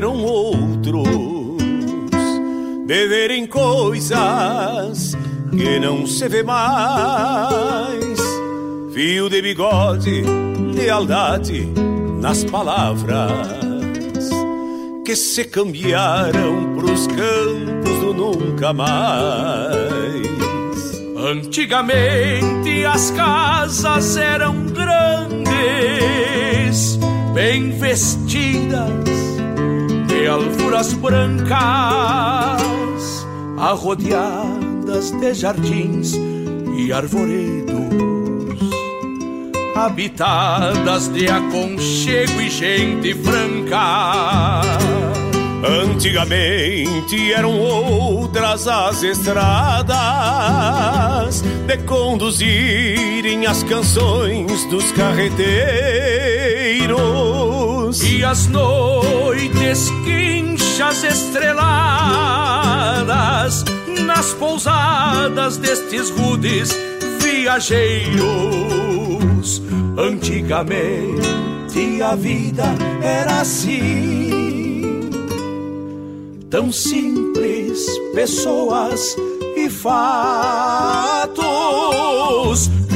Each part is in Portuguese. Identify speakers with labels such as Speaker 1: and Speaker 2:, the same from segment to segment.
Speaker 1: Eram outros, de verem coisas que não se vê mais. Fio de bigode, lealdade nas palavras que se cambiaram pros campos do nunca mais.
Speaker 2: Antigamente as casas eram grandes, bem vestidas de alfuras brancas, arrodeadas de jardins e arvoredos, habitadas de aconchego e gente franca.
Speaker 1: Antigamente eram outras as estradas de conduzirem as canções dos carreteiros
Speaker 2: e as noites quinchas estreladas nas pousadas destes rudes viajeiros. Antigamente a vida era assim tão simples, pessoas e fatos.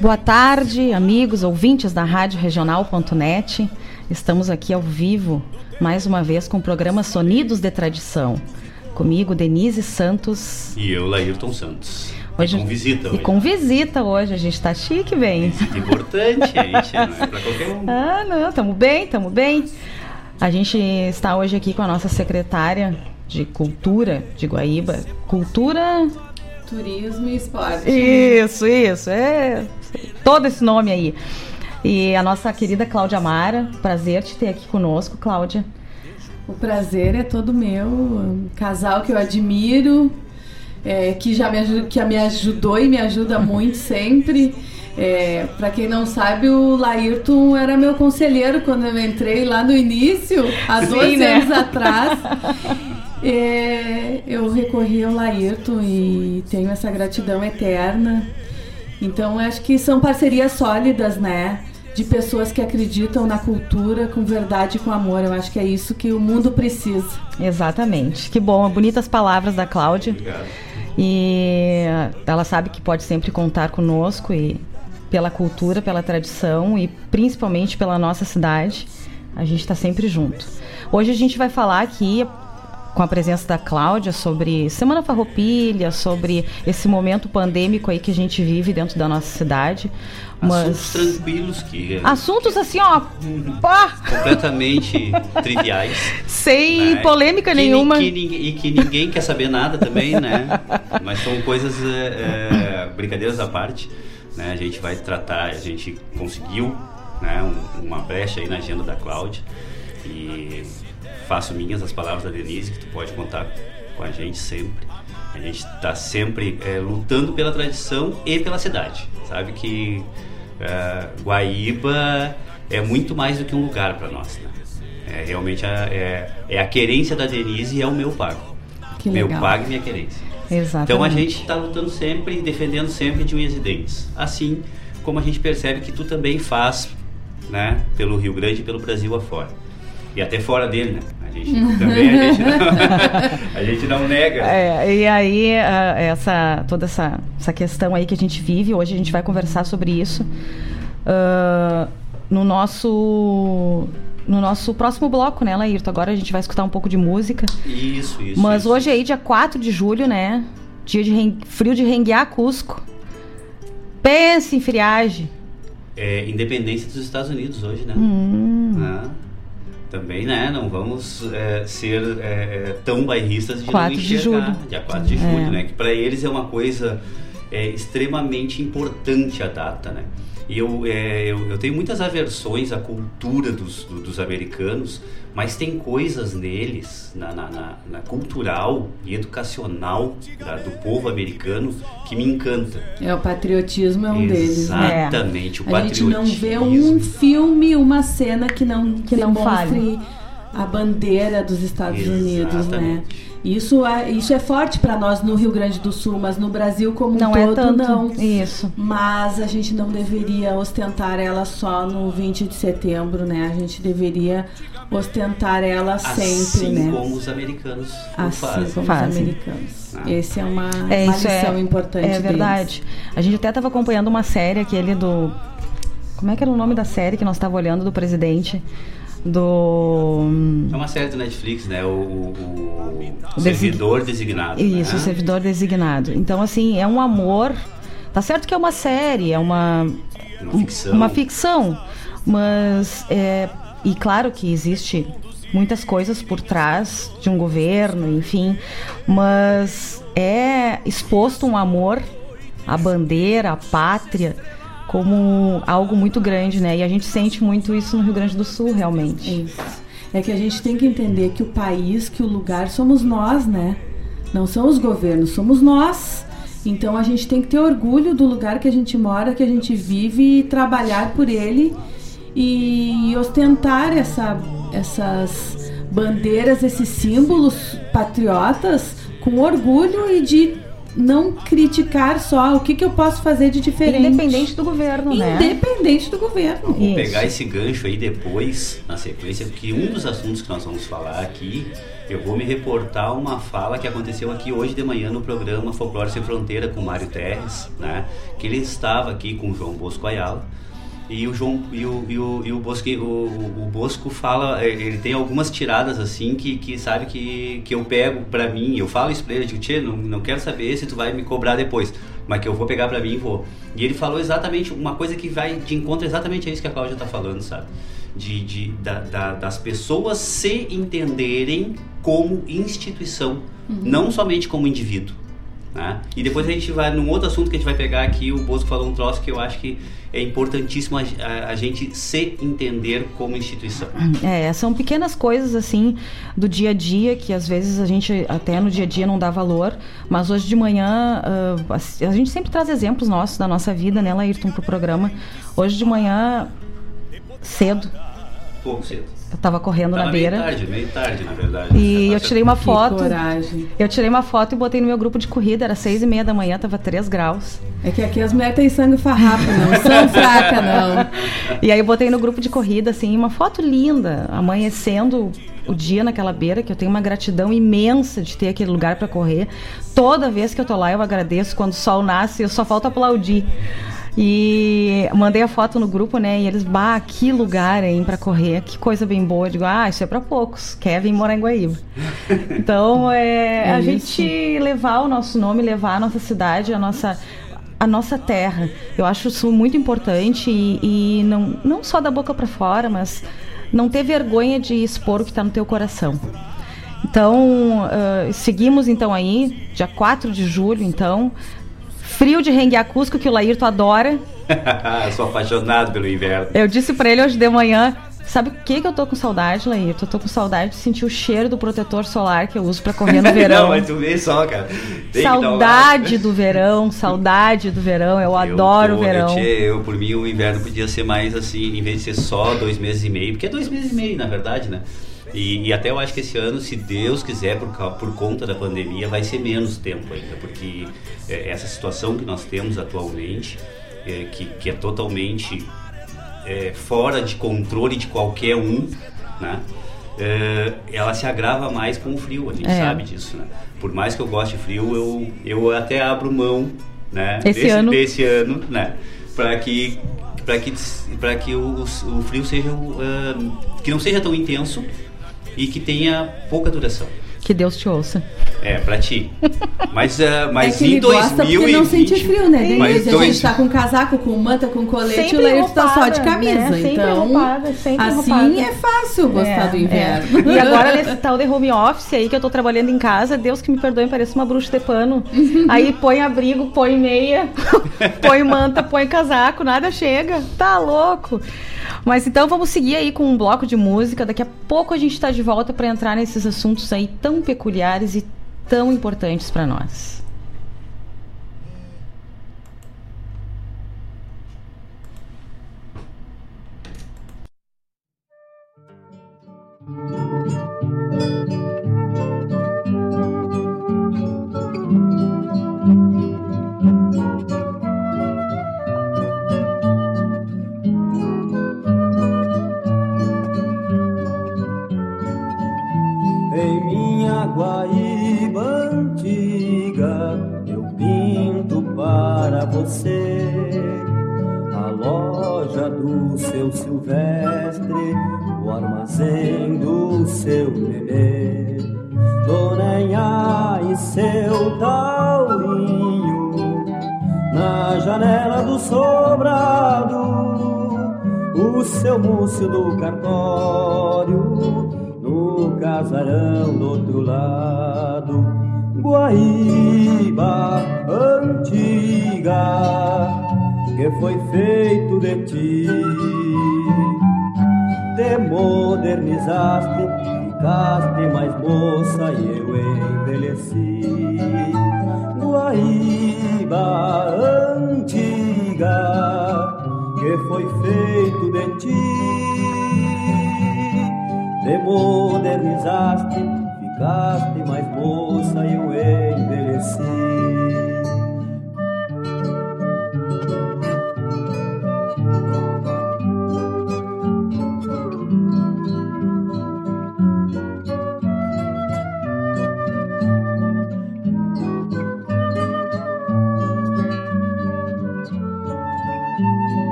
Speaker 3: Boa tarde, amigos, ouvintes da Rádio Regional.net. Estamos aqui ao vivo, mais uma vez, com o programa Sonidos de Tradição. Comigo, Denise Santos.
Speaker 4: E eu, Laírton Santos.
Speaker 3: Hoje,
Speaker 4: e com visita hoje.
Speaker 3: E com visita hoje, a gente está chique, bem.
Speaker 4: Visita importante, a gente não é para qualquer um.
Speaker 3: Ah, não, estamos bem, estamos bem. A gente está hoje aqui com a nossa secretária de Cultura de Guaíba. Cultura
Speaker 5: Turismo e esporte.
Speaker 3: Isso, isso. É todo esse nome aí. E a nossa querida Cláudia Mara, prazer te ter aqui conosco, Cláudia.
Speaker 5: O prazer é todo meu. Um casal que eu admiro, é, que já me, que me ajudou e me ajuda muito sempre. É, para quem não sabe, o Laírton era meu conselheiro quando eu entrei lá no início, há Sim, 12 né? anos atrás. É, eu recorri ao Laírton e tenho essa gratidão eterna. Então, acho que são parcerias sólidas, né? De pessoas que acreditam na cultura com verdade e com amor. Eu acho que é isso que o mundo precisa.
Speaker 3: Exatamente. Que bom, bonitas palavras da Cláudia.
Speaker 4: Obrigado.
Speaker 3: E ela sabe que pode sempre contar conosco e pela cultura, pela tradição e principalmente pela nossa cidade. A gente está sempre junto. Hoje a gente vai falar aqui com a presença da Cláudia sobre Semana Farroupilha, sobre esse momento pandêmico aí que a gente vive dentro da nossa cidade.
Speaker 4: Assuntos tranquilos que...
Speaker 3: Assuntos assim, ó...
Speaker 4: Pá! Completamente triviais.
Speaker 3: Sem né? polêmica
Speaker 4: que,
Speaker 3: nenhuma.
Speaker 4: Que, e que ninguém quer saber nada também, né? Mas são coisas, é, é, brincadeiras à parte, né? A gente vai tratar, a gente conseguiu né, um, uma brecha aí na agenda da Cláudia e faço minhas as palavras da Denise, que tu pode contar com a gente sempre. A gente está sempre é, lutando pela tradição e pela cidade. Sabe que é, Guaíba é muito mais do que um lugar para nós. Né? É realmente a, é, é, a querência da Denise e é o meu pago.
Speaker 3: Que
Speaker 4: meu
Speaker 3: legal.
Speaker 4: pago e minha querência.
Speaker 3: Exatamente.
Speaker 4: Então a gente está lutando sempre, defendendo sempre de unhas e dentes. Assim como a gente percebe que tu também faz, né, pelo Rio Grande e pelo Brasil afora. E até fora dele, né? A gente também a gente não, a gente não nega.
Speaker 3: É, e aí, uh, essa, toda essa, essa questão aí que a gente vive, hoje a gente vai conversar sobre isso. Uh, no nosso no nosso próximo bloco, né, Laírto? Agora a gente vai escutar um pouco de música.
Speaker 4: Isso, isso.
Speaker 3: Mas
Speaker 4: isso.
Speaker 3: hoje aí, dia 4 de julho, né? Dia de frio de renguear Cusco. Pense em friagem.
Speaker 4: É, independência dos Estados Unidos hoje, né?
Speaker 3: Hum.
Speaker 4: Ah, também, né? Não vamos é, ser é, tão bairristas de
Speaker 3: 4
Speaker 4: não
Speaker 3: de
Speaker 4: enxergar.
Speaker 3: julho.
Speaker 4: Dia 4 de
Speaker 3: É.
Speaker 4: julho, né? Que para eles é uma coisa é, extremamente importante a data, né? E eu, é, eu, eu tenho muitas aversões à cultura dos, do- dos americanos, mas tem coisas neles, na, na, na- na cultural e educacional da- do povo americano, que me encanta.
Speaker 5: É, o patriotismo é um deles, né?
Speaker 4: Exatamente, o
Speaker 5: A gente não vê um
Speaker 4: patriotismo.
Speaker 5: filme, uma cena que não,
Speaker 3: Que não
Speaker 5: demonstre a bandeira dos Estados Unidos, né? Isso é, isso é forte para nós no Rio Grande do Sul, mas no Brasil como um
Speaker 3: Não
Speaker 5: todo
Speaker 3: é tanto.
Speaker 5: não.
Speaker 3: Isso.
Speaker 5: Mas a gente não deveria ostentar ela só no 20 de setembro, né? A gente deveria ostentar ela sempre,
Speaker 4: assim
Speaker 5: né?
Speaker 4: como os americanos
Speaker 5: Assim
Speaker 4: fazem.
Speaker 5: como
Speaker 3: Fazem.
Speaker 5: os americanos.
Speaker 4: Ah.
Speaker 5: Esse é uma,
Speaker 3: É,
Speaker 5: uma
Speaker 3: isso
Speaker 5: lição
Speaker 3: é,
Speaker 5: importante
Speaker 3: é
Speaker 5: deles.
Speaker 3: verdade. A gente até estava acompanhando uma série, aquele do. Como é que era o nome da série que nós estava olhando do presidente? Do.
Speaker 4: É uma série do Netflix, né? O, o- o
Speaker 3: Desig-
Speaker 4: servidor designado.
Speaker 3: Isso,
Speaker 4: né?
Speaker 3: o servidor designado. Então, assim, é um amor. Tá certo que é uma série, é uma.
Speaker 4: Uma ficção.
Speaker 3: Uma ficção. Mas. É, e claro que existe muitas coisas por trás de um governo, enfim. Mas é exposto um amor à bandeira, à pátria, como algo muito grande, né? E a gente sente muito isso no Rio Grande do Sul, realmente.
Speaker 5: Isso. É que a gente tem que entender que o país, que o lugar somos nós, né? Não são os governos, somos nós. Então a gente tem que ter orgulho do lugar que a gente mora, que a gente vive e trabalhar por ele e ostentar essa, essas bandeiras, esses símbolos patriotas com orgulho e de não criticar só o que, que eu posso fazer de diferente.
Speaker 3: Independente do governo, né?
Speaker 5: Independente do governo.
Speaker 4: Vou pegar esse gancho aí depois, na sequência, porque um dos assuntos que nós vamos falar aqui, eu vou me reportar uma fala que aconteceu aqui hoje de manhã no programa Folclore Sem Fronteira com o Mário Terres, né? Que ele estava aqui com o João Bosco Ayala. E o João e o, e o, e o, Bosco, o, o- Bosco fala, eh, ele tem algumas tiradas assim que, que sabe que, que eu pego pra mim, eu falo isso pra ele, eu digo, Tchê, não, não quero saber se tu vai me cobrar depois, mas que eu vou pegar pra mim e vou. E ele falou exatamente uma coisa que vai de encontro exatamente a isso que a Cláudia tá falando, sabe? De, de, da, da- das pessoas se entenderem como instituição, não somente como indivíduo. Né? E depois a gente vai num outro assunto que a gente vai pegar aqui, o Bosco falou um troço que eu acho que é importantíssimo a, a- a gente se entender como instituição.
Speaker 3: É, são pequenas coisas assim do dia a dia que às vezes a gente até no dia a dia não dá valor, mas hoje de manhã ah, a, a gente sempre traz exemplos nossos da nossa vida, né, Laírton, pro programa. Hoje de manhã cedo,
Speaker 4: Pouco cedo.
Speaker 3: Eu tava correndo
Speaker 4: Tava
Speaker 3: na
Speaker 4: meio
Speaker 3: beira
Speaker 4: tarde, meio tarde, na verdade.
Speaker 3: e eu
Speaker 4: tá
Speaker 3: tirei uma
Speaker 5: Que
Speaker 3: foto.
Speaker 5: coragem.
Speaker 3: Eu tirei uma foto e botei no meu grupo de corrida, era seis e meia da manhã, tava 3 graus.
Speaker 5: É que aqui as mulheres têm sangue farrapo, não são fracas, não.
Speaker 3: E aí eu botei no grupo de corrida, assim, uma foto linda, amanhecendo o dia naquela beira, que eu tenho uma gratidão imensa de ter aquele lugar para correr. Toda vez que eu tô lá, eu agradeço. Quando o sol nasce, eu só falta aplaudir. E mandei a foto no grupo, né? E eles, bah, que lugar, hein, pra correr, que coisa bem boa. Eu digo, ah, isso é pra poucos, quer vir morar em Guaíba. Então, é,
Speaker 5: É
Speaker 3: a
Speaker 5: isso.
Speaker 3: gente levar o nosso nome, levar a nossa cidade, a nossa, a nossa terra. Eu acho isso muito importante e, e não, não só da boca para fora, mas não ter vergonha de expor o que está no teu coração. Então, ah, seguimos então aí, dia 4 de julho, então. Frio de Renguear Cusco, que o Laírto adora.
Speaker 4: Sou apaixonado pelo inverno.
Speaker 3: Eu disse para ele hoje de manhã, sabe o que, que eu tô com saudade, Laírto? Eu tô com saudade de sentir o cheiro do protetor solar que eu uso para correr no verão.
Speaker 4: Não, mas tu vê só, cara. Tem
Speaker 3: Saudade do verão, saudade do verão. Eu, adoro
Speaker 4: tô-
Speaker 3: o verão.
Speaker 4: Eu, tchê, eu, por mim, o inverno podia ser mais assim, em vez de ser só dois meses e meio, porque é dois meses e meio, na verdade, né? E, e até eu acho que esse ano, se Deus quiser, por, por conta da pandemia, vai ser menos tempo ainda, porque é, essa situação que nós temos atualmente, é, que, que é totalmente é, fora de controle de qualquer um, né? é, ela se agrava mais com o frio, a gente
Speaker 3: É.
Speaker 4: sabe disso, né? Por mais que eu goste de frio, eu, eu até abro mão, né?
Speaker 3: Esse
Speaker 4: desse,
Speaker 3: ano.
Speaker 4: desse ano, né? Para que para que para que o, o frio seja uh, que não seja tão intenso e que tenha pouca duração.
Speaker 3: Que Deus te ouça.
Speaker 4: É, pra ti. Mas, uh, mas
Speaker 5: é que
Speaker 4: em
Speaker 5: gosta porque
Speaker 4: 2020...
Speaker 5: não sente frio, né?
Speaker 4: Mas
Speaker 5: a
Speaker 4: dois-
Speaker 5: gente tá com casaco, com manta, com colete,
Speaker 3: Sempre
Speaker 5: o Leite tá só de
Speaker 3: roupada,
Speaker 5: camisa.
Speaker 3: né? Sempre
Speaker 5: então,
Speaker 3: roupada, sempre
Speaker 5: assim
Speaker 3: roupada.
Speaker 5: é fácil gostar
Speaker 3: É,
Speaker 5: do inverno.
Speaker 3: é. E agora nesse tal de home office aí que eu tô trabalhando em casa, Deus que me perdoe, parece uma bruxa de pano. Aí põe abrigo, põe meia, põe manta, põe casaco, nada chega. Tá louco. Mas então vamos seguir aí com um bloco de música. Daqui a pouco a gente tá de volta para entrar nesses assuntos aí tão peculiares e tão importantes para nós.
Speaker 6: Silvestre, o armazém do seu nenê, Dona e seu taurinho, na janela do sobrado, o seu múcio do cartório no casarão do outro lado, Guaíba antiga, que foi feito de ti. Te modernizaste, ficaste mais moça e eu envelheci. Guaíba antiga, que foi feito de ti te modernizaste, ficaste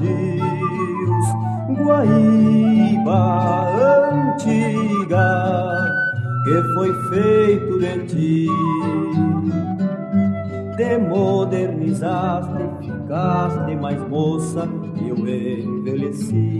Speaker 6: vadios, Guaíba antiga, que foi feito de ti. Te modernizaste, ficaste mais moça e eu envelheci.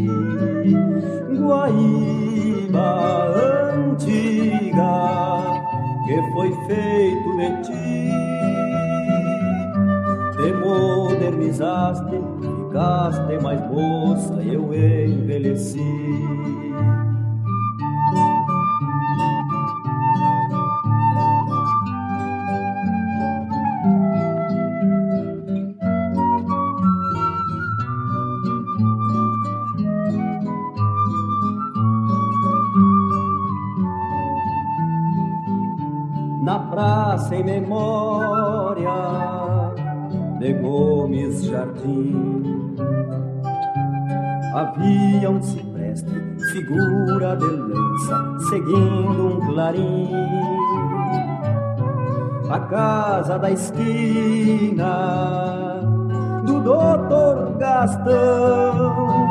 Speaker 6: Da esquina do doutor Gastão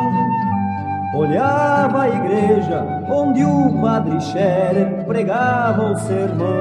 Speaker 6: olhava a igreja onde o padre Scherer pregava o sermão.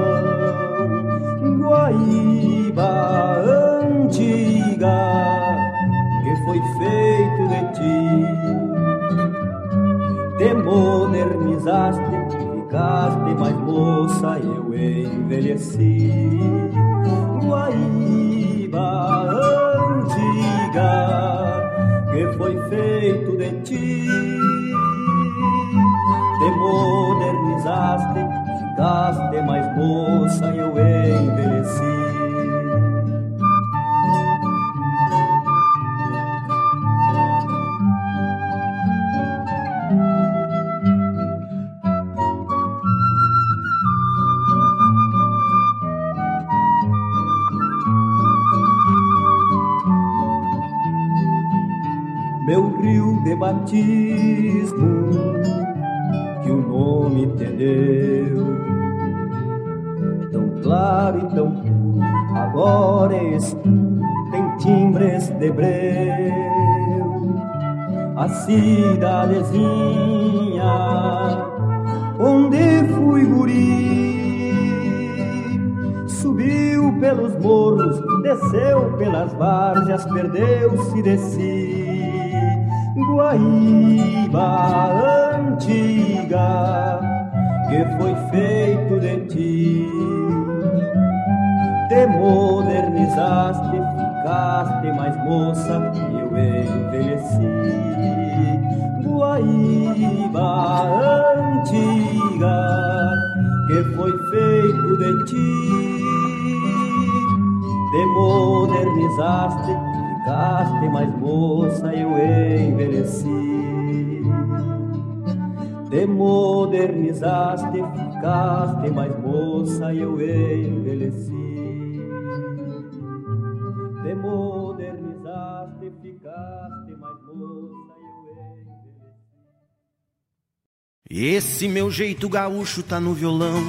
Speaker 1: Esse meu jeito gaúcho tá no violão.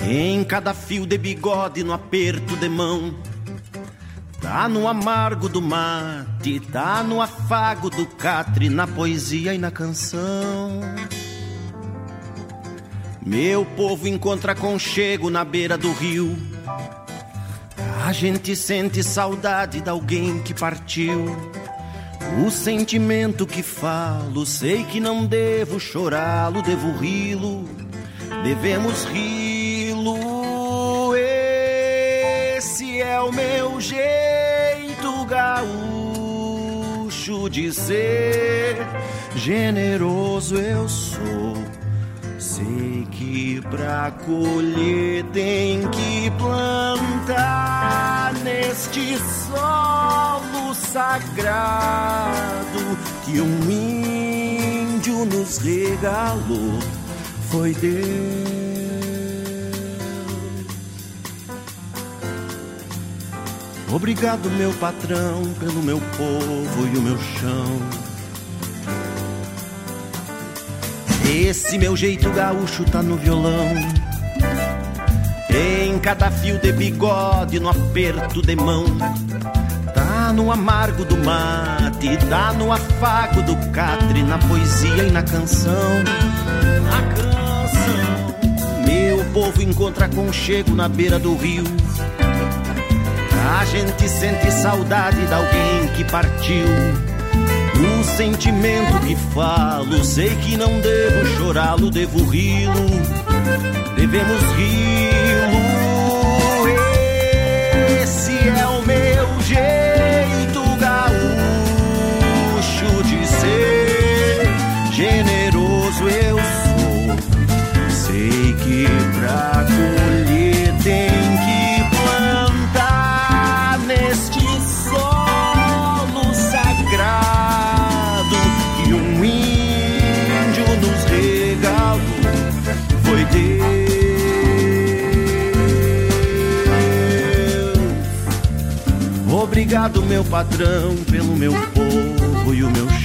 Speaker 1: Em cada fio de bigode, no aperto de mão. Tá no amargo do mate, tá no afago do catre, na poesia e na canção. Meu povo encontra conchego na beira do rio. A gente sente saudade de alguém que partiu. O sentimento que falo, sei que não devo chorá-lo, devo ri-lo, devemos ri-lo. Esse é o meu jeito gaúcho de ser, generoso eu sou. Sei que pra colher tem que plantar neste solo sagrado que um índio nos regalou. Foi Deus. Obrigado, meu patrão, pelo meu povo e o meu chão. Esse meu jeito gaúcho tá no violão. Em cada fio de bigode, no aperto de mão. Tá no amargo do mate, tá no afago do catre, na poesia e na canção. Na canção. Meu povo encontra conchego na beira do rio. A gente sente saudade de alguém que partiu. O sentimento que falo, sei que não devo chorá-lo, devo ri-lo, devemos ri-lo. Obrigado, meu patrão, pelo meu povo e o meu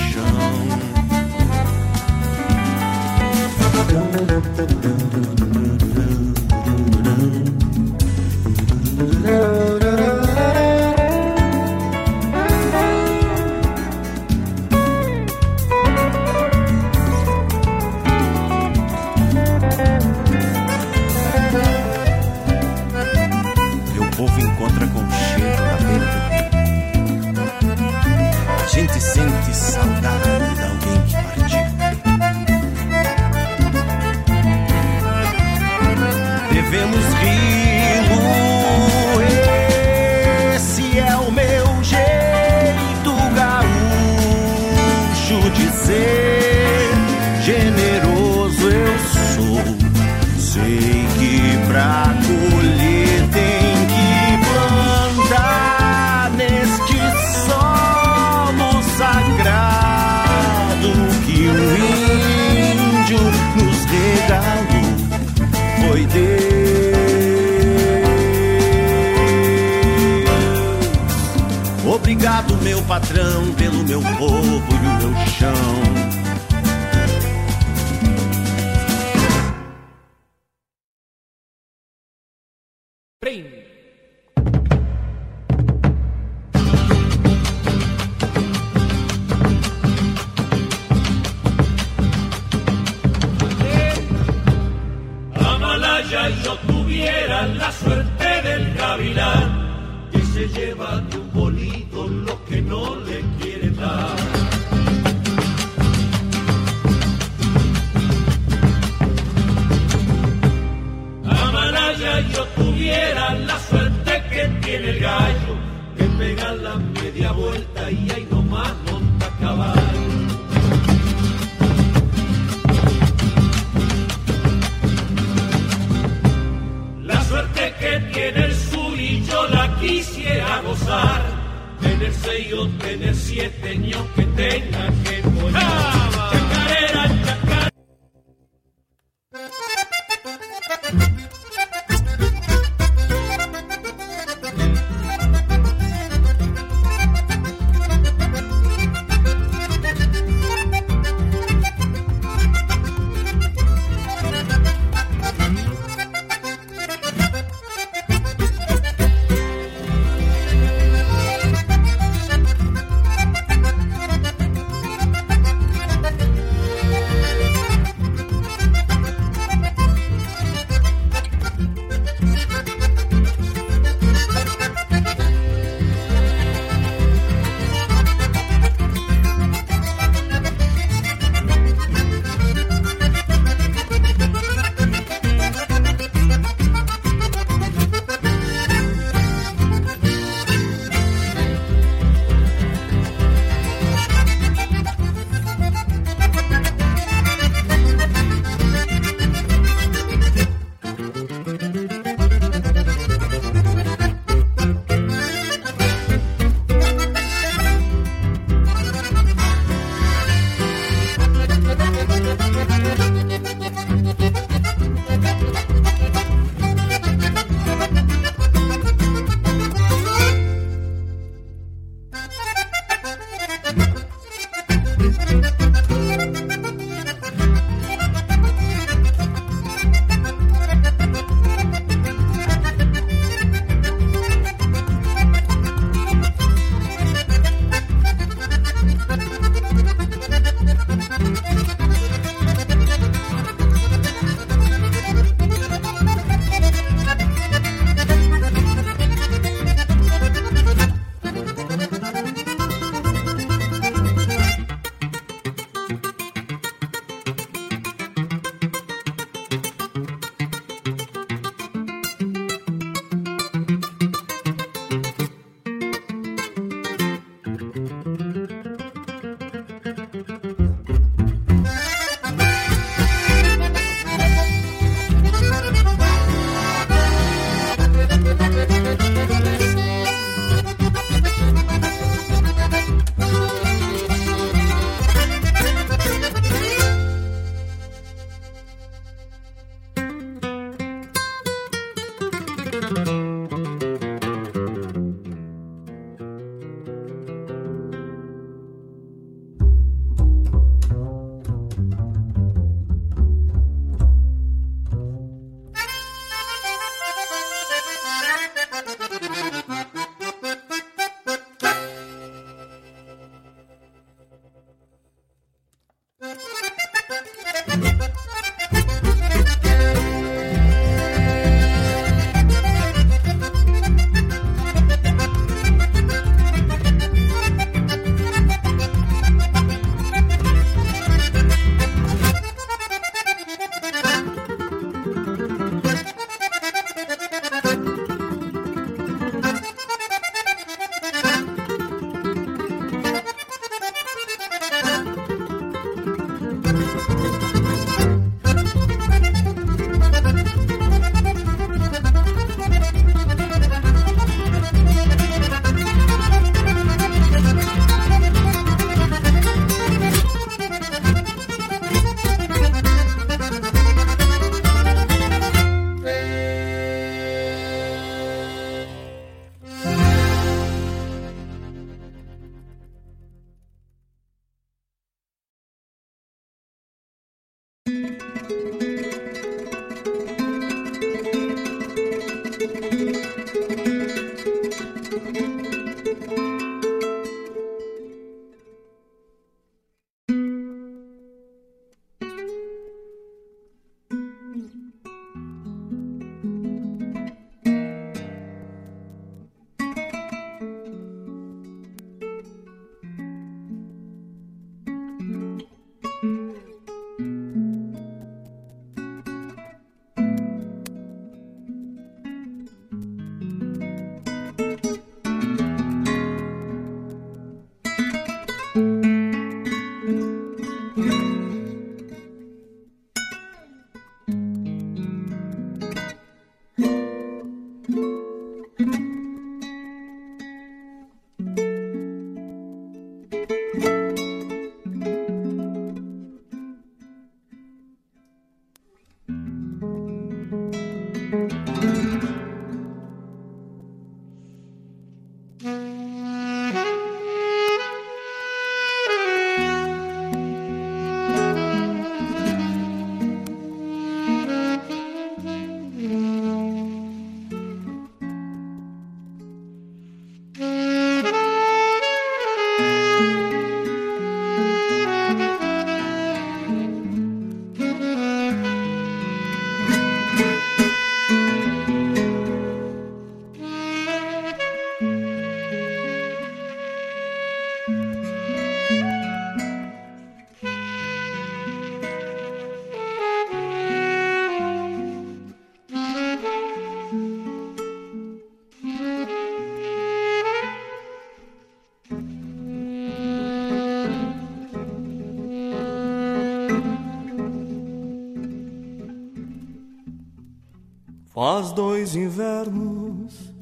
Speaker 7: Faz dois invernos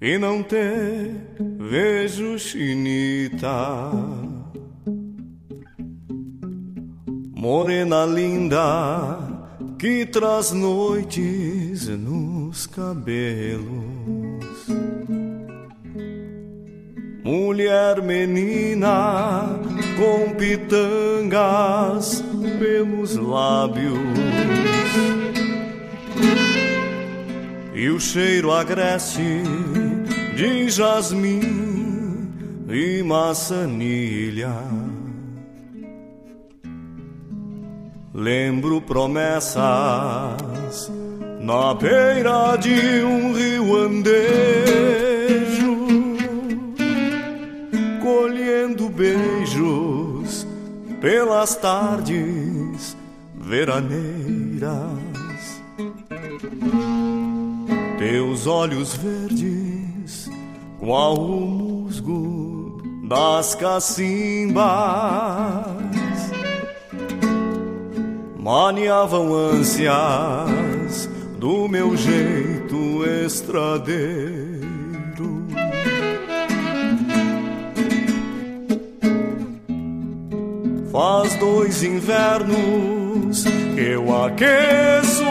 Speaker 7: e não te vejo chinita. Morena linda que traz noites nos cabelos. Mulher menina com pitangas pelos lábios e o cheiro agreste de jasmim e maçanilha. Lembro promessas na beira de um rio andejo, colhendo beijos pelas tardes veraneiras teus olhos verdes, qual o musgo das cacimbas, maniavam ânsias do meu jeito estradeiro. Faz dois invernos que eu aqueço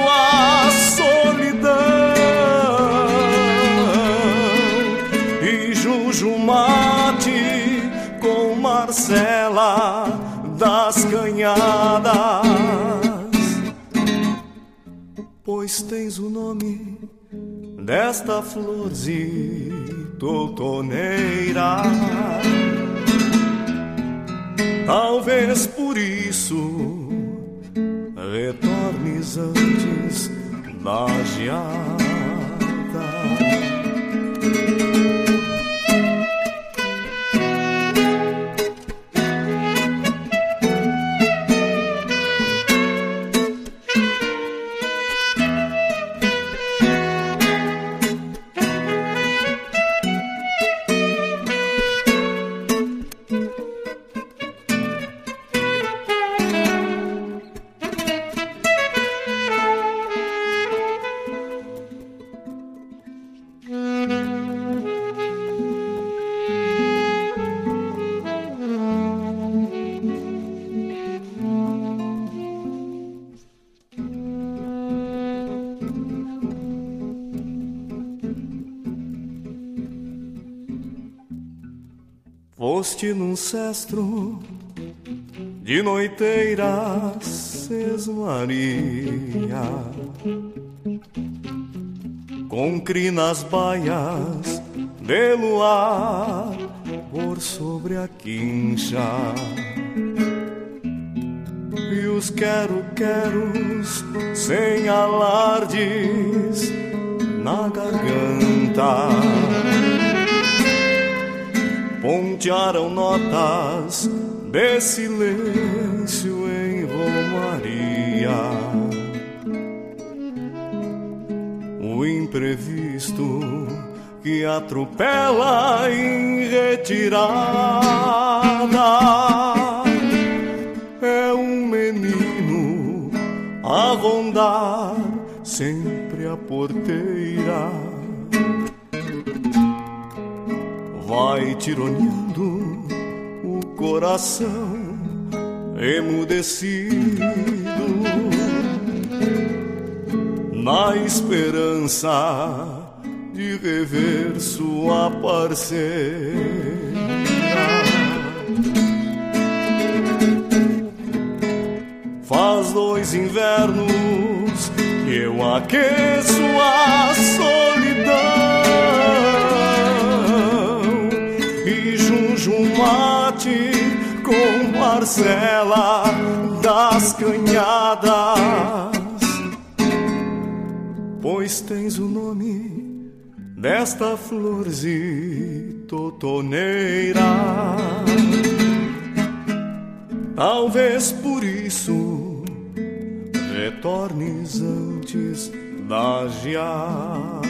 Speaker 7: Tens o nome desta florzinha outoneira. Talvez por isso retornes antes da geada. Foste num cestro de noiteiras sesmaria Com crinas baias de luar por sobre a quincha. E os quero-queros sem alardes na garganta pontearam notas de silêncio em Romaria. O imprevisto que atropela em retirada é um menino a rondar sempre a porteira vai tironeando o coração emudecido na esperança de rever sua parceira. Faz dois invernos que eu aqueço a solidão. Mate com Marcela das Canhadas. Pois tens o nome desta florzinha totoneira. Talvez por isso retornes antes da geada.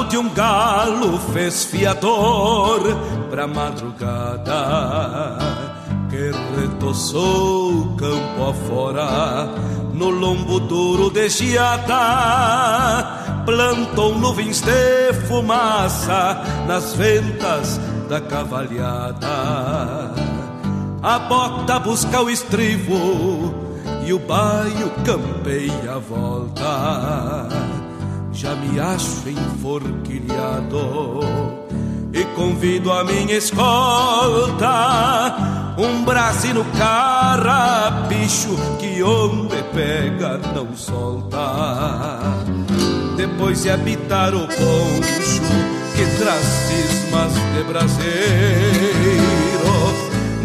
Speaker 2: Claro de um galo fez fiador pra madrugada que retoçou campo afora no lombo duro de geada plantou nuvens de fumaça nas ventas da cavalhada. A bota busca o estribo e o baio campeia a volta já me acho enforquilhado. E convido a minha escolta um brasino carrapicho que onde pega não solta. Depois de habitar o poncho que traz cismas de braseiro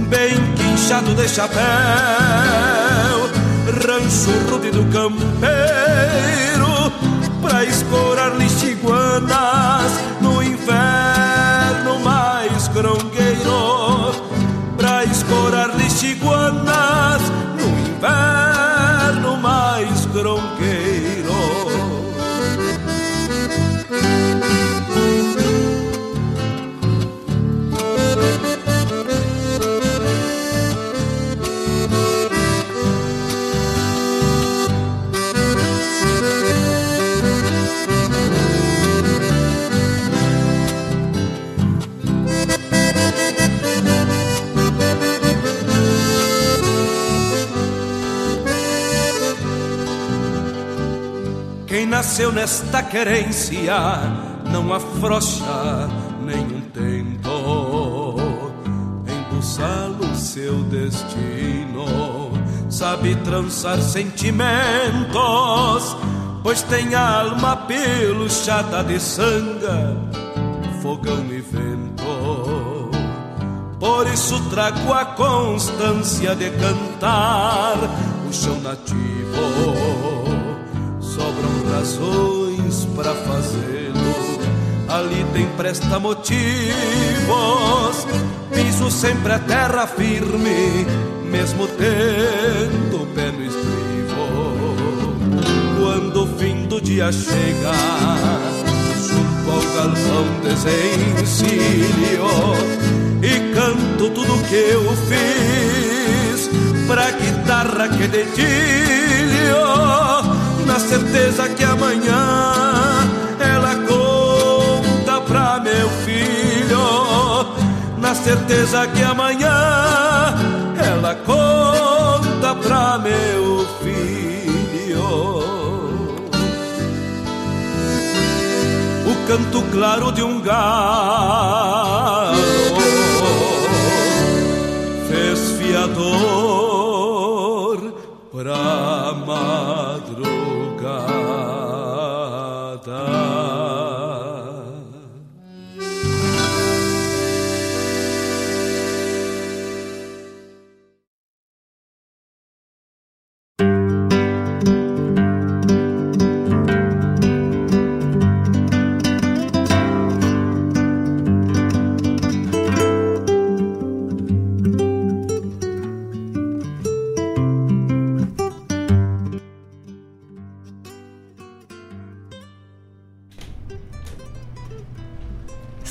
Speaker 2: bem quinchado de chapéu rancho rude do campeiro pra escorar lixiguanas nasceu nesta querência não afrouxa nenhum tento embuçá-lo seu destino. Sabe trançar sentimentos, pois tem alma peluchada de sanga, fogão e vento. Por isso trago a constância de cantar o chão nativo razões para fazê-lo. Ali tem presta motivos, piso sempre a terra firme, mesmo tendo o pé no estribo. Quando o fim do dia chega, junto ao galpão desencilho e canto tudo que eu fiz pra guitarra que dedilho na certeza que amanhã ela conta pra meu filho, na certeza que amanhã ela conta pra meu filho. O canto claro de um galo fez fiador pra madrugada.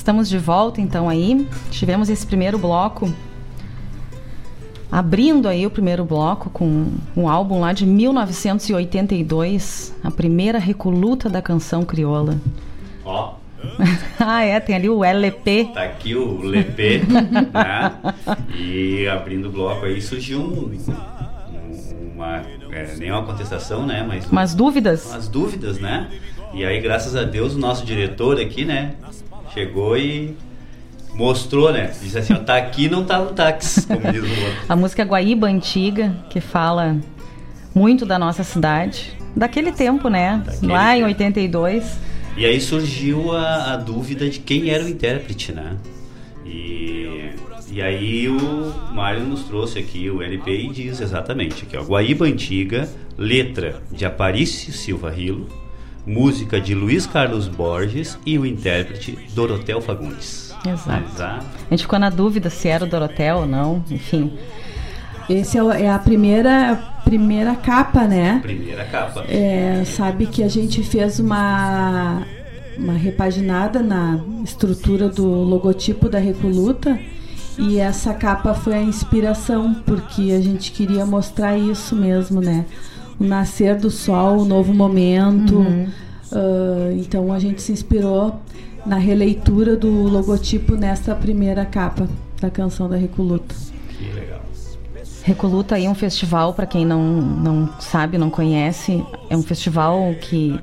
Speaker 3: Estamos de volta então aí. Tivemos esse primeiro bloco abrindo aí o primeiro bloco com um álbum lá de 1982, a primeira recoluta da canção crioula.
Speaker 4: Ó,
Speaker 3: ah, é, tem ali o LP.
Speaker 4: tá aqui o LP, né? E abrindo o bloco aí surgiu um- uma, é, nem uma contestação, né? Mas
Speaker 3: Umas dúvidas?
Speaker 4: umas dúvidas, né? E aí, graças a Deus, o nosso diretor aqui, né? Chegou e mostrou, né? Disse assim, ó, tá aqui não tá no táxi, como diz o outro.
Speaker 3: A música Guaíba Antiga, que fala muito da nossa cidade, daquele tempo, né?
Speaker 4: Daquele
Speaker 3: Lá em
Speaker 4: tempo.
Speaker 3: 82.
Speaker 4: E aí surgiu a, a dúvida de quem era o intérprete, né? E, e aí o Mário nos trouxe aqui o LP e diz exatamente aqui, ó, Guaíba Antiga, letra de Aparício Silva Rilo, música de Luiz Carlos Borges e o intérprete Dorotel Fagundes.
Speaker 3: Exato.
Speaker 4: Exato.
Speaker 3: A gente ficou na dúvida se era o Dorotel ou não, enfim.
Speaker 5: Esse é, é a primeira, primeira capa, né?
Speaker 4: Primeira capa.
Speaker 5: É, sabe que a gente fez uma uma repaginada na estrutura do logotipo da Recoluta e essa capa foi a inspiração, porque a gente queria mostrar isso mesmo, né? O nascer do sol, o novo momento. Uhum. Uh, então a gente se inspirou na releitura do logotipo nessa primeira capa da canção da Recoluta.
Speaker 4: Que legal.
Speaker 3: Recoluta aí é um festival, para quem não, não sabe, não conhece, é um festival que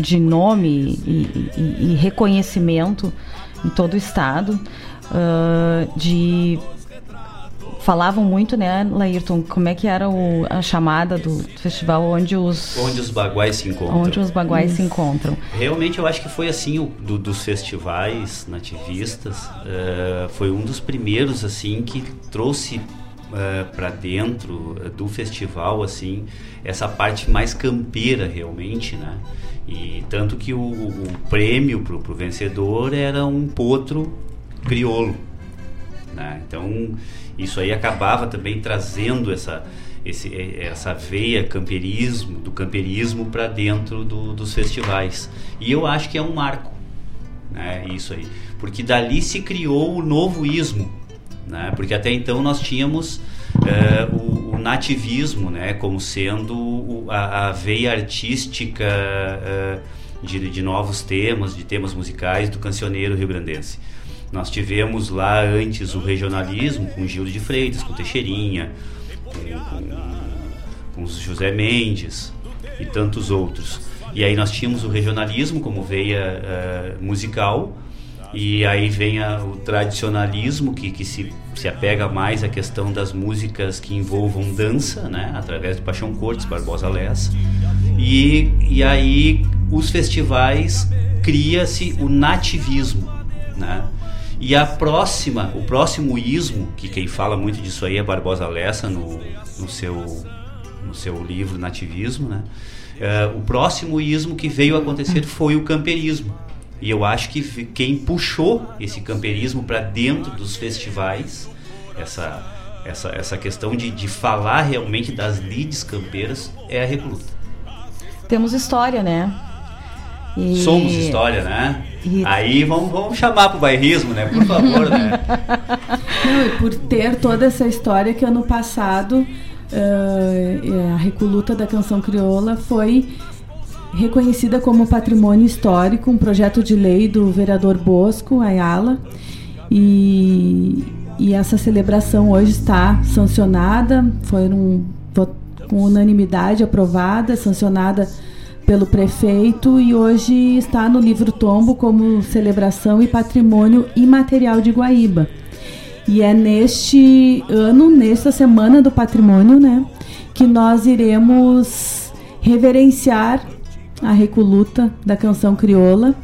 Speaker 3: de nome e, e, e reconhecimento em todo o estado uh, de falavam muito, né, Laírton, como é que era o, a chamada do festival onde os
Speaker 4: onde os baguais se encontram.
Speaker 3: Onde os baguais se encontram.
Speaker 4: Realmente eu acho que foi assim o, do, dos festivais nativistas, uh, foi um dos primeiros assim que trouxe uh, eh, para dentro do festival assim essa parte mais campeira realmente, né? E tanto que o, o prêmio pro, pro vencedor era um potro crioulo. Né? Então, isso aí acabava também trazendo essa, esse, essa veia camperismo, do camperismo para dentro do, dos festivais. E eu acho que é um marco, né? isso aí. Porque dali se criou o novo ismo. Né? Porque até então nós tínhamos uh, o, o, nativismo né? como sendo a, a, veia artística uh, de, de novos temas, de temas musicais do cancioneiro rio-grandense. Nós tivemos lá antes o regionalismo com Gildo de Freitas, com Teixeirinha, com, com, com José Mendes e tantos outros. E aí nós tínhamos o regionalismo como veia uh, musical, e aí vem a, o tradicionalismo que, que se, se apega mais à questão das músicas que envolvam dança, né? através do Paixão Cortes, Barbosa Lessa. E, e aí os festivais cria-se o nativismo. Né? E a próxima, o próximo ismo, que quem fala muito disso aí é Barbosa Lessa no, no, seu, no seu livro Nativismo, né? Uh, o próximo ismo que veio acontecer foi o camperismo. E eu acho que quem puxou esse camperismo para dentro dos festivais, essa, essa, essa questão de, de falar realmente das lides campeiras, é a Recoluta.
Speaker 3: Temos história, né?
Speaker 4: E... Somos história, né? E... Aí vamos, vamos chamar pro bairrismo, né? Por favor, né?
Speaker 5: Não, e por ter toda essa história que ano passado uh, a Recoluta da Canção Crioula foi reconhecida como patrimônio histórico, um projeto de lei do vereador Bosco Ayala. E, e essa celebração hoje está sancionada, foi um, com unanimidade aprovada, sancionada pelo prefeito e hoje está no livro tombo como celebração e patrimônio imaterial de Guaíba. E é neste ano, nesta semana do patrimônio, né, que nós iremos reverenciar a recoluta da canção crioula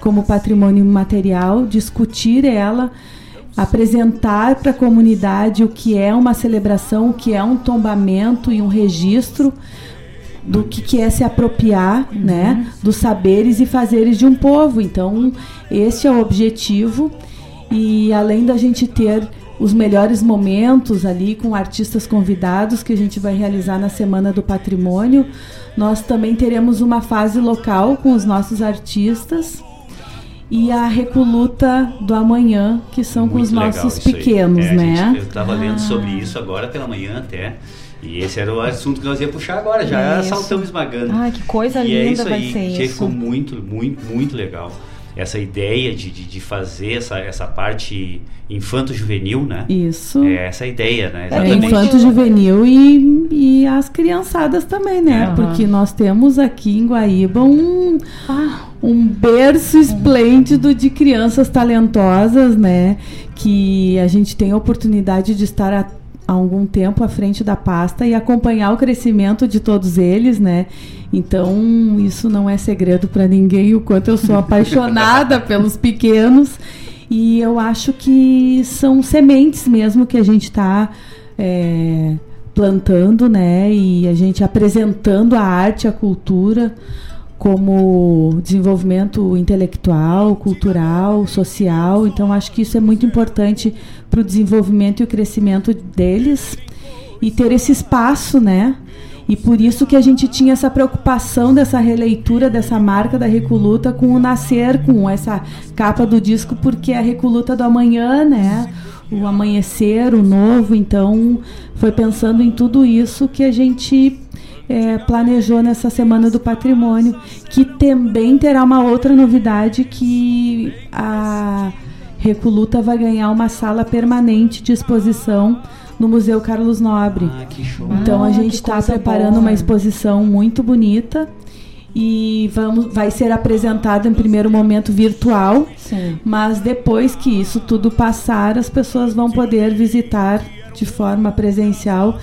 Speaker 5: como patrimônio imaterial, discutir ela, apresentar para a comunidade o que é uma celebração, o que é um tombamento e um registro do que, que é se apropriar uhum. né, dos saberes e fazeres de um povo. Então, esse é o objetivo. E além da gente ter os melhores momentos ali com artistas convidados que a gente vai realizar na Semana do Patrimônio, nós também teremos uma fase local com os nossos artistas e a Recoluta do Amanhã, que são Muito com os nossos pequenos, é, né?
Speaker 4: Gente, eu estava ah. lendo sobre isso agora pela manhã até. E esse era o assunto que nós ia puxar agora, já isso. saltamos esmagando.
Speaker 3: Ai, que coisa
Speaker 4: e
Speaker 3: é linda
Speaker 4: é isso
Speaker 3: vai
Speaker 4: aí.
Speaker 3: ser isso.
Speaker 4: Ficou muito, muito, muito legal. Essa ideia de, de, de fazer essa, essa parte infanto-juvenil, né?
Speaker 5: Isso.
Speaker 4: É essa ideia, né?
Speaker 5: É, Exatamente. É infanto-juvenil e, e as criançadas também, né? Uhum. Porque nós temos aqui em Guaíba um, ah. um berço esplêndido de crianças talentosas, né? Que a gente tem a oportunidade de estar há algum tempo à frente da pasta e acompanhar o crescimento de todos eles, né? Então, isso não é segredo para ninguém o quanto eu sou apaixonada pelos pequenos e eu acho que são sementes mesmo que a gente está é, plantando, né? E a gente apresentando a arte, a cultura como desenvolvimento intelectual, cultural, social. Então, acho que isso é muito importante para o desenvolvimento e o crescimento deles e ter esse espaço, né? E por isso que a gente tinha essa preocupação dessa releitura dessa marca da Recoluta com o nascer, com essa capa do disco, porque é a Recoluta do amanhã, né? O amanhecer, o novo. Então, foi pensando em tudo isso que a gente é, planejou nessa Semana do Patrimônio, que também terá uma outra novidade que a Recoluta vai ganhar uma sala permanente de exposição no Museu Carlos Nobre.
Speaker 4: Ah, que show.
Speaker 5: Então a
Speaker 3: Ah,
Speaker 5: gente está preparando
Speaker 3: boa.
Speaker 5: uma exposição muito bonita e vamos, vai ser apresentada em primeiro momento virtual,
Speaker 3: Sim.
Speaker 5: mas depois que isso tudo passar, as pessoas vão poder visitar de forma presencial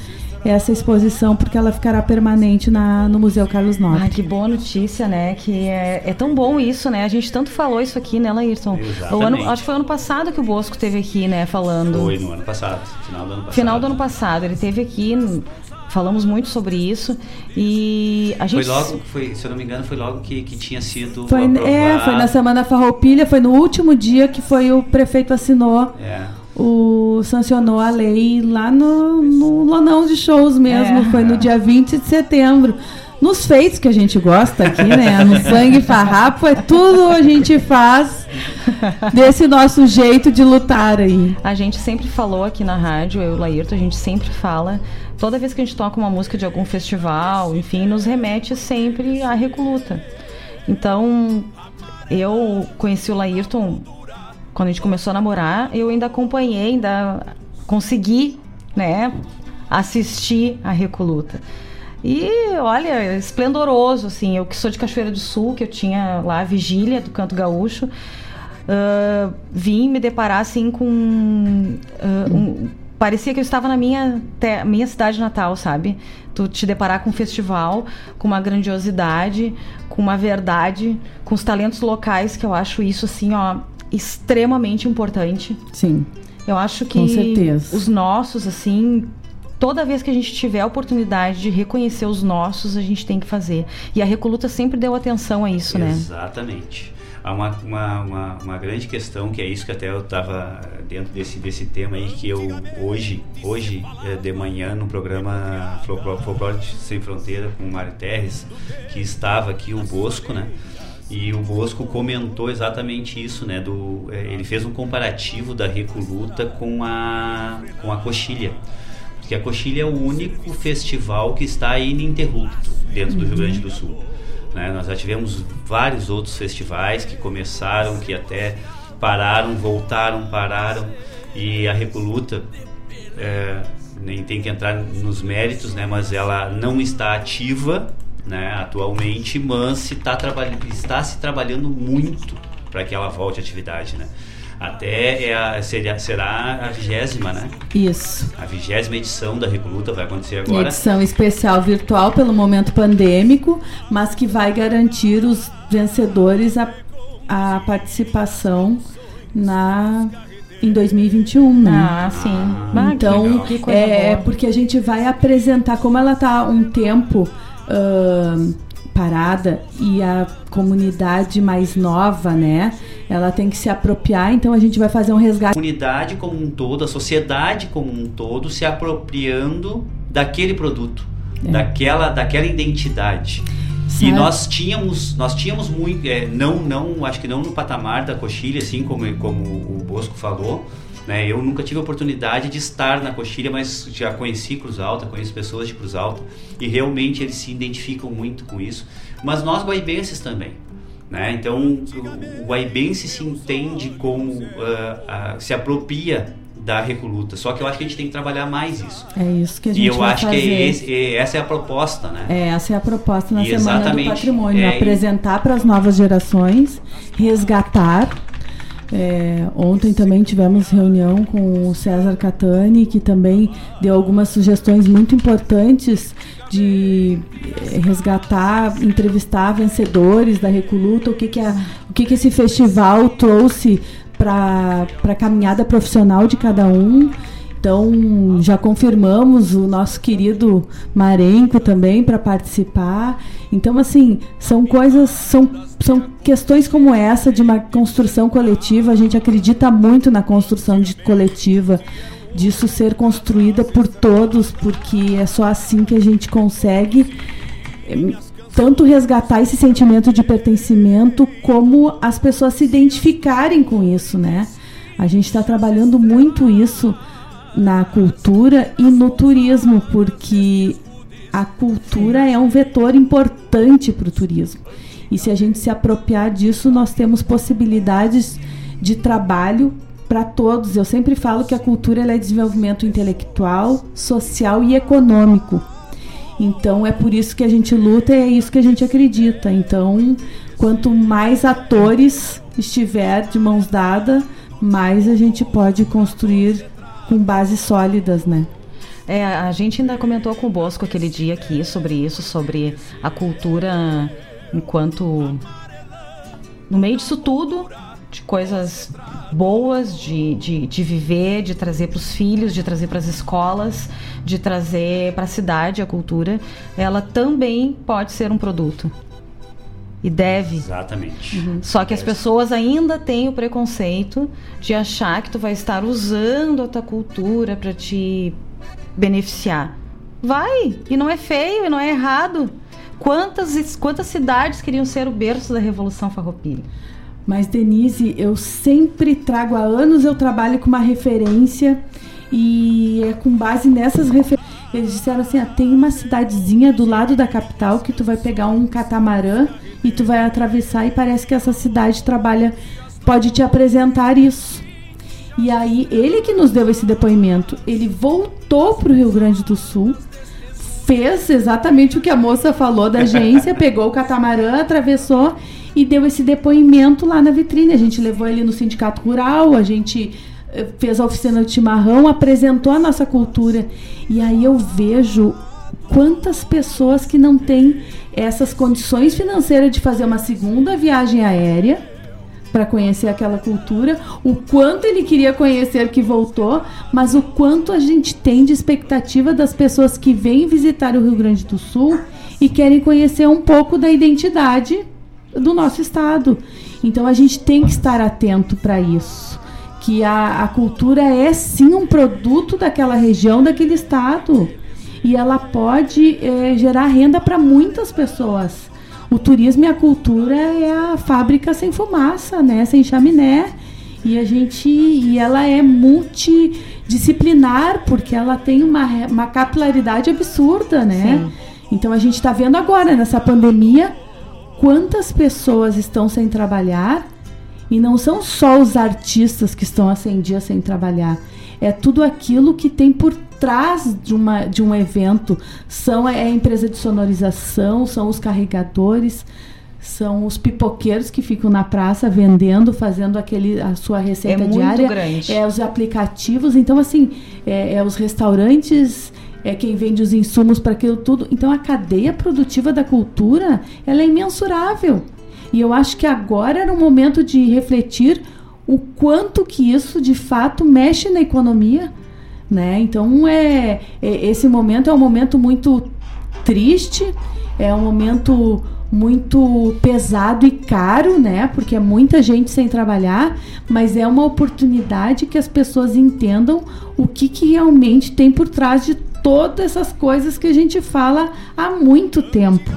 Speaker 5: essa exposição, porque ela ficará permanente na, no Museu Carlos Nobre.
Speaker 3: Ah, que boa notícia, né? Que é, é tão bom isso, né? A gente tanto falou isso aqui, né, Laírton?
Speaker 4: Exatamente.
Speaker 3: O ano, acho que foi ano passado que o Bosco teve aqui, né, falando.
Speaker 4: Foi no ano passado, final do ano passado.
Speaker 3: Final do ano passado, ele teve aqui, n- falamos muito sobre isso e a
Speaker 4: Foi
Speaker 3: gente
Speaker 4: logo, foi, se eu não me engano, foi logo que, que tinha sido
Speaker 5: Foi, é, foi na Semana Farroupilha, foi no último dia que foi o prefeito assinou
Speaker 4: É.
Speaker 5: o sancionou a lei lá no, no lonão de shows mesmo,
Speaker 3: É.
Speaker 5: foi no dia 20 de setembro. Nos feitos que a gente gosta aqui, né? No sangue farrapo, é tudo a gente faz desse nosso jeito de lutar aí.
Speaker 3: A gente sempre falou aqui na rádio, eu e o Laírto, a gente sempre fala, toda vez que a gente toca uma música de algum festival, enfim, nos remete sempre à Recoluta. Então, eu conheci o Laírton quando a gente começou a namorar, eu ainda acompanhei, ainda consegui, né, assistir a Recoluta. E olha, esplendoroso, assim. Eu que sou de Cachoeira do Sul, que eu tinha lá a vigília do Canto Gaúcho, ah, vim me deparar assim com. ah, um- parecia que eu estava na minha, te- minha cidade natal, sabe? Tu te deparar com um festival, com uma grandiosidade, com uma verdade, com os talentos locais, que eu acho isso assim, ó, extremamente importante.
Speaker 5: Sim.
Speaker 3: Eu acho que
Speaker 5: Com certeza.
Speaker 3: os nossos, assim, toda vez que a gente tiver a oportunidade de reconhecer os nossos, a gente tem que fazer. E a Recoluta sempre deu atenção a isso, né?
Speaker 4: Exatamente. Há uma, uma, uma, uma grande questão, que é isso que até eu estava dentro desse, desse tema aí, que eu hoje, hoje eh, de manhã, no programa Folclore Sem Fronteira com o Mário Terres, que estava aqui o Bosco, né? E o Bosco comentou exatamente isso, né? Do, eh, ele fez um comparativo da Recoluta com a, com a Coxilha. Porque a Coxilha é o único festival que está ininterrupto dentro do Rio Grande do Sul. né? Nós já tivemos vários outros festivais que começaram, que até pararam, voltaram, pararam. E a Recoluta, é, nem tem que entrar nos méritos, né? mas ela não está ativa né, atualmente, mas se tá está se trabalhando muito para que ela volte à atividade. Né? Até é a, seria, será a vigésima, né?
Speaker 5: Isso.
Speaker 4: A vigésima edição da Recoluta vai acontecer
Speaker 5: Uma
Speaker 4: agora.
Speaker 5: edição especial virtual pelo momento pandêmico, mas que vai garantir os vencedores a, a participação na em 2021, né?
Speaker 3: Ah, sim. Ah,
Speaker 5: Então, é
Speaker 3: boa.
Speaker 5: porque a gente vai apresentar, como ela tá um tempo ahn, parada e a comunidade mais nova, né? Ela tem que se apropriar, então a gente vai fazer um
Speaker 4: A
Speaker 5: resgate.
Speaker 4: comunidade como um todo, a sociedade como um todo se apropriando daquele produto, daquela, daquela identidade. E nós tínhamos, nós tínhamos muito, é, não, não, acho que não no patamar da coxilha, assim como, como o Bosco falou, né? Eu nunca tive a oportunidade de estar na coxilha, mas já conheci Cruz Alta, conheço pessoas de Cruz Alta e realmente eles se identificam muito com isso. Mas nós guaibenses também, né? Então o, guaibense se entende como ah, ah, se apropria da recoluta. Só que eu acho que a gente tem que trabalhar mais isso.
Speaker 5: É isso que a gente
Speaker 4: E eu acho
Speaker 5: fazer.
Speaker 4: que é esse- é- essa é a proposta, né?
Speaker 5: É, essa é a proposta na
Speaker 4: E
Speaker 5: Semana do Patrimônio,
Speaker 4: é,
Speaker 5: apresentar para as novas gerações, resgatar. É, ontem também tivemos reunião com o César Catani, que também deu algumas sugestões muito importantes de eh, resgatar, entrevistar vencedores da Recoluta, o que, que, a, o que, que esse festival trouxe para a caminhada profissional de cada um. Então, já confirmamos o nosso querido Marenco também para participar. Então, assim, são coisas, são, são questões como essa de uma construção coletiva. A gente acredita muito na construção de coletiva disso ser construída por todos, porque é só assim que a gente consegue eh, tanto resgatar esse sentimento de pertencimento, como as pessoas se identificarem com isso, né? A gente está trabalhando muito isso na cultura e no turismo, porque a cultura é um vetor importante para o turismo. E se a gente se apropriar disso, nós temos possibilidades de trabalho para todos. Eu sempre falo que a cultura é desenvolvimento intelectual, social e econômico. Então é por isso que a gente luta e é isso que a gente acredita. Então, quanto mais atores estiver de mãos dadas, mais a gente pode construir com bases sólidas, né?
Speaker 3: É, a gente ainda comentou com o Bosco aquele dia aqui sobre isso, sobre a cultura enquanto no meio disso tudo, de coisas boas de, de, de viver, de trazer para os filhos, de trazer para as escolas, de trazer para a cidade a cultura, ela também pode ser um produto. E deve.
Speaker 4: Exatamente.
Speaker 3: Uhum. Só que as pessoas ainda têm o preconceito de achar que tu vai estar usando a tua cultura para te beneficiar. Vai! E não é feio, e não é errado. Quantas, quantas cidades queriam ser o berço da Revolução Farroupilha?
Speaker 5: Mas Denise, eu sempre trago há anos eu trabalho com uma referência e é com base nessas referências. Eles disseram assim: ah, tem uma cidadezinha do lado da capital que tu vai pegar um catamarã e tu vai atravessar e parece que essa cidade trabalha, pode te apresentar isso. E aí ele que nos deu esse depoimento, ele voltou para o Rio Grande do Sul, fez exatamente o que a moça falou da agência, pegou o catamarã, atravessou e deu esse depoimento lá na vitrine. A gente levou ele no sindicato rural, a gente fez a oficina de chimarrão, apresentou a nossa cultura. E aí eu vejo quantas pessoas que não têm essas condições financeiras de fazer uma segunda viagem aérea para conhecer aquela cultura, o quanto ele queria conhecer que voltou, mas o quanto a gente tem de expectativa das pessoas que vêm visitar o Rio Grande do Sul e querem conhecer um pouco da identidade do nosso estado. Então a gente tem que estar atento para isso. Que a, a cultura é sim um produto daquela região, daquele estado. E ela pode é, gerar renda para muitas pessoas. O turismo e a cultura é a fábrica sem fumaça, né? Sem chaminé. E a gente. E ela é multidisciplinar, porque ela tem uma, uma capilaridade absurda, né? Sim. Então a gente está vendo agora, nessa pandemia, quantas pessoas estão sem trabalhar e não são só os artistas que estão há 100 dias sem trabalhar. É tudo aquilo que tem por trás de, uma, de um evento. São é a empresa de sonorização, são os carregadores, são os pipoqueiros que ficam na praça vendendo, fazendo aquele, a sua receita é diária.
Speaker 3: Grande.
Speaker 5: É os aplicativos. Então, assim, é, é os restaurantes é quem vende os insumos para aquilo tudo. Então a cadeia produtiva da cultura ela é imensurável. E eu acho que agora era o momento de refletir o quanto que isso de fato mexe na economia, né? Então é, é esse momento é um momento muito triste, é um momento muito pesado e caro, né? Porque é muita gente sem trabalhar, mas é uma oportunidade que as pessoas entendam o que, que realmente tem por trás de todas essas coisas que a gente fala há muito tempo.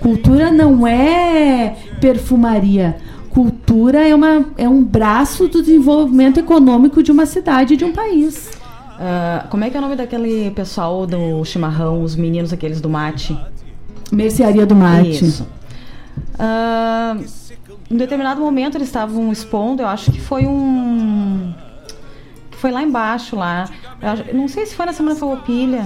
Speaker 5: Cultura não é perfumaria. Cultura é, uma, é um braço do desenvolvimento econômico de uma cidade, de um país.
Speaker 3: Uh, como é que é o nome daquele pessoal do chimarrão, os meninos aqueles do mate?
Speaker 5: Mercearia do Mate.
Speaker 3: Isso. Uh, em determinado momento eles estavam expondo, eu acho que foi um foi lá embaixo, lá. Eu não sei se foi na Semana Farroupilha.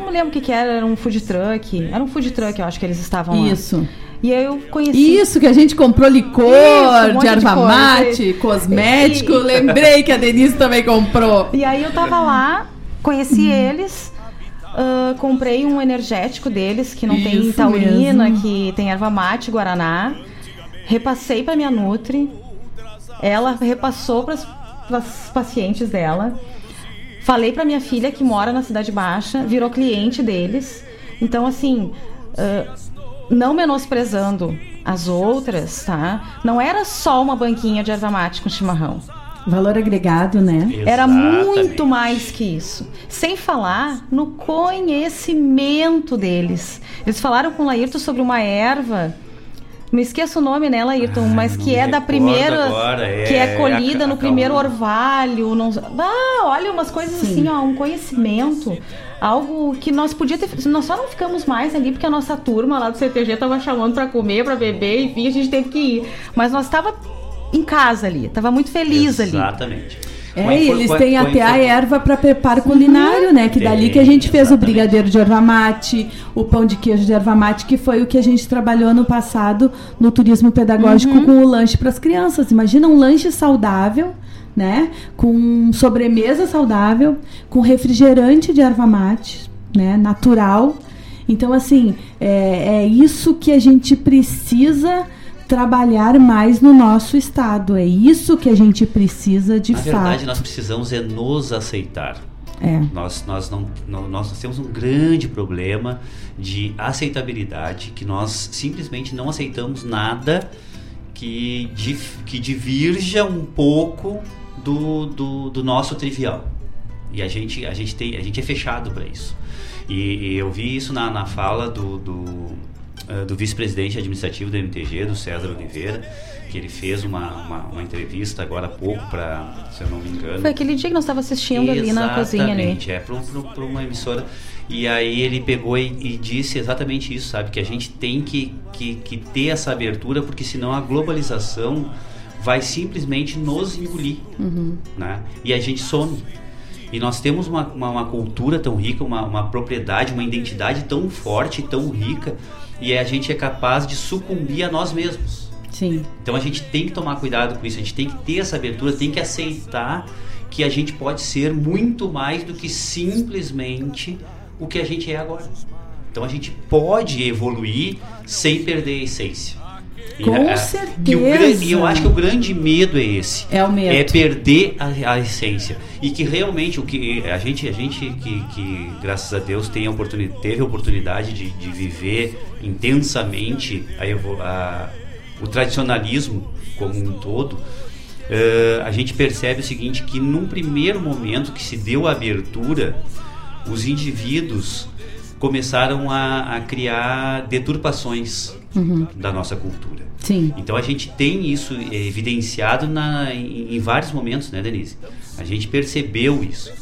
Speaker 3: Não lembro o que, que era, era um food truck. Era um food truck, eu acho que eles estavam
Speaker 5: lá. Isso.
Speaker 3: E aí eu conheci.
Speaker 5: Isso, que a gente comprou licor Isso, um de erva mate, cosmético. E... Lembrei que a Denise também comprou.
Speaker 3: E aí eu tava lá, conheci eles. Uh, comprei um energético deles que não Isso tem taurina, mesmo. que tem erva mate, guaraná. Repassei para minha Nutri. Ela repassou para as pacientes dela. Falei para minha filha que mora na Cidade Baixa, virou cliente deles. Então, assim, uh, não menosprezando as outras, tá? Não era só uma banquinha de erva mate com chimarrão.
Speaker 5: Valor agregado, né?
Speaker 3: Era
Speaker 4: Exatamente.
Speaker 3: muito mais que isso. Sem falar no conhecimento deles. Eles falaram com o Laírton sobre uma erva. Me esqueço o nome, né, Laírton?
Speaker 4: Ai,
Speaker 3: mas que é da primeira.
Speaker 4: agora, é
Speaker 3: que é colhida
Speaker 4: a-
Speaker 3: no
Speaker 4: a-
Speaker 3: primeiro
Speaker 4: a-
Speaker 3: orvalho. Não... Ah, olha, umas coisas assim, ó, um conhecimento. Algo que nós podia ter. Nós só não ficamos mais ali porque a nossa turma lá do CTG tava chamando pra comer, pra beber, enfim, a gente teve que ir. Mas nós tava em casa ali, tava muito feliz ali.
Speaker 4: Exatamente.
Speaker 5: É, e eles têm até a erva para preparo culinário, né? Que dali
Speaker 4: Tem,
Speaker 5: que a gente fez o brigadeiro de erva mate, o pão de queijo de erva mate, que foi o que a gente trabalhou ano passado no turismo pedagógico com o lanche para as crianças. Imagina um lanche saudável, né? Com sobremesa saudável, com refrigerante de erva mate, né? Natural. Então, assim, é, é isso que a gente precisa trabalhar mais no nosso estado. É isso que a gente precisa de
Speaker 4: Na
Speaker 5: fato.
Speaker 4: verdade, nós precisamos é nos aceitar.
Speaker 5: É.
Speaker 4: Nós, nós, não, nós temos um grande problema de aceitabilidade, que nós simplesmente não aceitamos nada que, dif- que divirja um pouco do, do, do nosso trivial. E a gente, a gente, tem, a gente é fechado para isso. E, e eu vi isso na, na fala do, do, do vice-presidente administrativo do MTG, do César Oliveira, que ele fez uma, uma, uma entrevista agora há pouco para, se eu não me engano,
Speaker 3: Foi aquele dia que nós estava assistindo ali na cozinha ali.
Speaker 4: Exatamente, é para uma emissora. E aí ele pegou e, e disse exatamente isso, sabe? Que a gente tem que, que, que ter essa abertura, porque senão a globalização vai simplesmente nos engolir,
Speaker 3: Uhum.
Speaker 4: né? E a gente some. E nós temos uma, uma, uma cultura tão rica, uma, uma propriedade, uma identidade tão forte, tão rica, e a gente é capaz de sucumbir a nós mesmos.
Speaker 5: Sim.
Speaker 4: Então a gente tem que tomar cuidado com isso, a gente tem que ter essa abertura, tem que aceitar que a gente pode ser muito mais do que simplesmente o que a gente é agora. Então a gente pode evoluir sem perder a essência.
Speaker 5: Com
Speaker 4: é,
Speaker 5: certeza.
Speaker 4: e eu acho que o grande medo é esse.
Speaker 5: É o medo.
Speaker 4: É perder a, a essência. E que realmente o que a gente, a gente que, que graças a Deus tem a oportuni- teve a oportunidade de, de viver intensamente a a- o tradicionalismo como um todo, eh, a gente percebe o seguinte, que num primeiro momento que se deu a abertura, os indivíduos começaram a, a criar deturpações da nossa cultura.
Speaker 5: Sim.
Speaker 4: Então a gente tem isso evidenciado na, em, em vários momentos, né, Denise? A gente percebeu isso.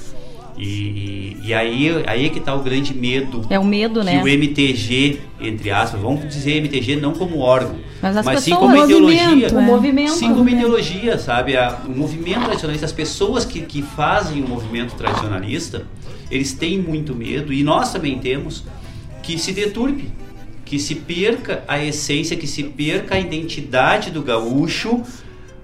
Speaker 4: E, e aí, aí é que está o grande medo
Speaker 3: É o medo,
Speaker 4: que
Speaker 3: né?
Speaker 4: o MTG, entre aspas, vamos dizer MTG não como órgão,
Speaker 3: Mas as
Speaker 4: sim
Speaker 3: pessoas-
Speaker 4: como
Speaker 3: o
Speaker 4: ideologia.
Speaker 3: movimento, é. movimento.
Speaker 4: Sim, como
Speaker 5: Movimento.
Speaker 4: ideologia, sabe? A- o movimento tradicionalista, as pessoas que, que fazem o movimento tradicionalista, eles têm muito medo, e nós também temos, que se deturpe, que se perca a essência, que se perca a identidade do gaúcho,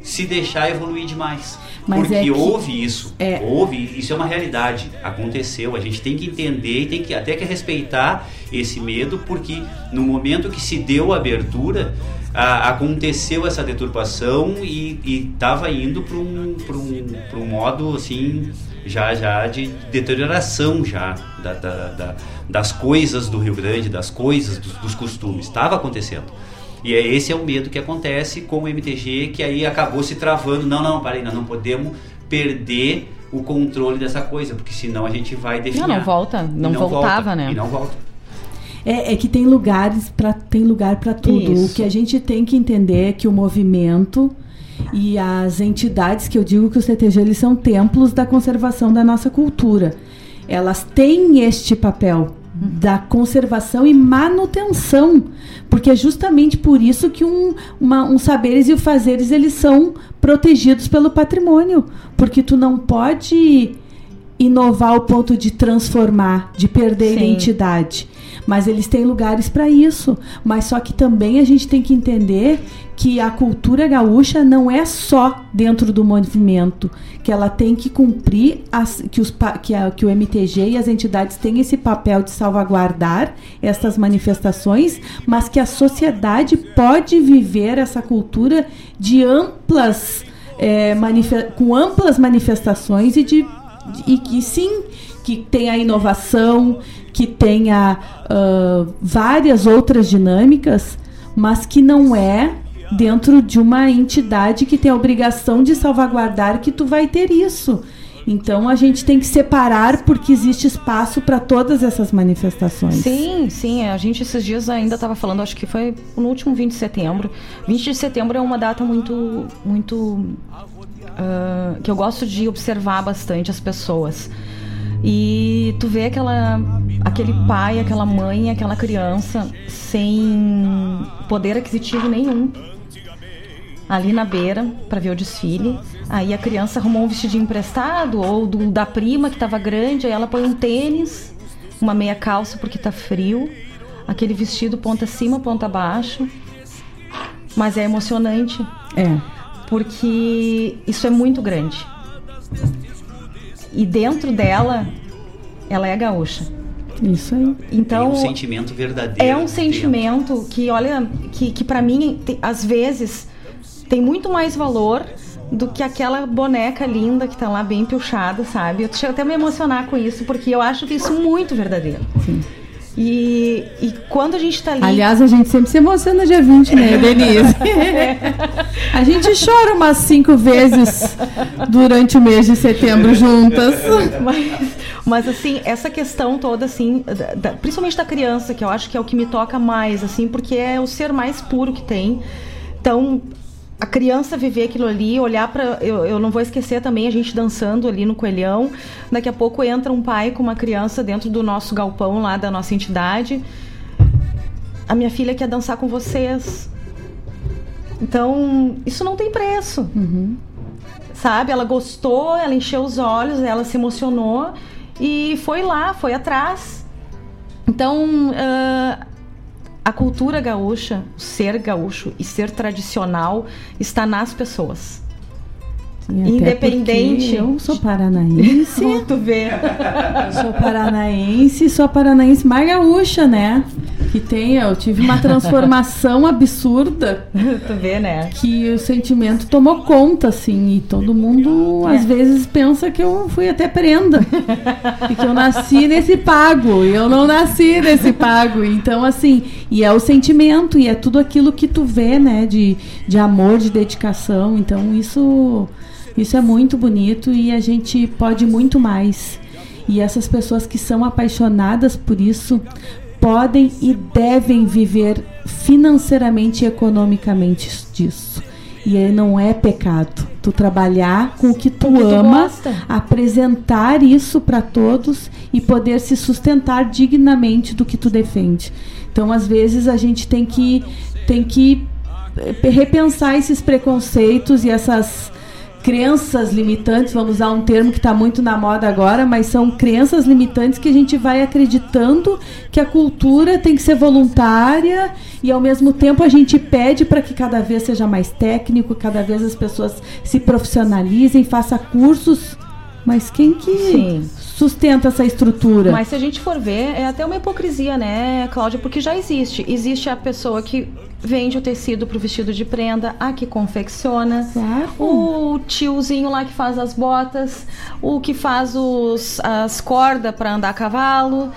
Speaker 4: se deixar evoluir demais.
Speaker 5: Mas
Speaker 4: Porque
Speaker 5: é que-
Speaker 4: houve isso,
Speaker 5: é.
Speaker 4: houve, isso é uma realidade, aconteceu. A gente tem que entender e tem que até que respeitar esse medo, porque no momento que se deu a abertura, a- aconteceu essa deturpação e estava indo para um, pra um, pra um modo assim já já de deterioração já da- da- da- das coisas do Rio Grande, das coisas dos, dos costumes, estava acontecendo. E é, esse é o medo que acontece com o MTG, que aí acabou se travando. Não, não, parei, nós não podemos perder o controle dessa coisa, porque senão a gente vai definir.
Speaker 3: Não, não volta. Não voltava, né?
Speaker 4: E não volta.
Speaker 5: É, é que tem lugares para tem lugar para tudo.
Speaker 3: Isso.
Speaker 5: O que a gente tem que entender é que o movimento e as entidades que eu digo que os CTG eles são templos da conservação da nossa cultura. Elas têm este papel da conservação e manutenção, porque é justamente por isso que um, uma, um saberes e o fazeres eles são protegidos pelo patrimônio, porque tu não pode inovar ao ponto de transformar, de perder a
Speaker 3: Sim.
Speaker 5: identidade. Mas eles têm lugares para isso. Mas só que também a gente tem que entender que a cultura gaúcha não é só dentro do movimento, que ela tem que cumprir as, que, os, que, a- que o MTG e as entidades têm esse papel de salvaguardar essas manifestações, mas que a sociedade pode viver essa cultura de amplas é, com amplas manifestações e de e que sim que tenha inovação, que tenha ah, várias outras dinâmicas, mas que não é dentro de uma entidade que tem a obrigação de salvaguardar que tu vai ter isso. Então a gente tem que separar porque existe espaço para todas essas manifestações.
Speaker 3: Sim, sim. A gente esses dias ainda estava falando, acho que foi no último 20 de setembro. 20 de setembro é uma data muito, muito uh, que eu gosto de observar bastante as pessoas. E tu vê aquela, aquele pai, aquela mãe, aquela criança sem poder aquisitivo nenhum ali na beira para ver o desfile. Aí a criança arrumou um vestidinho emprestado ou do, da prima que estava grande, aí ela põe um tênis, uma meia calça porque tá frio, aquele vestido ponta cima, ponta baixo. Mas é emocionante.
Speaker 5: É.
Speaker 3: Porque isso é muito grande. E dentro dela, ela é gaúcha.
Speaker 5: Isso aí.
Speaker 3: Então,
Speaker 4: Tem um sentimento verdadeiro.
Speaker 3: é um
Speaker 4: dentro.
Speaker 3: sentimento que, olha, que, que para mim, te- às vezes, tem muito mais valor do que aquela boneca linda que tá lá bem puxada, sabe? Eu chego até a me emocionar com isso, porque eu acho isso muito verdadeiro. E, e quando a gente tá ali.
Speaker 5: Aliás, a gente sempre se emociona dia 20, né, Denise? a gente chora umas cinco vezes durante o mês de setembro juntas.
Speaker 3: Mas, mas, assim, essa questão toda, assim, da- principalmente da criança, que eu acho que é o que me toca mais, assim, porque é o ser mais puro que tem. Então, a criança viver aquilo ali, olhar para eu, eu não vou esquecer também a gente dançando ali no coelhão. Daqui a pouco entra um pai com uma criança dentro do nosso galpão lá da nossa entidade. A minha filha quer dançar com vocês. Então, isso não tem preço sabe? Ela gostou, ela encheu os olhos, ela se emocionou e foi lá, foi atrás. Então, ah, a cultura gaúcha, ser gaúcho e ser tradicional está nas pessoas. Independente.
Speaker 5: Eu sou paranaense.
Speaker 3: Tu vê.
Speaker 5: Eu sou paranaense, sou paranaense mais gaúcha, né? Que tem, eu tive uma transformação absurda
Speaker 3: tu vê, né?
Speaker 5: que o sentimento tomou conta, assim, e todo mundo às vezes pensa que eu fui até prenda e que eu nasci nesse pago, e eu não nasci nesse pago, então assim, e é o sentimento, e é tudo aquilo que tu vê, né, de, de amor, de dedicação, então isso, isso é muito bonito e a gente pode muito mais. E essas pessoas que são apaixonadas por isso podem e devem viver financeiramente e economicamente disso. E aí não é pecado. Tu trabalhar com o que tu
Speaker 3: Com o que tu
Speaker 5: ama,
Speaker 3: gosta.
Speaker 5: apresentar isso para todos e poder se sustentar dignamente do que tu defende. Então, às vezes a gente tem que tem que eh, repensar esses preconceitos e essas crenças limitantes, vamos usar um termo que está muito na moda agora, mas são crenças limitantes que a gente vai acreditando que a cultura tem que ser voluntária e ao mesmo tempo a gente pede para que cada vez seja mais técnico, cada vez as pessoas se profissionalizem, façam cursos. Mas quem que
Speaker 3: Sim.
Speaker 5: Sustenta essa estrutura?
Speaker 3: Mas se a gente for ver, é até uma hipocrisia, né, Cláudia? Porque já existe. Existe a pessoa que vende o tecido pro vestido de prenda, a que confecciona,
Speaker 5: Claro.
Speaker 3: o tiozinho lá que faz as botas, o que faz os, as cordas para andar a cavalo,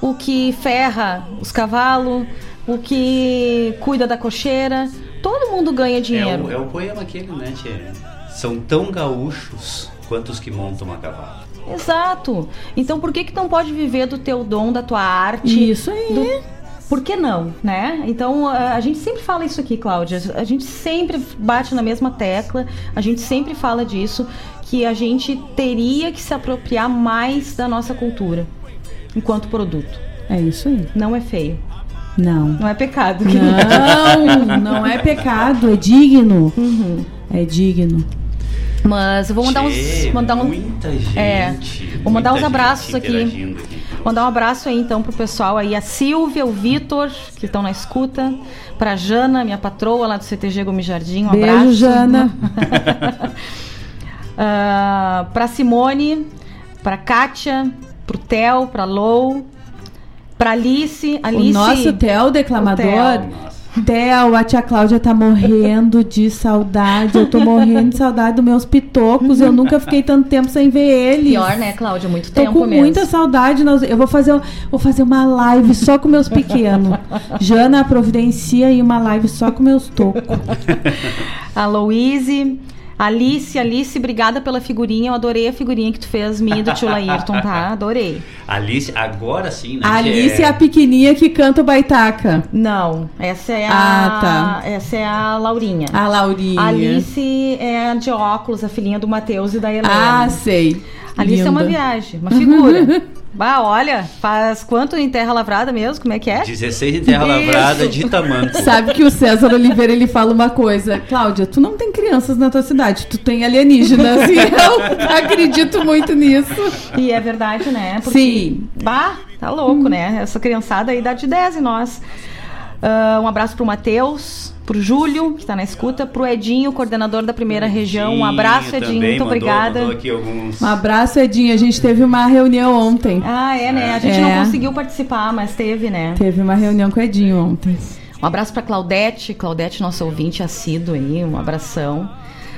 Speaker 3: o que ferra os cavalos, o que cuida da cocheira. Todo mundo ganha
Speaker 4: É
Speaker 3: dinheiro.
Speaker 4: o, é o poema aquele, né, Tia? São tão gaúchos quanto os que montam a cavalo.
Speaker 3: Exato. Então por que que não pode viver do teu dom, da tua arte?
Speaker 5: Isso aí.
Speaker 3: do- Por que não, né? Então a a gente sempre fala isso aqui, Cláudia. A gente sempre bate na mesma tecla. A gente sempre fala disso que a gente teria que se apropriar mais da nossa cultura enquanto produto.
Speaker 5: É isso aí.
Speaker 3: Não é feio,
Speaker 5: Não.
Speaker 3: não é pecado.
Speaker 5: Não, não é pecado, é digno. É digno.
Speaker 3: Mas eu vou mandar uns, mandar um,
Speaker 4: muita gente.
Speaker 3: É, vou mandar uns abraços aqui.
Speaker 4: aqui.
Speaker 3: Mandar um abraço aí então pro pessoal aí, a Silvia, o Vitor, que estão na escuta, pra Jana, minha patroa lá do CTG Gomes Jardim, um
Speaker 5: Beijo,
Speaker 3: abraço.
Speaker 5: Jana.
Speaker 3: Ah, pra Simone, pra Kátia, pro Theo, pra Lou, pra Alice.
Speaker 5: O
Speaker 3: Alice
Speaker 5: nosso Theo declamador.
Speaker 3: O Theo.
Speaker 5: Theo, a tia Cláudia tá morrendo de saudade. Eu tô morrendo de saudade dos meus pitocos. Eu nunca fiquei tanto tempo sem ver eles.
Speaker 3: Pior, né, Cláudia? Muito
Speaker 5: Tô
Speaker 3: tempo
Speaker 5: com
Speaker 3: mesmo.
Speaker 5: muita saudade. Eu vou fazer, vou fazer uma live só com meus pequenos. Jana, providencia aí uma live só com meus tocos.
Speaker 3: A Louise. Alice, Alice, obrigada pela figurinha. Eu adorei a figurinha que tu fez minha do tio Laírton, tá? Adorei.
Speaker 4: Alice, agora sim, né?
Speaker 5: Alice
Speaker 4: é-
Speaker 5: é a pequenininha que canta o baitaca.
Speaker 3: Não, essa é a.
Speaker 5: Ah, tá.
Speaker 3: Essa é a Laurinha.
Speaker 5: A Laurinha.
Speaker 3: Alice é a de óculos, a filhinha do Matheus e da Helena.
Speaker 5: Ah, sei.
Speaker 3: Alice é uma
Speaker 5: Linda.
Speaker 3: viagem, uma figura. bah, olha, faz quanto em terra lavrada mesmo? Como é que é?
Speaker 4: 16 em terra
Speaker 3: Isso.
Speaker 4: lavrada de tamanco.
Speaker 5: Sabe que o César Oliveira ele fala uma coisa, Cláudia, tu não tem crianças na tua cidade, tu tem alienígenas. E eu acredito muito nisso.
Speaker 3: E é verdade, né? Porque,
Speaker 5: Sim.
Speaker 3: Bah, tá louco, né? Essa criançada aí dá de 10 em nós. Ah, um abraço pro Matheus, pro Júlio, que tá na escuta, pro Edinho, coordenador da primeira região. Um abraço, Edinho,
Speaker 4: também
Speaker 3: muito
Speaker 4: mandou-
Speaker 3: obrigada.
Speaker 4: mandou aqui alguns...
Speaker 5: Um abraço, Edinho. A gente teve uma reunião ontem.
Speaker 3: Ah, é, né? A gente
Speaker 5: É.
Speaker 3: não conseguiu participar, mas teve, né?
Speaker 5: Teve uma reunião com o Edinho ontem.
Speaker 3: Um abraço pra Claudete, Claudete, nosso ouvinte assíduo aí, um abração.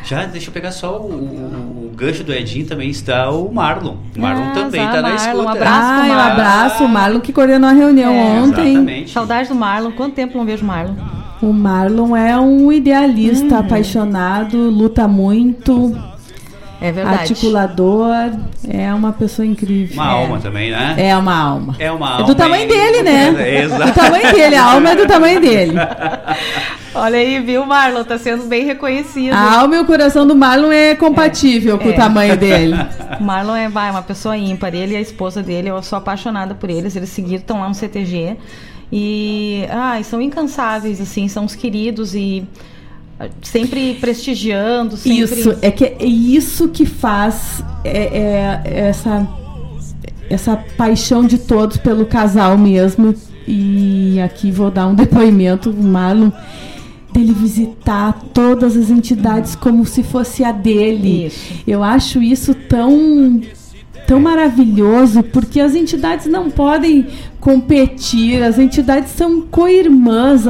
Speaker 4: Já, deixa eu pegar só o, o- o gancho do Edinho, também está o Marlon. O Marlon
Speaker 3: Ah,
Speaker 4: também
Speaker 3: tá,
Speaker 4: tá na escuta.
Speaker 3: um abraço
Speaker 5: Ai, um
Speaker 3: Marlon.
Speaker 5: abraço. O Marlon que coordenou a reunião
Speaker 3: É,
Speaker 5: ontem.
Speaker 4: Exatamente.
Speaker 3: Saudade do Marlon. Quanto tempo não vejo Marlon?
Speaker 5: O Marlon é um idealista,
Speaker 3: Uhum.
Speaker 5: apaixonado, luta muito,
Speaker 3: É verdade.
Speaker 5: articulador. É uma pessoa incrível.
Speaker 4: Uma alma também, né?
Speaker 5: É uma alma.
Speaker 4: É uma
Speaker 5: É
Speaker 4: alma.
Speaker 5: do tamanho dele, né?
Speaker 4: É,
Speaker 5: Do
Speaker 4: exato.
Speaker 5: tamanho dele, a alma é do tamanho dele.
Speaker 3: Olha aí, viu, Marlon? Tá sendo bem reconhecido.
Speaker 5: A alma e o coração do Marlon é compatível com
Speaker 3: É.
Speaker 5: o tamanho dele.
Speaker 3: O Marlon é vai, uma pessoa ímpar. Ele e a esposa dele, eu sou apaixonada por eles. Eles seguiram, estão lá no CTG. E ai, são incansáveis, assim, são os queridos e ah, sempre prestigiando, sempre.
Speaker 5: Isso, é que é isso que faz é, é, essa, essa paixão de todos pelo casal mesmo. E aqui vou dar um depoimento, Marlon, dele visitar todas as entidades como se fosse a dele.
Speaker 3: Isso.
Speaker 5: Eu acho isso tão tão maravilhoso porque as entidades não podem competir, as entidades são co-irmãs,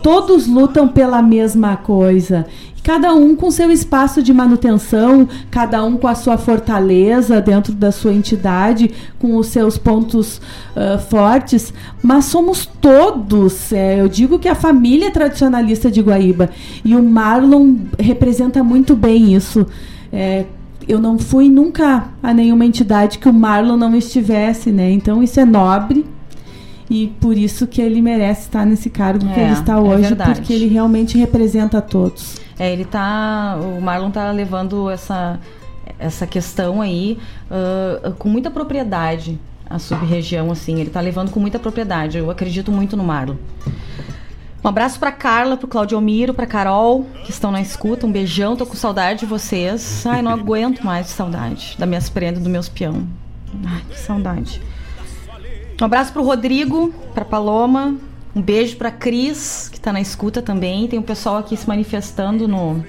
Speaker 5: todos lutam pela mesma coisa. Cada um com seu espaço de manutenção, cada um com a sua fortaleza dentro da sua entidade, com os seus pontos ah, fortes, mas somos todos. é, eu digo que a família tradicionalista de Guaíba e o Marlon representa muito bem isso. É, eu não fui nunca a nenhuma entidade que o Marlon não estivesse, né? Então isso é nobre e por isso que ele merece estar nesse cargo que
Speaker 3: É,
Speaker 5: ele está
Speaker 3: é
Speaker 5: hoje,
Speaker 3: verdade.
Speaker 5: porque ele realmente representa a todos.
Speaker 3: É, ele tá. O Marlon tá levando essa, essa questão aí ah, com muita propriedade. A sub-região, assim, ele tá levando com muita propriedade. Eu acredito muito no Marlon. Um abraço pra Carla, pro Claudio Miro, pra Carol, que estão na escuta. Um beijão, tô com saudade de vocês. Ai, não aguento mais de saudade das minhas prendas, dos meus peão. Ai, que saudade. Um abraço pro Rodrigo, pra Paloma. Um beijo pra Cris, que tá na escuta também. Tem um pessoal aqui se manifestando no.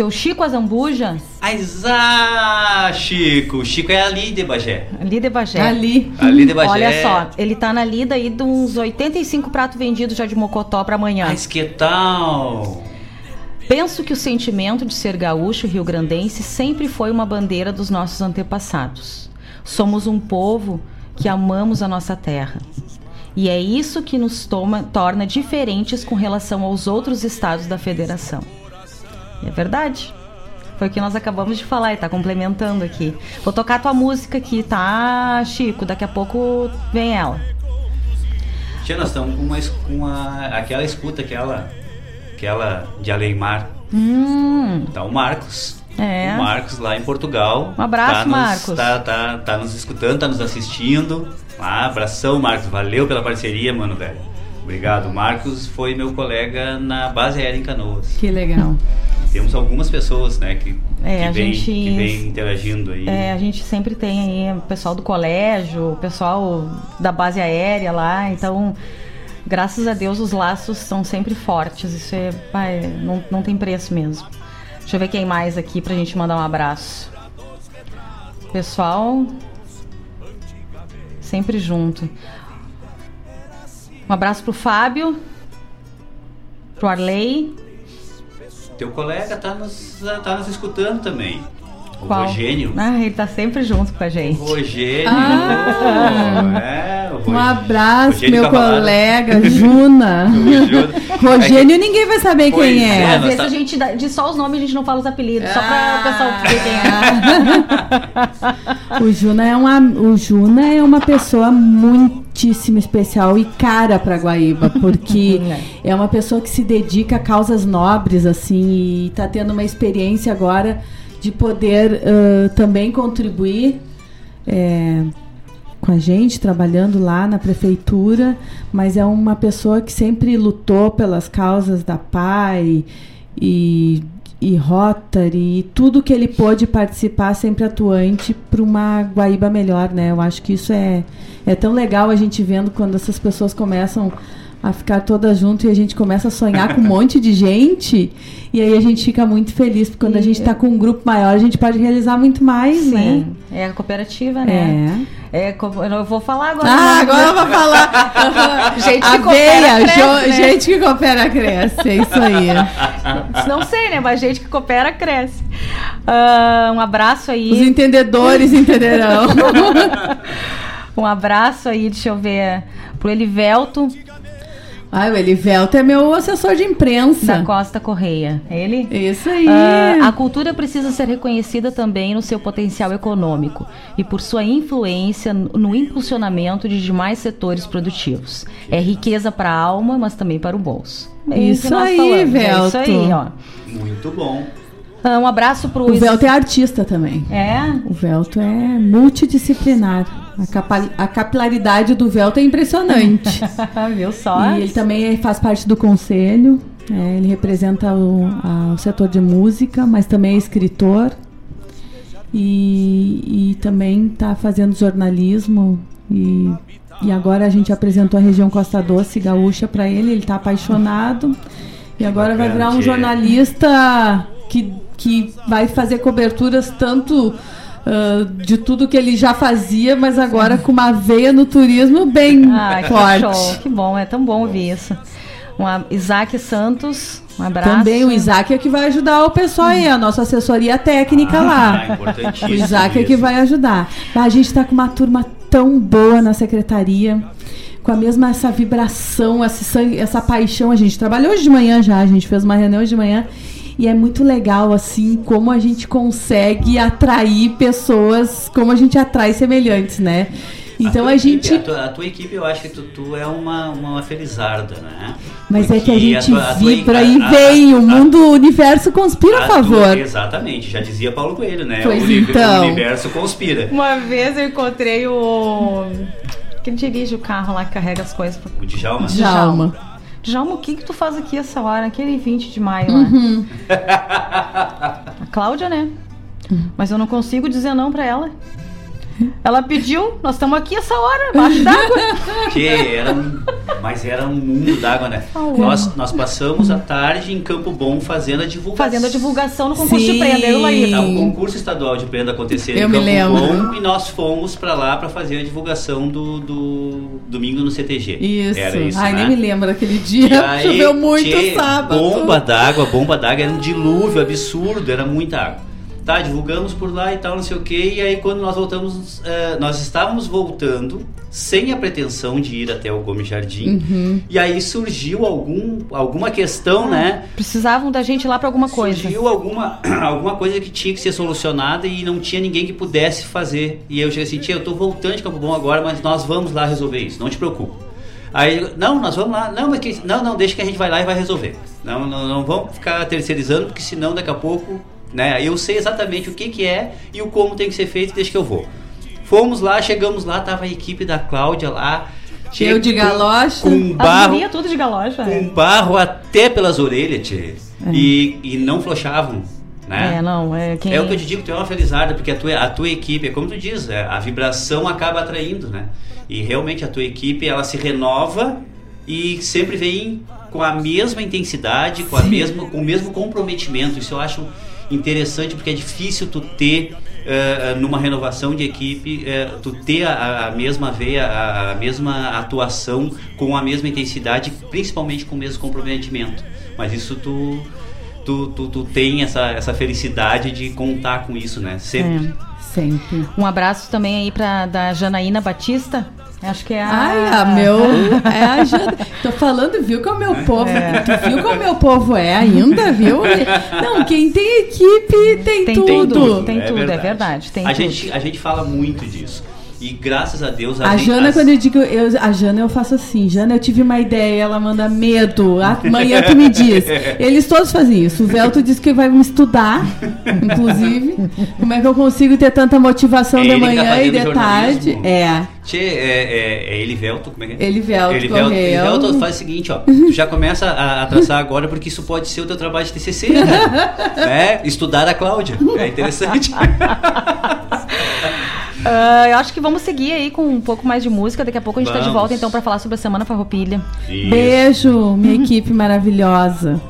Speaker 3: Seu Chico Azambuja,
Speaker 4: Aizá, Chico. O Chico é ali de Bagé.
Speaker 3: ali de Bagé.
Speaker 5: Ali.
Speaker 4: Ali de Bagé.
Speaker 3: Olha só, ele tá na lida aí de uns 85 pratos vendidos já de Mocotó pra amanhã.
Speaker 4: Mas que tal?
Speaker 3: Penso que o sentimento de ser gaúcho rio-grandense sempre foi uma bandeira dos nossos antepassados. Somos um povo que amamos a nossa terra. E é isso que nos toma- torna diferentes com relação aos outros estados da federação. E é verdade. Foi o que nós acabamos de falar e tá complementando aqui. Vou tocar tua música aqui, tá, Chico? Daqui a pouco vem ela.
Speaker 4: Tia, nós estamos com uma, com uma- aquela escuta, aquela, aquela de Aleimar.
Speaker 3: Hum,
Speaker 4: Tá o Marcos.
Speaker 3: É.
Speaker 4: O Marcos lá em Portugal.
Speaker 3: Um abraço,
Speaker 4: tá nos,
Speaker 3: Marcos.
Speaker 4: Tá, tá, tá nos escutando, tá nos assistindo. Ah, abração, Marcos. Valeu pela parceria, mano, velho. Obrigado. Marcos foi meu colega na base aérea em Canoas.
Speaker 5: Que legal.
Speaker 4: Temos algumas pessoas, né, que,
Speaker 3: É,
Speaker 4: que,
Speaker 3: a
Speaker 4: vem,
Speaker 3: gente-
Speaker 4: que vem interagindo aí.
Speaker 3: É, a gente sempre tem aí o pessoal do colégio, o pessoal da base aérea lá, então, graças a Deus, os laços são sempre fortes. Isso é, pai, não, não tem preço mesmo. Deixa eu ver quem mais aqui pra gente mandar um abraço. Pessoal, sempre junto. Um abraço pro Fábio, pro Arley.
Speaker 4: Teu colega tá nos, tá nos escutando também. O
Speaker 3: Qual?
Speaker 4: Rogênio.
Speaker 3: Ah, ele tá sempre junto com a gente.
Speaker 4: Rogênio.
Speaker 5: Ah.
Speaker 4: É, o
Speaker 5: Um abraço,
Speaker 4: Rogênio
Speaker 5: meu
Speaker 4: Cavalaro.
Speaker 5: colega, Juna.
Speaker 4: O.
Speaker 5: Rogênio, ninguém vai saber
Speaker 4: Pois
Speaker 5: quem
Speaker 4: é,
Speaker 5: é.
Speaker 3: Às vezes
Speaker 4: tá-
Speaker 3: a gente dá- diz só os nomes, a gente não fala os apelidos, só pra o pessoal
Speaker 5: Ah.
Speaker 3: ver quem é.
Speaker 5: O Juna é uma, o Juna é uma pessoa muitíssimo especial e cara para Guaíba, porque é uma pessoa que se dedica a causas nobres assim e tá tendo uma experiência agora de poder ãh, também contribuir é, com a gente trabalhando lá na prefeitura, mas é uma pessoa que sempre lutou pelas causas da PAI e, e Rotary e tudo que ele pôde participar sempre atuante para uma Guaíba melhor, né? Eu acho que isso é, é tão legal a gente vendo quando essas pessoas começam ficar todas juntas e a gente começa a sonhar com um monte de gente e aí a gente fica muito feliz porque quando a gente está com um grupo maior a gente pode realizar muito mais, né?
Speaker 3: Sim, é a cooperativa, né?
Speaker 5: É.
Speaker 3: É. eu vou falar agora.
Speaker 5: Ah,
Speaker 3: né?
Speaker 5: agora eu vou falar.
Speaker 3: Gente que
Speaker 5: a
Speaker 3: coopera, cresce, né?
Speaker 5: gente que coopera cresce, é isso aí.
Speaker 3: Não sei, né? Mas gente que coopera cresce. Ah, um abraço aí.
Speaker 5: Os entendedores entenderão.
Speaker 3: Um abraço aí, deixa eu ver, pro Elivelto
Speaker 5: Ai, o Elivelto é meu assessor de
Speaker 3: da
Speaker 5: imprensa.
Speaker 3: Costa Correia. É ele?
Speaker 5: Isso aí.
Speaker 3: Ah, a cultura precisa ser reconhecida também no seu potencial econômico e por sua influência no impulsionamento de demais setores produtivos. É riqueza para a alma, mas também para o bolso. Bem
Speaker 5: Isso
Speaker 3: nós
Speaker 5: aí,
Speaker 3: falamos, É isso
Speaker 5: Velto.
Speaker 3: aí, ó.
Speaker 4: Muito bom.
Speaker 3: Ah, um abraço pro
Speaker 5: o Velto é artista também.
Speaker 3: É?
Speaker 5: O Velto é multidisciplinar. A, capa- a capilaridade do Velto é impressionante.
Speaker 3: Viu só?
Speaker 5: E ele também faz parte do conselho. é, ele representa o, a- o setor de música, mas também é escritor. E, e também está fazendo jornalismo. E, e agora a gente apresentou a região Costa Doce Gaúcha para ele. Ele está apaixonado. E agora vai virar um jornalista que, que vai fazer coberturas tanto ah, de tudo que ele já fazia, mas agora com uma veia no turismo bem
Speaker 3: Ah, que
Speaker 5: forte.
Speaker 3: show, que bom, é tão bom ouvir isso. Um Isaac Santos, um abraço.
Speaker 5: Também o Isaac é que vai ajudar o pessoal aí, a nossa assessoria técnica
Speaker 4: Ah,
Speaker 5: lá.
Speaker 4: importantíssimo
Speaker 5: O Isaac é que vai ajudar. A gente está com uma turma tão boa na secretaria, com a mesma essa vibração, sangue, essa paixão. A gente trabalhou hoje de manhã já, a gente fez uma reunião hoje de manhã. E é muito legal, assim, como a gente consegue atrair pessoas, como a gente atrai semelhantes, né? Então a
Speaker 4: equipe-
Speaker 5: gente.
Speaker 4: a, tua, a tua equipe, eu acho que tu, tu é uma, uma felizarda, né?
Speaker 5: Mas é que a
Speaker 4: Porque
Speaker 5: gente
Speaker 4: a tua-
Speaker 5: vibra
Speaker 4: a-
Speaker 5: e
Speaker 4: a-
Speaker 5: vem,
Speaker 4: a-
Speaker 5: o mundo, o universo conspira a
Speaker 4: a tua-
Speaker 5: favor.
Speaker 4: exatamente, já dizia Paulo Coelho, né?
Speaker 5: Pois
Speaker 4: o,
Speaker 5: então.
Speaker 4: o universo conspira.
Speaker 3: Uma vez eu encontrei o. Quem dirige o carro lá que carrega as coisas.
Speaker 4: O Djalma.
Speaker 5: Djalma.
Speaker 3: Djalma, o que que tu faz aqui essa hora? Aquele 20 de maio lá.
Speaker 5: Uhum.
Speaker 3: A Cláudia, né? Mas eu não consigo dizer não pra ela. Ela pediu, nós estamos aqui essa hora, embaixo d'água.
Speaker 4: Que era um, mas era um mundo d'água, né? Nós, nós passamos a tarde em Campo Bom fazendo a divulgação.
Speaker 3: Fazendo a divulgação no concurso
Speaker 5: Sim.
Speaker 3: de prenda, eu Laíta.
Speaker 4: Tá, o concurso estadual de prenda acontecendo
Speaker 5: Eu
Speaker 4: em
Speaker 5: me
Speaker 4: Campo
Speaker 5: lembro.
Speaker 4: Bom e nós fomos pra lá pra fazer a divulgação do, do domingo no CTG.
Speaker 5: Isso.
Speaker 4: Era isso,
Speaker 5: Ai,
Speaker 4: né?
Speaker 5: nem me lembro daquele dia.
Speaker 4: aí,
Speaker 5: Choveu muito
Speaker 4: tchê,
Speaker 5: sábado.
Speaker 4: Bomba d'água, bomba d'água, era um dilúvio absurdo, era muita água. Tá, divulgamos por lá e tal, não sei o que. E aí quando nós voltamos, eh, nós estávamos voltando sem a pretensão de ir até o Gomes Jardim.
Speaker 5: Uhum.
Speaker 4: E aí surgiu algum, alguma questão, né?
Speaker 3: Precisavam da gente lá pra alguma coisa.
Speaker 4: Surgiu alguma, alguma coisa que tinha que ser solucionada e não tinha ninguém que pudesse fazer. E eu cheguei assim, tia, eu tô voltando de Campo Bom agora, mas nós vamos lá resolver isso, não te preocupe. Aí, não, nós vamos lá. Não, mas que, não, não, deixa que a gente vai lá e vai resolver. Não, não, não vamos ficar terceirizando, porque senão daqui a pouco, né? Eu sei exatamente o que que é e o como tem que ser feito, deixa que eu vou. Fomos lá, chegamos lá, tava a equipe da Cláudia lá.
Speaker 5: Eu de galocha.
Speaker 4: Com barro,
Speaker 3: tudo de galocha.
Speaker 4: com barro até pelas orelhas, tchê. E, e não flochavam, né?
Speaker 3: É, não, é quem...
Speaker 4: É o que eu te digo, tu é uma felizarda, porque a tua, a tua equipe, é como tu diz, é, a vibração acaba atraindo, né? E realmente a tua equipe, ela se renova e sempre vem com a mesma intensidade, com, a mesma, com o mesmo comprometimento. Isso eu acho interessante, porque é difícil tu ter, eh, numa renovação de equipe, eh, tu ter a, a mesma veia, a, a mesma atuação com a mesma intensidade, principalmente com o mesmo comprometimento. mas isso tu tu, tu, tu tem essa, essa felicidade de contar com isso, né? Sempre.
Speaker 3: É.
Speaker 5: Sempre.
Speaker 3: Um abraço também aí pra da Janaína Batista. Acho que é a.
Speaker 5: Ai, a meu. É a Jana. Tô falando, viu como é o meu povo. Tu viu como meu povo é ainda, viu? Não, quem tem equipe tem,
Speaker 3: Tem
Speaker 5: tudo.
Speaker 3: tudo. Tem tudo, é verdade, tem
Speaker 4: a,
Speaker 3: tudo.
Speaker 4: Gente, a gente fala muito disso. E graças a Deus a,
Speaker 5: A Jana,
Speaker 4: as-
Speaker 5: quando eu digo, eu, a Jana eu faço assim, Jana, eu tive uma ideia, ela manda medo, amanhã tu me diz. Eles todos fazem isso. O Velto disse que vai me estudar, inclusive. Como é que eu consigo ter tanta motivação
Speaker 4: É
Speaker 5: de
Speaker 4: ele tá
Speaker 5: manhã e
Speaker 4: fazendo
Speaker 5: de tarde? É.
Speaker 4: Tchê, é, é, é Elivelto, como é que é?
Speaker 5: Elivelto
Speaker 4: Elivelto,
Speaker 5: Correia.
Speaker 4: Elivelto faz o seguinte, ó. Tu já começa a, a traçar agora, porque isso pode ser o teu trabalho de TCC, né? né? Estudar a Cláudia. É interessante.
Speaker 3: Ah, eu acho que vamos seguir aí com um pouco mais de música. Daqui a pouco a gente tá de
Speaker 4: Vamos.
Speaker 3: volta então pra falar sobre a Semana Farroupilha.
Speaker 4: Isso.
Speaker 5: Beijo, minha equipe maravilhosa.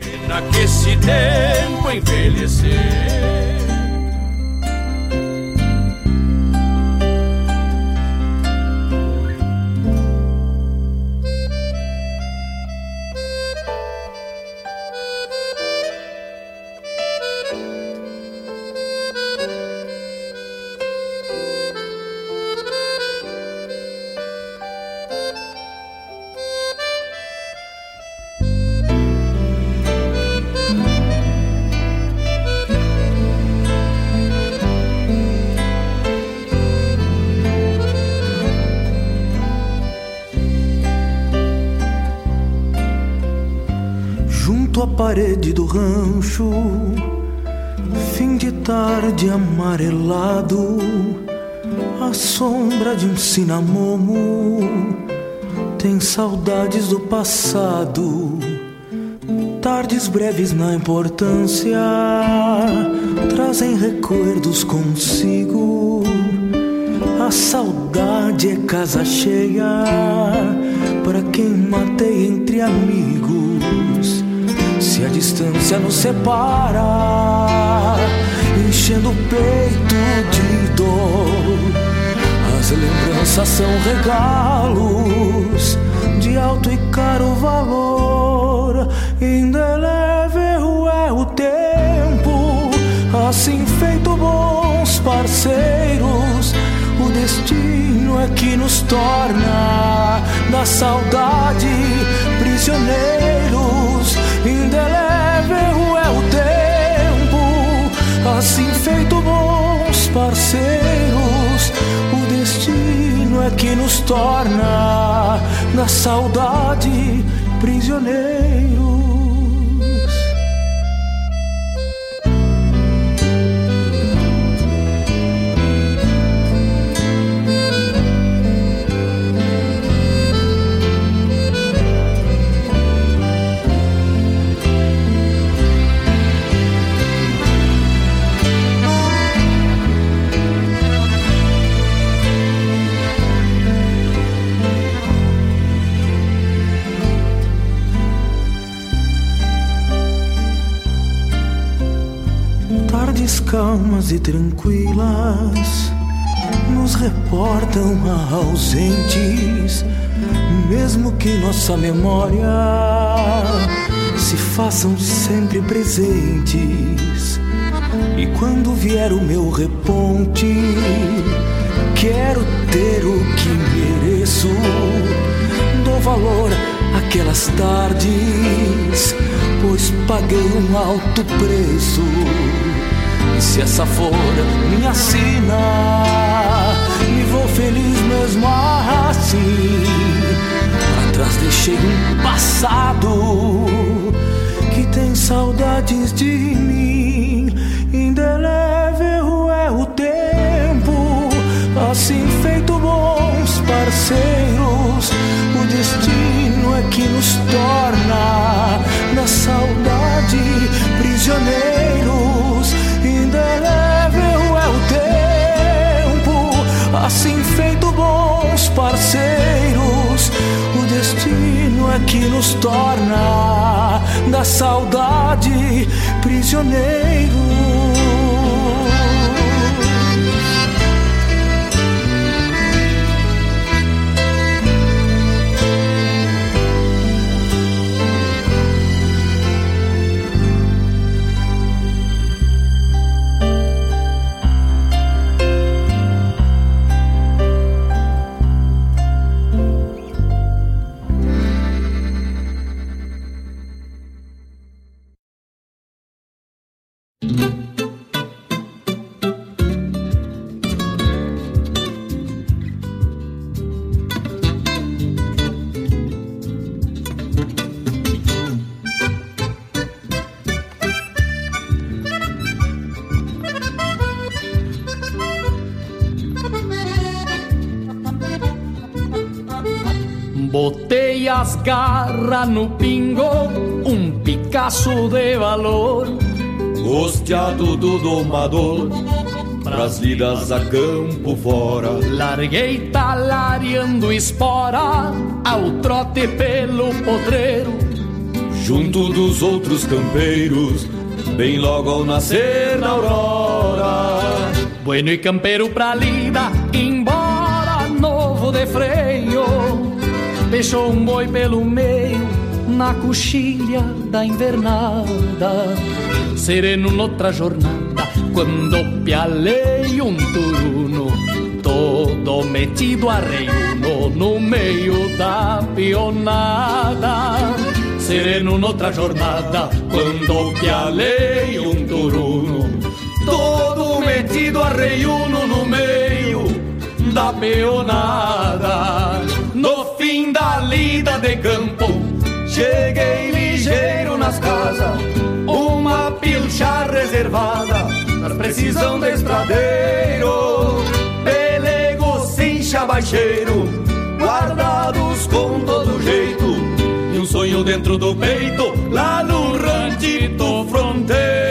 Speaker 8: Pena que esse tempo envelhecer.
Speaker 9: Parede do rancho, fim de tarde amarelado, a sombra de um cinamomo tem saudades do passado. Tardes breves na importância trazem recuerdos consigo. A saudade é casa cheia para quem matei entre amigos. Se a distância nos separa, enchendo o peito de dor, as lembranças são regalos de alto e caro valor. Indelével é o tempo, assim feito bons parceiros. O destino é que nos torna da saudade prisioneiros. Indelével é o tempo, assim feito bons parceiros. O destino é que nos torna da saudade prisioneiros. Calmas e tranquilas nos reportam a ausentes, mesmo que nossa memória se façam sempre presentes. E quando vier o meu reponte, quero ter o que mereço. Dou valor àquelas tardes, pois paguei um alto preço. Se essa for minha sina, me vou feliz mesmo assim. Pra trás deixei um passado que tem saudades de mim. Indelével é o tempo, assim feito bons parceiros. O destino é que nos torna na saudade prisioneiros. Assim feito bons parceiros. O destino é que nos torna da saudade prisioneiros.
Speaker 10: No pingo, um Picasso de valor.
Speaker 6: Costeado do domador, pras lidas a campo fora.
Speaker 10: Larguei talariando espora, ao trote pelo podreiro.
Speaker 6: Junto dos outros campeiros, bem logo ao nascer da aurora.
Speaker 10: Bueno e campeiro pra lida, embora novo de freio. Deixou um boi pelo meio, na coxilha da invernada. Sereno noutra jornada, quando pialei um turuno, todo metido a reiuno no meio da pionada. Sereno noutra jornada, quando pialei um turuno, todo metido a reiuno no meio da peonada. No fim da lida de campo, cheguei ligeiro nas casas, uma pilcha reservada, nas precisão de estradeiro, pelego sem chabaixeiro, guardados com todo jeito, e um sonho dentro do peito, lá no rantito fronteiro.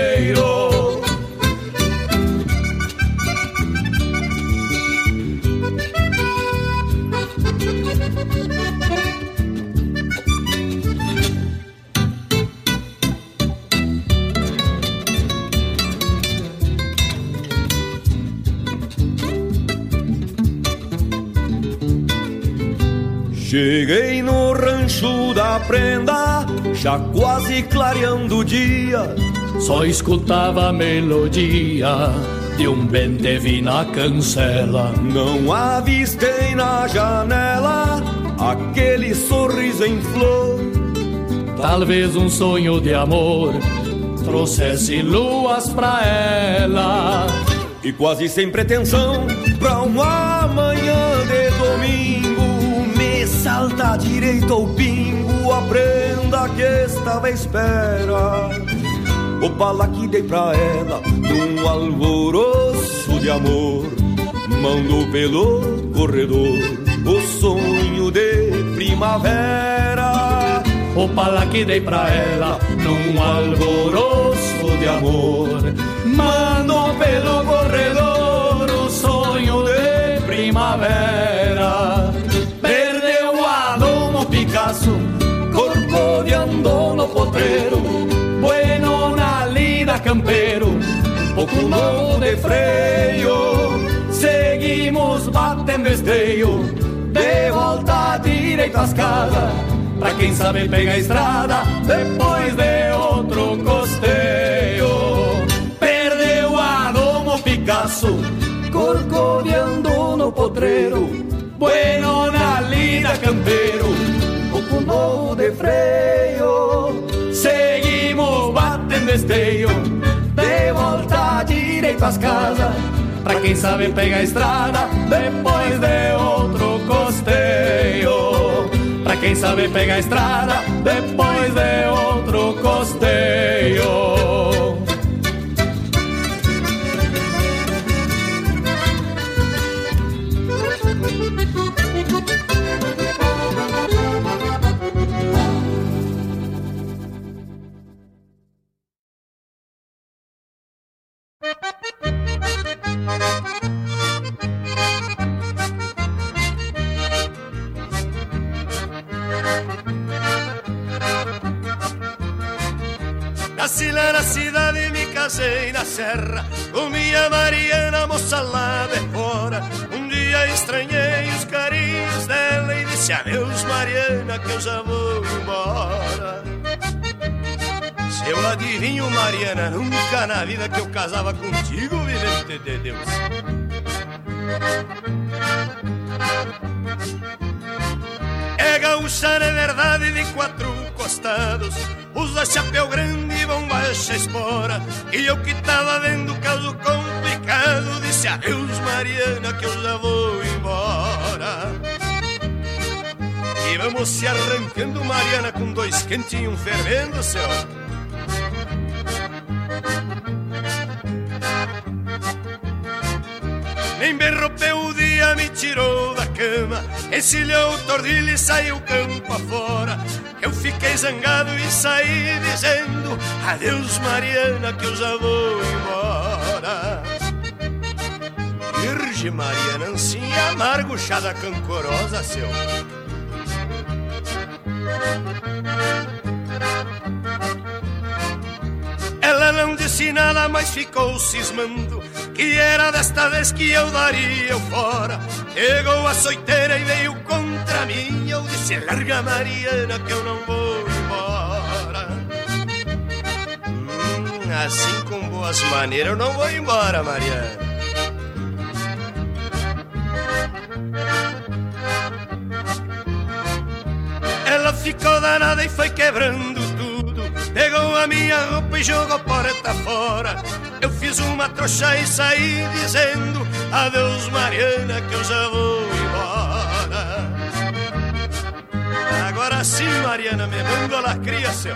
Speaker 6: Cheguei no rancho da prenda, já quase clareando o dia.
Speaker 10: Só escutava a melodia de um bente na cancela.
Speaker 6: Não avistei na janela aquele sorriso em flor.
Speaker 10: Talvez um sonho de amor trouxesse luas pra ela.
Speaker 6: E quase sem pretensão, pra uma manhã de domingo, salta direito ao pingo a prenda que estava à espera. O pala que dei pra ela num alvoroço de amor, mandou pelo corredor o sonho de primavera.
Speaker 10: O pala que dei pra ela num alvoroço de amor, mandou pelo corredor o sonho de primavera. Picasso, corcoviando no potreiro, bueno na lida campeiro, um pouco novo de freio. Seguimos batendo esteio, de volta direito às casas. Pra quem sabe pegar a estrada depois de outro costeio. Perdeu a domo Picasso, corcoviando no potreiro. Bueno na lida campeiro, pouco novo de freio. Seguimos batendo esteio, de volta direito às casas. Pra quem sabe pegar a estrada depois de outro costeio. Pra quem sabe pegar a estrada depois de outro costeio.
Speaker 11: Que eu já vou embora. Se eu adivinho Mariana, nunca na vida que eu casava contigo Vivente de Deus. É gaúcha de verdade de quatro costados. Usa chapéu grande e bomba espora. E eu que tava vendo caso complicado Disse adeus Mariana que eu já vou embora vamos se arrancando Mariana com dois quentinhos fervendo céu Nem berropeu o dia me tirou da cama, encilhou o tordilho e saiu campo afora. Eu fiquei zangado e saí dizendo: Adeus, Mariana, que eu já vou embora. Virgem Mariana, ancinha amargo, chada cancorosa, seu. Ela não disse nada, mas ficou cismando Que era desta vez que eu daria eu fora. Chegou a soiteira e veio contra mim. Eu disse, larga Mariana que eu não vou embora. Hum, Assim com boas maneiras eu não vou embora, Mariana ficou danada e foi quebrando tudo. Pegou a minha roupa e jogou porta fora. Eu fiz uma trouxa e saí dizendo: Adeus, Mariana, que eu já vou embora. Agora sim, Mariana, me manda a lacria, seu.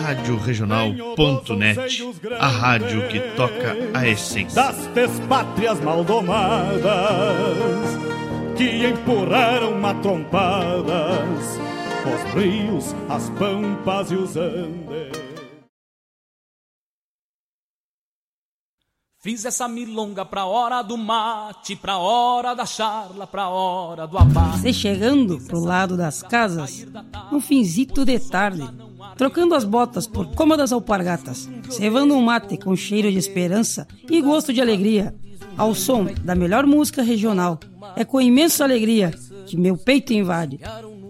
Speaker 12: radioregional.net, a rádio que toca a essência
Speaker 13: das despátrias maldomadas que empurraram matrompadas os rios, as pampas e os andes.
Speaker 14: Fiz essa milonga pra hora do mate, pra hora da charla, pra hora do abate.
Speaker 15: Você chegando pro lado das casas, um finzito de tarde, trocando as botas por cômodas alpargatas, cevando um mate com cheiro de esperança e gosto de alegria, ao som da melhor música regional. É com imensa alegria que meu peito invade.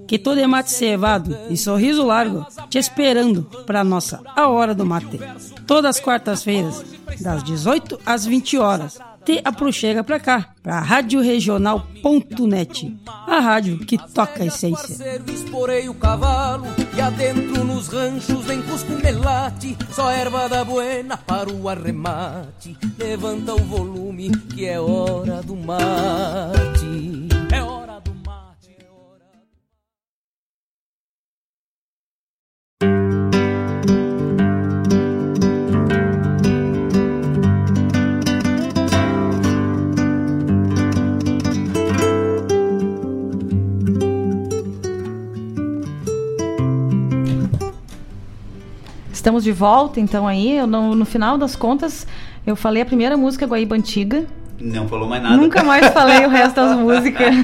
Speaker 15: Que todo é mate cevado e sorriso largo, te esperando pra nossa A Hora do Mate. Todas as quartas-feiras, das 18 às 20 horas. Te aproxega pra cá, pra radioregional.net, a rádio que toca a essência.
Speaker 2: E adentro nos ranchos vem cusco melate, só erva da buena para o arremate. Levanta o volume que é hora do mate.
Speaker 3: Estamos de volta, então, aí. Eu não- no final das contas, eu falei a primeira música Guaíba Antiga.
Speaker 4: Não falou mais nada.
Speaker 3: Nunca mais falei o resto das músicas.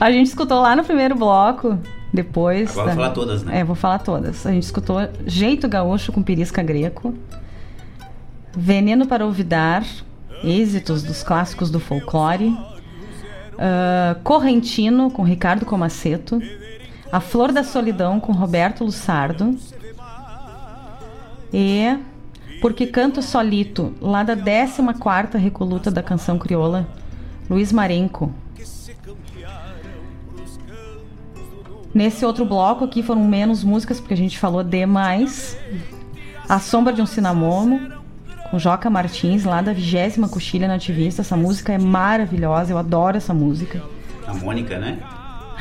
Speaker 3: a gente escutou lá no primeiro bloco. Depois.
Speaker 4: Agora vou falar todas, né?
Speaker 3: É, vou falar todas. A gente escutou Jeito Gaúcho com Pirisca Greco. Veneno para Olvidar. Êxitos dos clássicos do folclore. ah, Correntino com Ricardo Comaceto. A Flor da Solidão com Roberto Lussardo. E Porque Canto Solito, lá da 14ª Recoluta da Canção Crioula, Luiz Marenco. Nesse outro bloco aqui foram menos músicas, porque a gente falou demais. A Sombra de um Cinamomo, com Joca Martins, lá da 20 Coxilha Nativista. Essa música é maravilhosa, eu adoro essa música.
Speaker 4: A Mônica, né?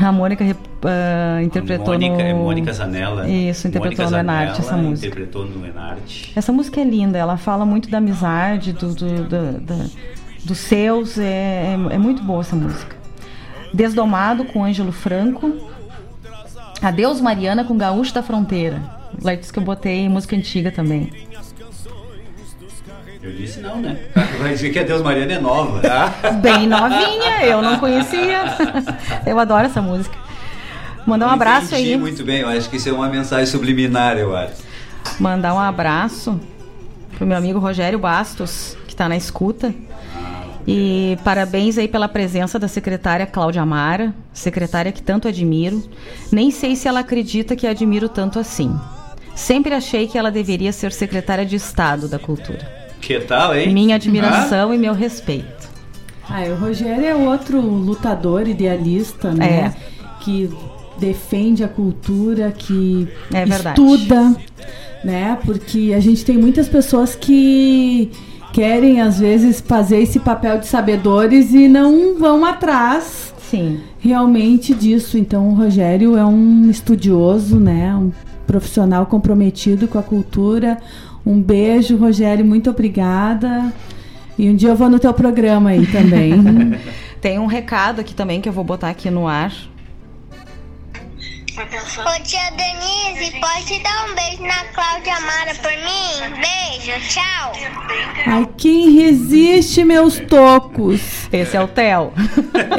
Speaker 3: A Mônica uh, interpretou
Speaker 4: Mônica,
Speaker 3: no...
Speaker 4: É Mônica Zanella.
Speaker 3: Isso, interpretou
Speaker 4: Mônica
Speaker 3: no Enarte essa música.
Speaker 4: Interpretou no Enarte.
Speaker 3: Essa música é linda, ela fala muito da amizade, do, do, do- da- dos seus, é, é, é muito boa essa música. Desdomado com Ângelo Franco. Adeus Mariana com Gaúcho da Fronteira. Lá diz que eu botei música antiga também.
Speaker 4: Eu disse não, né? Vai dizer que a Deus Mariana é nova.
Speaker 3: Bem novinha, eu não conhecia. Eu adoro essa música. Mandar um abraço
Speaker 4: entendi
Speaker 3: aí.
Speaker 4: muito bem, eu acho que isso é uma mensagem subliminar, eu acho.
Speaker 3: Mandar um abraço pro meu amigo Rogério Bastos, que tá na escuta. E parabéns aí pela presença da secretária Cláudia Amara, secretária que tanto admiro. Nem sei se ela acredita que admiro tanto assim. Sempre achei que ela deveria ser secretária de Estado da Cultura.
Speaker 4: Que tal, hein?
Speaker 3: Minha admiração ah? e meu respeito.
Speaker 5: Ah, o Rogério é outro lutador idealista, né? É. Que defende a cultura, que é estuda, né? Porque a gente tem muitas pessoas que querem às vezes fazer esse papel de sabedores e não vão atrás
Speaker 3: Sim.
Speaker 5: realmente disso. Então o Rogério é um estudioso, né? Um profissional comprometido com a cultura. Um beijo, Rogério, muito obrigada. E um dia eu vou no teu programa aí também.
Speaker 3: Tem um recado aqui também que eu vou botar aqui no ar
Speaker 16: Ô tia Denise, pode dar um beijo na Cláudia Amara por mim? Beijo, tchau.
Speaker 5: Ai, quem resiste, meus tocos?
Speaker 3: Esse é o Theo.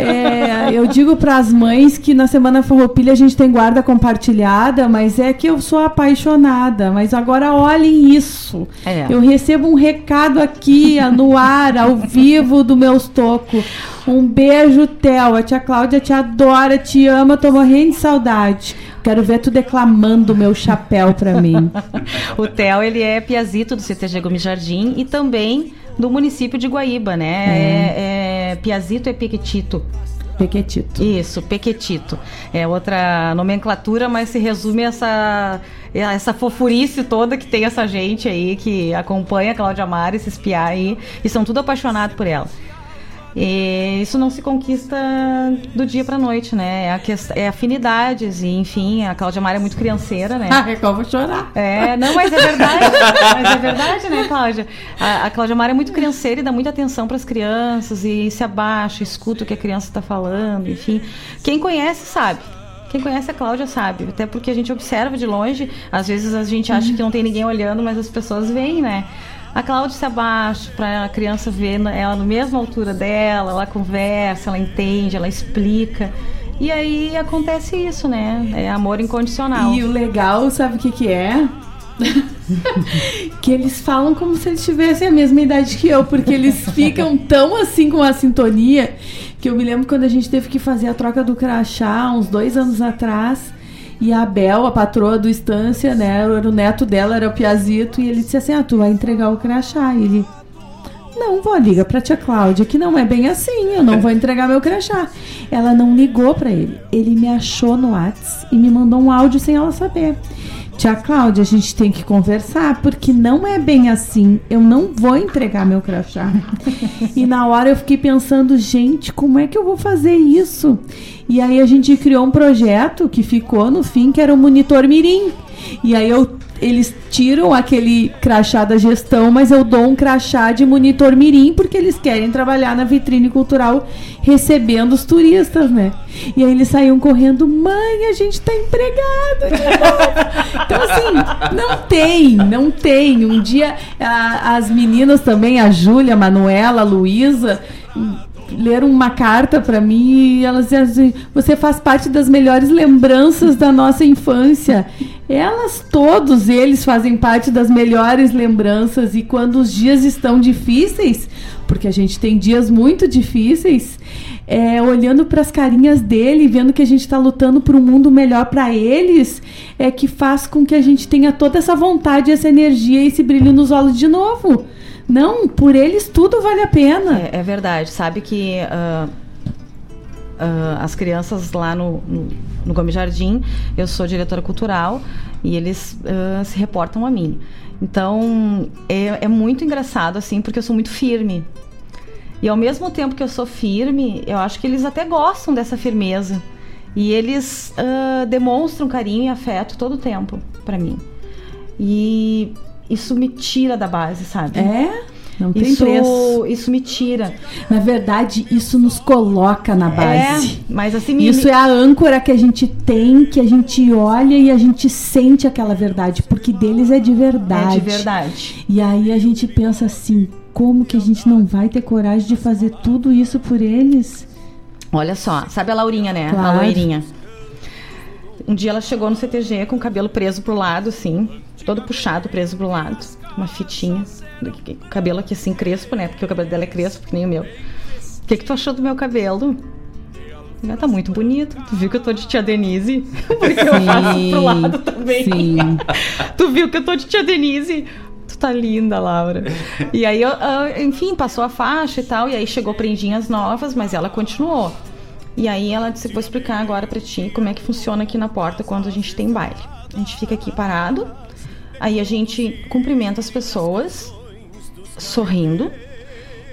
Speaker 5: É, eu digo para as mães que na Semana Farroupilha a gente tem guarda compartilhada, mas é que eu sou apaixonada. Mas agora olhem isso. É. Eu recebo um recado aqui no ar, ao vivo, do meus tocos. Um beijo, Theo. A tia Cláudia te adora, te ama, tô morrendo de saudade. Quero ver tu declamando meu chapéu para mim.
Speaker 3: o Theo, ele é piazito do CTG Gomes Jardim e também do município de Guaíba, né? É, é, é piazito é Pequetito.
Speaker 5: Pequetito.
Speaker 3: Isso, Pequetito. É outra nomenclatura, mas se resume essa essa fofurice toda que tem essa gente aí que acompanha a Cláudia Mara, esses piá aí, e são tudo apaixonados por ela. E isso não se conquista do dia pra noite, né? É, a é afinidades, e enfim, a Cláudia Mara é muito crianceira, né?
Speaker 5: Ah, é como chorar.
Speaker 3: É, não, mas é verdade. mas é verdade, né, Cláudia? A, a Cláudia Mara é muito crianceira e dá muita atenção para as crianças e se abaixa, escuta o que a criança está falando, enfim. Quem conhece sabe. Quem conhece a Cláudia sabe, até porque a gente observa de longe, às vezes a gente acha que não tem ninguém olhando, mas as pessoas veem, né? A Cláudia se abaixa para a criança ver ela na mesma altura dela, ela conversa, ela entende, ela explica. E aí acontece isso, né? É amor incondicional.
Speaker 5: E o legal, sabe o que, que é? que eles falam como se eles tivessem a mesma idade que eu, porque eles ficam tão assim com a sintonia que eu me lembro quando a gente teve que fazer a troca do crachá uns dois anos atrás. E a Bel, a patroa do Estância, né? Era o neto dela, era o Piazito, e ele disse assim: Ah, tu vai entregar o crachá. E ele. Não, vou, liga pra tia Cláudia, que não é bem assim, eu não vou entregar meu crachá. Ela não ligou para ele. Ele me achou no Whats e me mandou um áudio sem ela saber. Tia Cláudia, a gente tem que conversar, porque não é bem assim. Eu não vou entregar meu crachá. e na hora eu fiquei pensando, gente, como é que eu vou fazer isso? E aí a gente criou um projeto que ficou no fim, que era o Monitor Mirim. E aí eu eles tiram aquele crachá da gestão, mas eu dou um crachá de monitor mirim porque eles querem trabalhar na vitrine cultural recebendo os turistas, né? E aí eles saíam correndo, mãe, a gente tá empregado então assim, não tem, não tem. Um dia a, as meninas também, a Júlia, a Manuela, a Luísa, leram uma carta para mim e elas diziam assim: você faz parte das melhores lembranças da nossa infância. Elas, todos eles, fazem parte das melhores lembranças e quando os dias estão difíceis, porque a gente tem dias muito difíceis, é, olhando para as carinhas dele, vendo que a gente está lutando por um mundo melhor para eles, é que faz com que a gente tenha toda essa vontade, essa energia e esse brilho nos olhos de novo. Não, por eles tudo vale a pena.
Speaker 3: É, é verdade. Sabe que uh, uh, as crianças lá no, no, no Gomes Jardim, eu sou diretora cultural e eles uh, se reportam a mim. Então é, é muito engraçado assim, porque eu sou muito firme. E ao mesmo tempo que eu sou firme, eu acho que eles até gostam dessa firmeza. E eles uh, demonstram carinho e afeto todo o tempo para mim. E isso me tira da base, sabe?
Speaker 5: É? Não tem
Speaker 3: isso,
Speaker 5: preço.
Speaker 3: Isso me tira.
Speaker 5: Na verdade, isso nos coloca na base.
Speaker 3: É, mas assim... Me,
Speaker 5: isso é a âncora que a gente tem, que a gente olha e a gente sente aquela verdade. Porque deles é de verdade.
Speaker 3: É de verdade.
Speaker 5: E aí a gente pensa assim, como que a gente não vai ter coragem de fazer tudo isso por eles?
Speaker 3: Olha só, sabe a Laurinha, né?
Speaker 5: Claro.
Speaker 3: A loirinha. Um dia ela chegou no CTG com o cabelo preso pro lado, assim, todo puxado, preso pro lado, uma fitinha, cabelo aqui assim, crespo, né? Porque o cabelo dela é crespo, que nem o meu. que, que tu achou do meu cabelo? Ah, Tá muito bonito. Tu viu que eu tô de tia Denise? Porque eu faço pro lado também.
Speaker 5: Sim.
Speaker 3: tu viu que eu tô de tia Denise? Tu tá linda, Laura. E aí, eu, ah, enfim, passou a faixa e tal. E aí chegou prendinhas novas, mas ela continuou. E aí ela disse: Vou explicar agora pra ti como é que funciona aqui na porta quando a gente tem baile. A gente fica aqui parado, aí a gente cumprimenta as pessoas, sorrindo,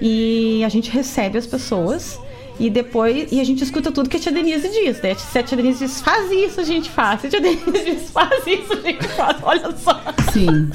Speaker 3: e a gente recebe as pessoas. E depois, e a gente escuta tudo que a tia Denise diz, né? Se a tia Denise diz, faz isso, a gente faz. Se a tia Denise diz, faz isso, a gente faz. Olha só.
Speaker 5: Sim.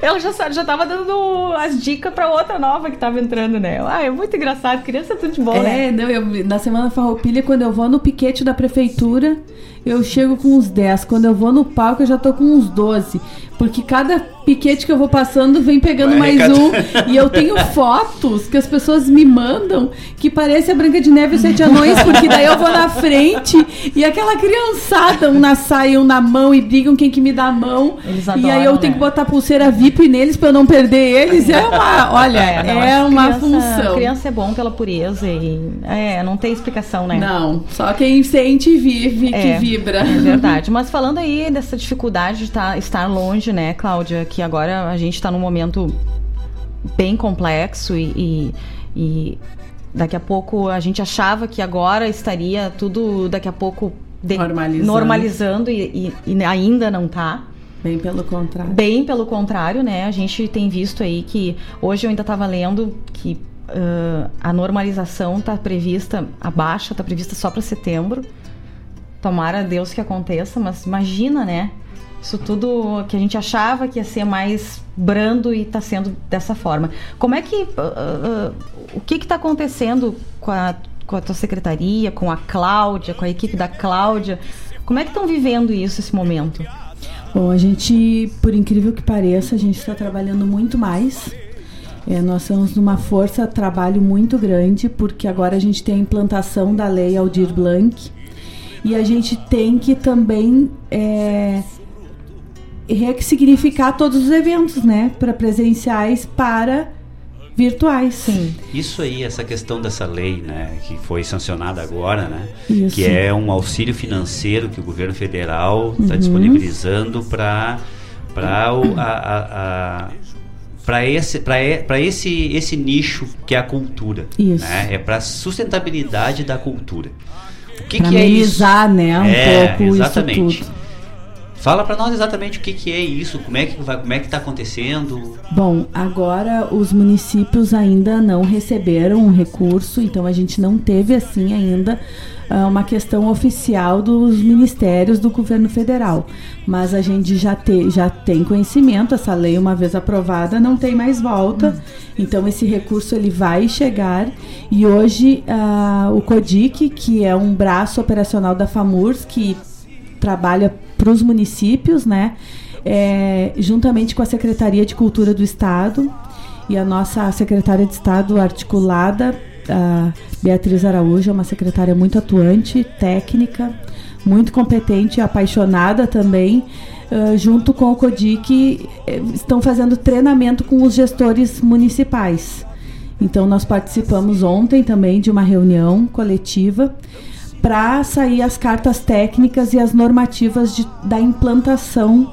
Speaker 3: Ela já, já tava dando as dicas pra outra nova que tava entrando, né? Ah, é muito engraçado. Criança é tudo de bom, né?
Speaker 5: É, não, eu, na Semana Farroupilha, quando eu vou no piquete da prefeitura, eu chego com uns 10. Quando eu vou no palco, eu já tô com uns 12. Porque cada piquete que eu vou passando vem pegando
Speaker 4: Vai
Speaker 5: mais um. E eu tenho fotos que as pessoas me mandam que parece a Branca de Neve e os Sete Anões, porque daí eu vou na frente e aquela criançada, um na saia, um na mão e brigam quem que me dá a mão.
Speaker 3: Eles
Speaker 5: e aí
Speaker 3: adoram,
Speaker 5: eu tenho
Speaker 3: né?
Speaker 5: que botar pulseira VIP neles pra eu não perder eles. É uma, olha, é,
Speaker 3: não, que
Speaker 5: uma
Speaker 3: criança,
Speaker 5: função.
Speaker 3: Criança é bom pela pureza e. É, não tem explicação, né?
Speaker 5: Não, só quem sente e vive que
Speaker 3: É,
Speaker 5: vibra.
Speaker 3: É verdade. Mas falando aí dessa dificuldade de tá- estar longe, né, Cláudia? Que agora a gente está num momento bem complexo e, e, e daqui a pouco a gente achava que agora estaria tudo daqui a pouco de-
Speaker 5: Normalizando.
Speaker 3: normalizando e, e- e ainda não tá.
Speaker 5: Bem pelo contrário.
Speaker 3: Bem pelo contrário, né? A gente tem visto aí que hoje eu ainda estava lendo que ah, a normalização está prevista, a baixa está prevista só para setembro. Tomara Deus que aconteça, mas imagina, né? Isso tudo que a gente achava que ia ser mais brando e está sendo dessa forma. Como é que. ah, ah, o que está acontecendo com a, com a tua secretaria, com a Cláudia, com a equipe da Cláudia? Como é que estão vivendo isso, esse momento?
Speaker 5: Bom, a gente, por incrível que pareça, a gente está trabalhando muito mais. É, nós estamos numa força trabalho muito grande, porque agora a gente tem a implantação da lei Aldir Blanc e a gente tem que também é, ressignificar todos os eventos, né? Para presenciais para virtuais.
Speaker 3: Sim.
Speaker 4: Isso aí, essa questão dessa lei, né, que foi sancionada agora, né,
Speaker 5: Isso.
Speaker 4: que é um auxílio financeiro que o governo federal está
Speaker 5: Uhum.
Speaker 4: disponibilizando para para a, a, para esse para esse esse nicho que é a cultura,
Speaker 5: Isso.
Speaker 4: né? É para sustentabilidade da cultura. O que,
Speaker 5: Pra
Speaker 4: que é isso?
Speaker 5: né, um
Speaker 4: é,
Speaker 5: pouco isso
Speaker 4: exatamente.
Speaker 5: tudo.
Speaker 4: Fala para nós exatamente o que, que é isso, como é que vai, como é que está acontecendo.
Speaker 5: Bom, agora os municípios ainda não receberam um recurso, então a gente não teve assim ainda ah, uma questão oficial dos ministérios do governo federal. Mas a gente já, te, já tem conhecimento, essa lei uma vez aprovada não tem mais volta. Então esse recurso ele vai chegar e hoje ah, o CODIC, que é um braço operacional da FAMURS, que trabalha para os municípios, né? É, juntamente com a Secretaria de Cultura do Estado e a nossa secretária de Estado articulada, Beatriz Araújo, é uma secretária muito atuante, técnica, muito competente apaixonada também. ah, junto com o CODIC, eh, estão fazendo treinamento com os gestores municipais. Então, nós participamos ontem também de uma reunião coletiva para sair as cartas técnicas e as normativas de- da implantação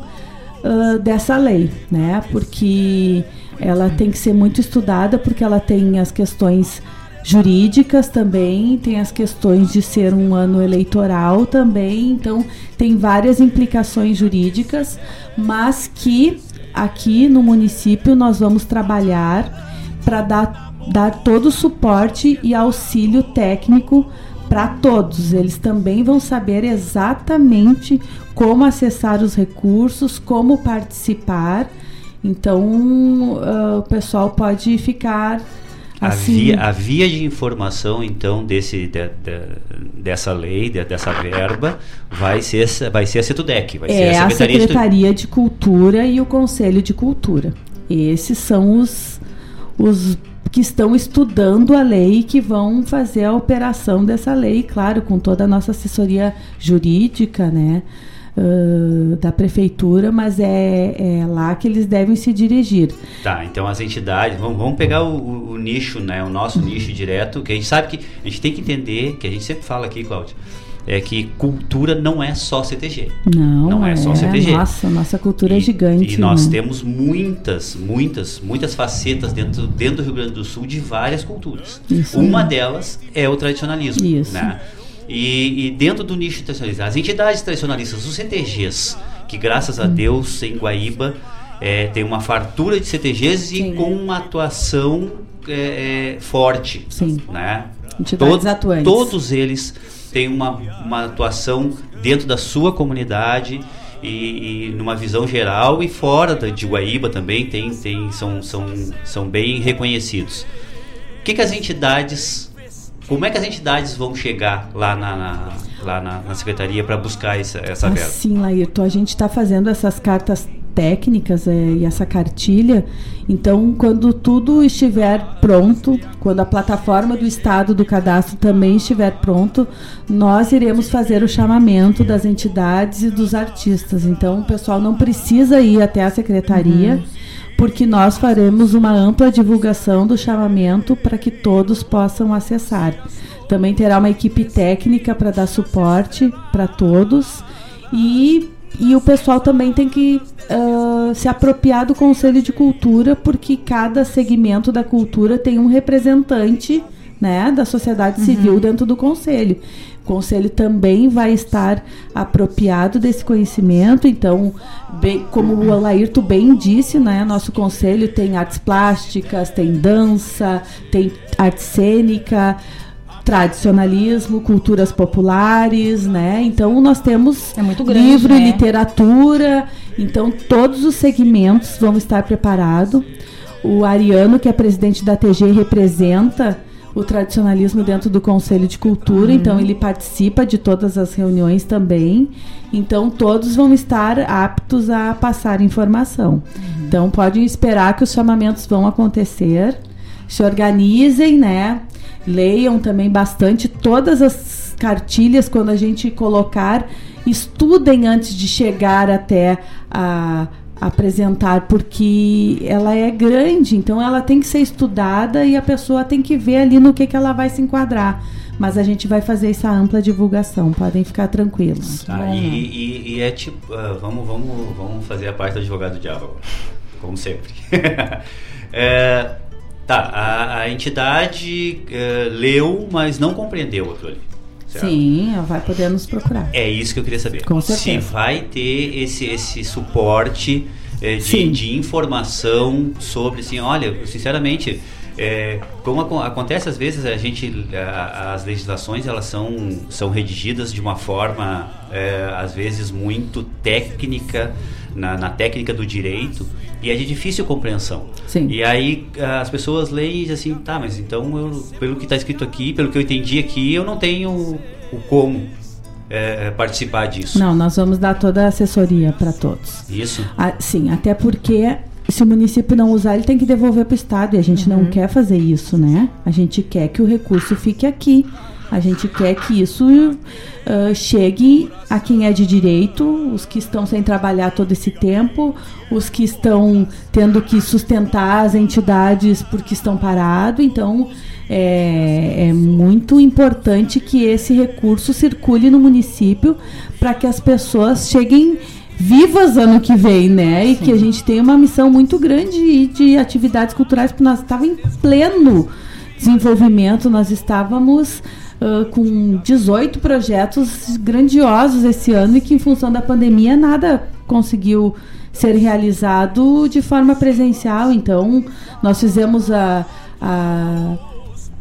Speaker 5: ah, dessa lei, né? Porque ela tem que ser muito estudada, porque ela tem as questões jurídicas também, tem as questões de ser um ano eleitoral também, então tem várias implicações jurídicas, mas que aqui no município nós vamos trabalhar para dar, dar todo o suporte e auxílio técnico para todos. Eles também vão saber exatamente como acessar os recursos, como participar. Então, ah, o pessoal pode ficar
Speaker 4: A,
Speaker 5: assim.
Speaker 4: via, a via de informação, então, desse, de- de- dessa lei, de- dessa verba, vai ser, vai ser a CETUDEC, vai ser
Speaker 5: é
Speaker 4: a
Speaker 5: a
Speaker 4: Secretaria, de Tu-
Speaker 5: Secretaria de Cultura e o Conselho de Cultura. Esses são os, os que estão estudando a lei e que vão fazer a operação dessa lei, claro, com toda a nossa assessoria jurídica, né? Uh, da prefeitura, mas é, é, lá que eles devem se dirigir.
Speaker 4: Tá, então as entidades, vamos, vamos pegar o, o, o, nicho, né, o nosso nicho direto, que a gente sabe que a gente tem que entender, que a gente sempre fala aqui, Cláudio, é que cultura não é só CTG.
Speaker 5: Não, não é, é só CTG. Nossa, nossa cultura é e, é gigante.
Speaker 4: E nós né? temos muitas, muitas, muitas facetas dentro, dentro do Rio Grande do Sul de várias culturas. Isso Uma delas é o tradicionalismo. Isso. Né? E, e, dentro do nicho tradicionalista, as entidades tradicionalistas, os CTGs, que graças a hum. Deus em Guaíba é, tem uma fartura de CTGs Sim. e com uma atuação é, é, forte.
Speaker 5: Sim.
Speaker 4: Né?
Speaker 5: Entidades Tod atuantes.
Speaker 4: Todos eles têm uma, uma atuação dentro da sua comunidade e, e, numa visão geral e fora de Guaíba também tem, tem, são, são, são bem reconhecidos. O que, que as entidades como é que as entidades vão chegar lá na, na lá na, na secretaria para buscar essa, essa verba?
Speaker 5: Sim, Laírto, a gente está fazendo essas cartas técnicas é, e essa cartilha. Então, quando tudo estiver pronto, quando a plataforma do Estado do cadastro também estiver pronto, nós iremos fazer o chamamento das entidades e dos artistas. Então, o pessoal não precisa ir até a secretaria. Uhum porque nós faremos uma ampla divulgação do chamamento para que todos possam acessar. Também terá uma equipe técnica para dar suporte para todos e, e o pessoal também tem que uh, se apropriar do Conselho de Cultura, porque cada segmento da cultura tem um representante né, da sociedade civil uhum. dentro do Conselho. O conselho também vai estar apropriado desse conhecimento, então, bem, como o Alairto bem disse, né, nosso conselho tem artes plásticas, tem dança, tem arte cênica, tradicionalismo, culturas populares, né? Então nós temos
Speaker 3: é grande,
Speaker 5: livro
Speaker 3: né?
Speaker 5: e literatura, então todos os segmentos vão estar preparados. O Ariano, que é presidente da TG, representa o tradicionalismo dentro do Conselho de Cultura, uhum. então ele participa de todas as reuniões também. Então todos vão estar aptos a passar informação. Uhum. Então podem esperar que os chamamentos vão acontecer. Se organizem, né? Leiam também bastante todas as cartilhas quando a gente colocar, estudem antes de chegar até a apresentar porque ela é grande, então ela tem que ser estudada e a pessoa tem que ver ali no que, que ela vai se enquadrar. Mas a gente vai fazer essa ampla divulgação, podem ficar tranquilos.
Speaker 4: Tá, e, e, e, é tipo, uh, vamos, vamos, vamos fazer a parte do advogado do diabo, como sempre. é, tá, a, a entidade uh, leu, mas não compreendeu aquilo ali.
Speaker 5: Certo? Sim, ela vai poder nos procurar.
Speaker 4: É isso que eu queria saber.
Speaker 5: Com certeza.
Speaker 4: Se vai ter esse, esse suporte é, de, de, informação sobre, assim, olha, sinceramente, é, como acontece às vezes a gente a, as legislações elas são são redigidas de uma forma é, às vezes muito técnica na, na, técnica do direito e é de difícil compreensão.
Speaker 5: Sim.
Speaker 4: e aí as pessoas leem e dizem assim tá mas então eu, pelo que está escrito aqui pelo que eu entendi aqui eu não tenho o como é, participar disso.
Speaker 5: Não nós vamos dar toda a assessoria para todos.
Speaker 4: Isso.
Speaker 5: Ah, sim até porque se o município não usar, ele tem que devolver para o Estado. E a gente uhum. não quer fazer isso, né? A gente quer que o recurso fique aqui. A gente quer que isso uh, chegue a quem é de direito, os que estão sem trabalhar todo esse tempo, os que estão tendo que sustentar as entidades porque estão parados. Então, é, é muito importante que esse recurso circule no município para que as pessoas cheguem vivas ano que vem, né? E Sim. que a gente tem uma missão muito grande de atividades culturais, porque nós estávamos em pleno desenvolvimento, nós estávamos uh, com 18 projetos grandiosos esse ano e que, em função da pandemia, nada conseguiu ser realizado de forma presencial. Então, nós fizemos a, a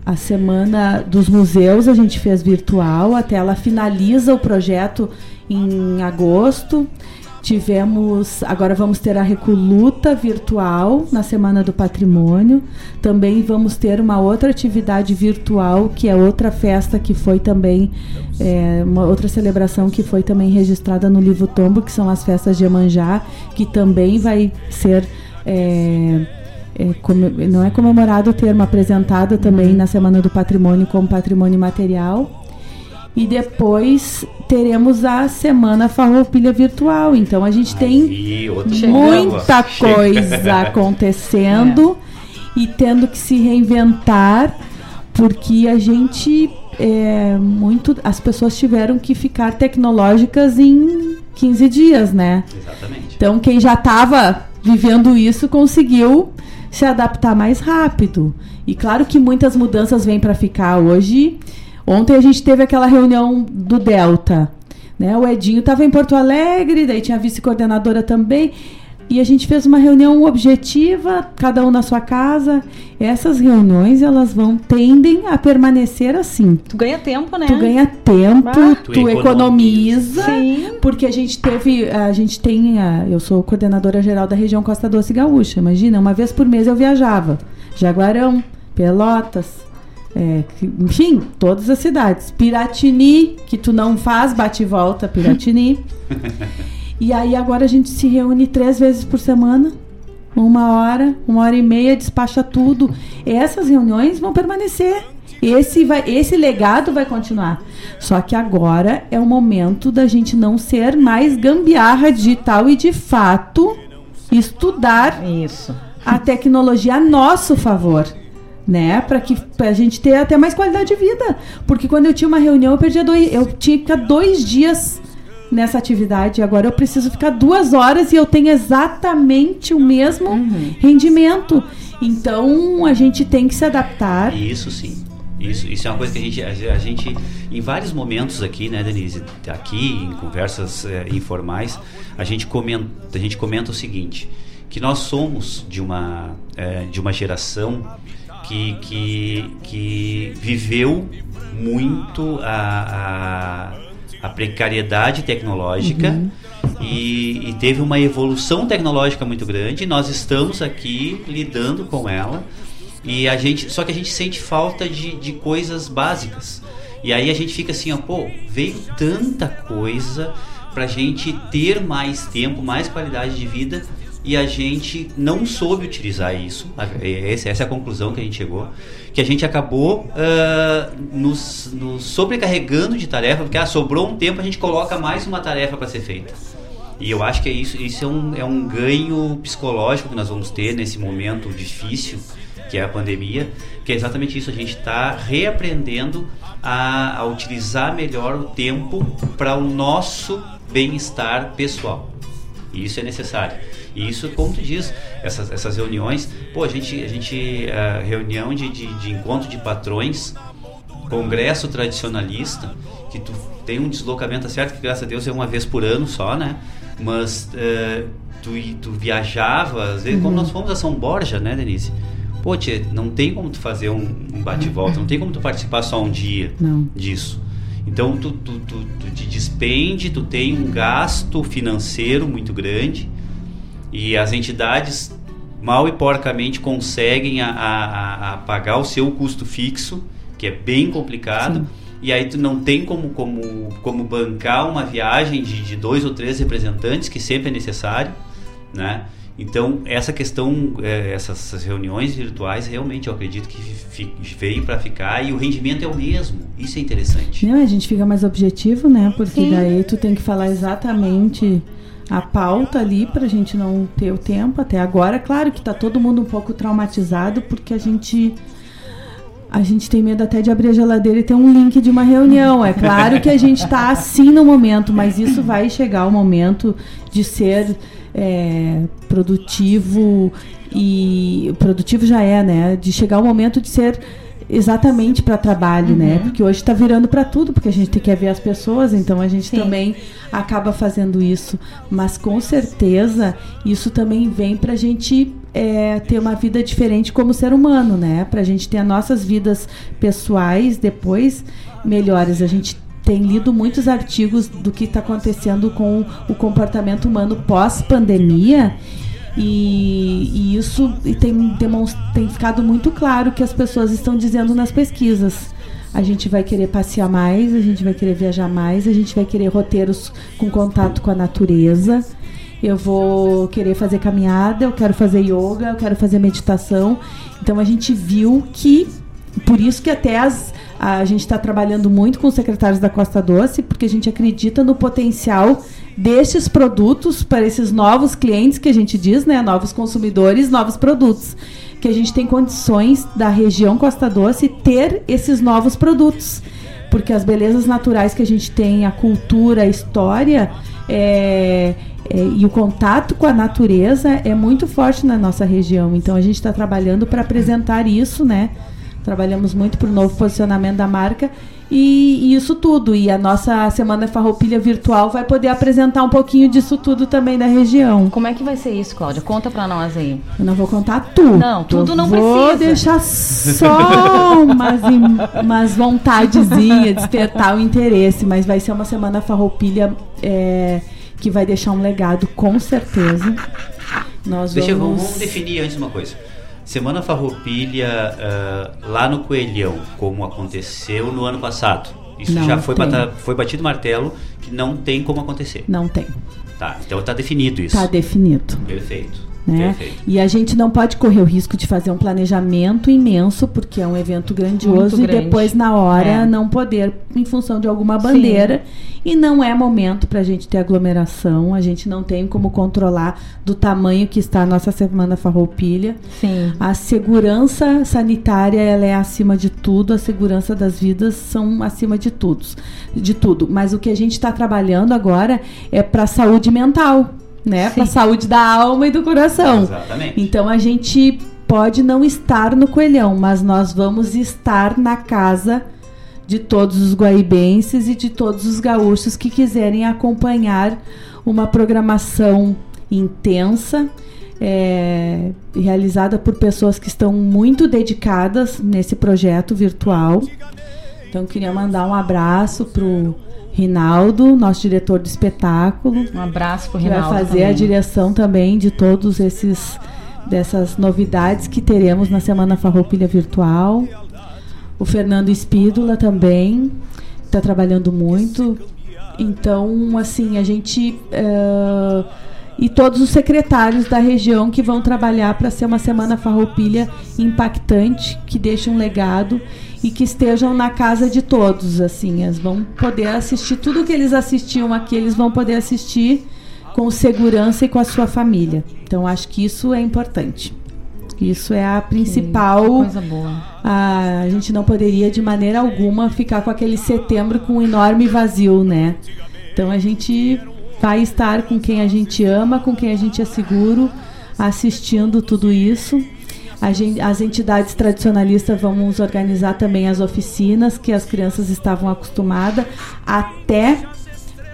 Speaker 5: a semana dos museus a gente fez virtual, até ela finaliza o projeto em agosto. Tivemos, agora vamos ter a Recoluta virtual na Semana do Patrimônio. Também vamos ter uma outra atividade virtual, que é outra festa que foi também, é, uma outra celebração que foi também registrada no Livro Tombo, que são as festas de Emanjá, que também vai ser. É, é, não é comemorado o termo, apresentado também uhum. na Semana do Patrimônio como patrimônio material. E depois teremos a semana farroupilha virtual. Então a gente tem muita
Speaker 4: programa.
Speaker 5: coisa
Speaker 4: Chega.
Speaker 5: acontecendo e tendo que se reinventar porque a gente é, muito as pessoas tiveram que ficar tecnológicas em 15 dias, né?
Speaker 4: Exatamente.
Speaker 5: Então quem já estava vivendo isso conseguiu se adaptar mais rápido. E claro que muitas mudanças vêm para ficar hoje. Ontem a gente teve aquela reunião do Delta. Né? O Edinho estava em Porto Alegre, daí tinha a vice-coordenadora também. E a gente fez uma reunião objetiva, cada um na sua casa. Essas reuniões, elas vão tendem a permanecer assim.
Speaker 3: Tu ganha tempo, né?
Speaker 5: Tu ganha tempo,
Speaker 3: Ah.
Speaker 5: tu,
Speaker 4: Tu
Speaker 5: economiza,
Speaker 3: Sim.
Speaker 5: porque a gente teve, a gente tem, a- eu sou coordenadora geral da região Costa Doce Gaúcha. Imagina, uma vez por mês eu viajava, Jaguarão, Pelotas, é, enfim, todas as cidades. Piratini, que tu não faz bate e volta, Piratini. e aí agora a gente se reúne três vezes por semana. Uma hora, uma hora e meia, despacha tudo. Essas reuniões vão permanecer. Esse, vai, esse legado vai continuar. Só que agora é o momento da gente não ser mais gambiarra digital e, de fato, estudar
Speaker 3: Isso.
Speaker 5: a tecnologia a nosso favor. Né? Para que pra gente ter até mais qualidade de vida. Porque quando eu tinha uma reunião, eu perdia dois. Eu tinha que ficar dois dias nessa atividade. Agora eu preciso ficar duas horas e eu tenho exatamente o mesmo rendimento. Então a gente tem que se adaptar.
Speaker 4: Isso sim. Isso, isso é uma coisa que a gente, a, a gente, em vários momentos aqui, né, Denise, aqui em conversas eh, informais, a gente comenta, a gente comenta o seguinte, que nós somos de uma, eh, de uma geração que, que, que viveu muito a, a, a precariedade tecnológica e, e teve uma evolução tecnológica muito grande. Nós estamos aqui lidando com ela e a gente, só que a gente sente falta de, de coisas básicas. E aí a gente fica assim, ó, pô, veio tanta coisa pra gente ter mais tempo, mais qualidade de vida e a gente não soube utilizar isso. A- Essa, é a conclusão que a gente chegou. Que a gente acabou ah, nos, nos sobrecarregando de tarefa, porque ah, sobrou um tempo, a gente coloca mais uma tarefa para ser feita. E eu acho que é isso, isso é um, é um ganho psicológico que nós vamos ter nesse momento difícil, que é a pandemia, que é exatamente isso, a gente está reaprendendo a, a utilizar melhor o tempo para o nosso bem-estar pessoal. E isso é necessário. E isso, como tu diz, essas, essas reuniões, pô, a gente, a gente ah, reunião de, de, de encontro de patrões, congresso tradicionalista, que tu tem um deslocamento, tá certo que graças a Deus é uma vez por ano só, né? Mas eh, tu, tu viajava, às vezes, como
Speaker 5: Uhum.
Speaker 4: nós fomos a São Borja, né, Denise? Pô, tchê, não tem como tu fazer um, um bate-volta, não tem como tu participar só um dia
Speaker 5: Não.
Speaker 4: disso. Então tu, tu, tu, tu te despende, tu tem um gasto financeiro muito grande e as entidades mal e porcamente conseguem a, a, a- pagar o seu custo fixo, que é bem complicado, e aí tu não tem como, como, como bancar uma viagem de, de dois ou três representantes, que sempre é necessário, né? Então, essa questão, eh, essas, reuniões virtuais, realmente eu acredito que veio para ficar e o rendimento é o mesmo. Isso é interessante.
Speaker 5: Não, a gente fica mais objetivo, né? Porque
Speaker 3: Sim.
Speaker 5: daí tu tem que falar exatamente a pauta ali pra gente não ter o tempo até agora. Claro que tá todo mundo um pouco traumatizado porque a gente a gente tem medo até de abrir a geladeira e ter um link de uma reunião. É claro que a gente tá assim no momento, mas isso vai chegar o momento de ser é, produtivo e produtivo já é, né? De chegar o momento de ser exatamente para trabalho, né? Porque hoje está virando para tudo, porque a gente tem que ver as pessoas, então a gente
Speaker 3: Sim.
Speaker 5: também acaba fazendo isso. Mas com certeza isso também vem para a gente é, ter uma vida diferente como ser humano, né? Para a gente ter as nossas vidas pessoais depois melhores. A gente tem lido muitos artigos do que está acontecendo com o comportamento humano pós-pandemia e, e isso tem, tem ficado muito claro que as pessoas estão dizendo nas pesquisas. A gente vai querer passear mais, a gente vai querer viajar mais, a gente vai querer roteiros com contato com a natureza. Eu vou querer fazer caminhada, eu quero fazer yoga, eu quero fazer meditação. Então a gente viu que por isso que até as, A gente está trabalhando muito com os secretários da Costa Doce, porque a gente acredita no potencial destes produtos para esses novos clientes que a gente diz, né? Novos consumidores, novos produtos. Que a gente tem condições da região Costa Doce ter esses novos produtos. Porque as belezas naturais que a gente tem, a cultura, a história é, é, e o contato com a natureza é muito forte na nossa região. Então a gente está trabalhando para apresentar isso, né? Trabalhamos muito para o novo posicionamento da marca e, e, isso tudo. E a nossa Semana Farroupilha Virtual vai poder apresentar um pouquinho disso tudo também da região.
Speaker 3: Como é que vai ser isso, Cláudia? Conta para nós aí.
Speaker 5: Eu não vou contar tudo.
Speaker 3: Não, tudo
Speaker 5: Eu
Speaker 3: não
Speaker 5: vou
Speaker 3: precisa.
Speaker 5: deixar só umas, umas vontadezinhas, despertar o interesse. Mas vai ser uma Semana Farroupilha é, que vai deixar um legado, com certeza. Nós
Speaker 4: Deixa
Speaker 5: vamos
Speaker 4: definir antes uma coisa. Semana Farroupilha ah, lá no Coelhão, como aconteceu no ano passado. Isso
Speaker 5: Não
Speaker 4: já foi, bata- foi batido o martelo que não tem como acontecer.
Speaker 5: Não tem.
Speaker 4: Tá, então tá definido isso.
Speaker 5: Está definido.
Speaker 4: Perfeito.
Speaker 5: Né?
Speaker 4: Perfeito.
Speaker 5: E a gente não pode correr o risco de fazer um planejamento imenso, porque é um evento grandioso,
Speaker 3: Muito
Speaker 5: e
Speaker 3: grande.
Speaker 5: depois, na hora,
Speaker 3: É.
Speaker 5: não poder, em função de alguma bandeira. E não é momento para a gente ter aglomeração, a gente não tem como controlar do tamanho que está a nossa Semana Farroupilha.
Speaker 3: Sim.
Speaker 5: A segurança sanitária ela é acima de tudo, a segurança das vidas são acima de tudo, de tudo. Mas o que a gente está trabalhando agora é para a saúde mental, né? Para a saúde da alma e do coração.
Speaker 4: Exatamente.
Speaker 5: Então a gente pode não estar no coelhão, mas nós vamos estar na casa de todos os guaibenses e de todos os gaúchos que quiserem acompanhar uma programação intensa, é, realizada por pessoas que estão muito dedicadas nesse projeto virtual. Então queria mandar um abraço pro Rinaldo, nosso diretor do espetáculo.
Speaker 3: Um abraço pro
Speaker 5: que vai
Speaker 3: Rinaldo
Speaker 5: fazer a
Speaker 3: também.
Speaker 5: direção também de todos esses dessas novidades que teremos na Semana Farroupilha Virtual. O Fernando Espídola também está trabalhando muito. Então, assim, a gente eh, e todos os secretários da região que vão trabalhar para ser uma semana farroupilha impactante, que deixe um legado e que estejam na casa de todos, assim, eles vão poder assistir tudo que eles assistiam aqui, eles vão poder assistir com segurança e com a sua família. Então, acho que isso é importante. Isso é a principal.
Speaker 3: coisa boa.
Speaker 5: A, a gente não poderia de maneira alguma ficar com aquele setembro com um enorme vazio, né? Então a gente vai estar com quem a gente ama, com quem a gente é seguro, assistindo tudo isso. A gen- as entidades tradicionalistas vamos organizar também as oficinas que as crianças estavam acostumadas, até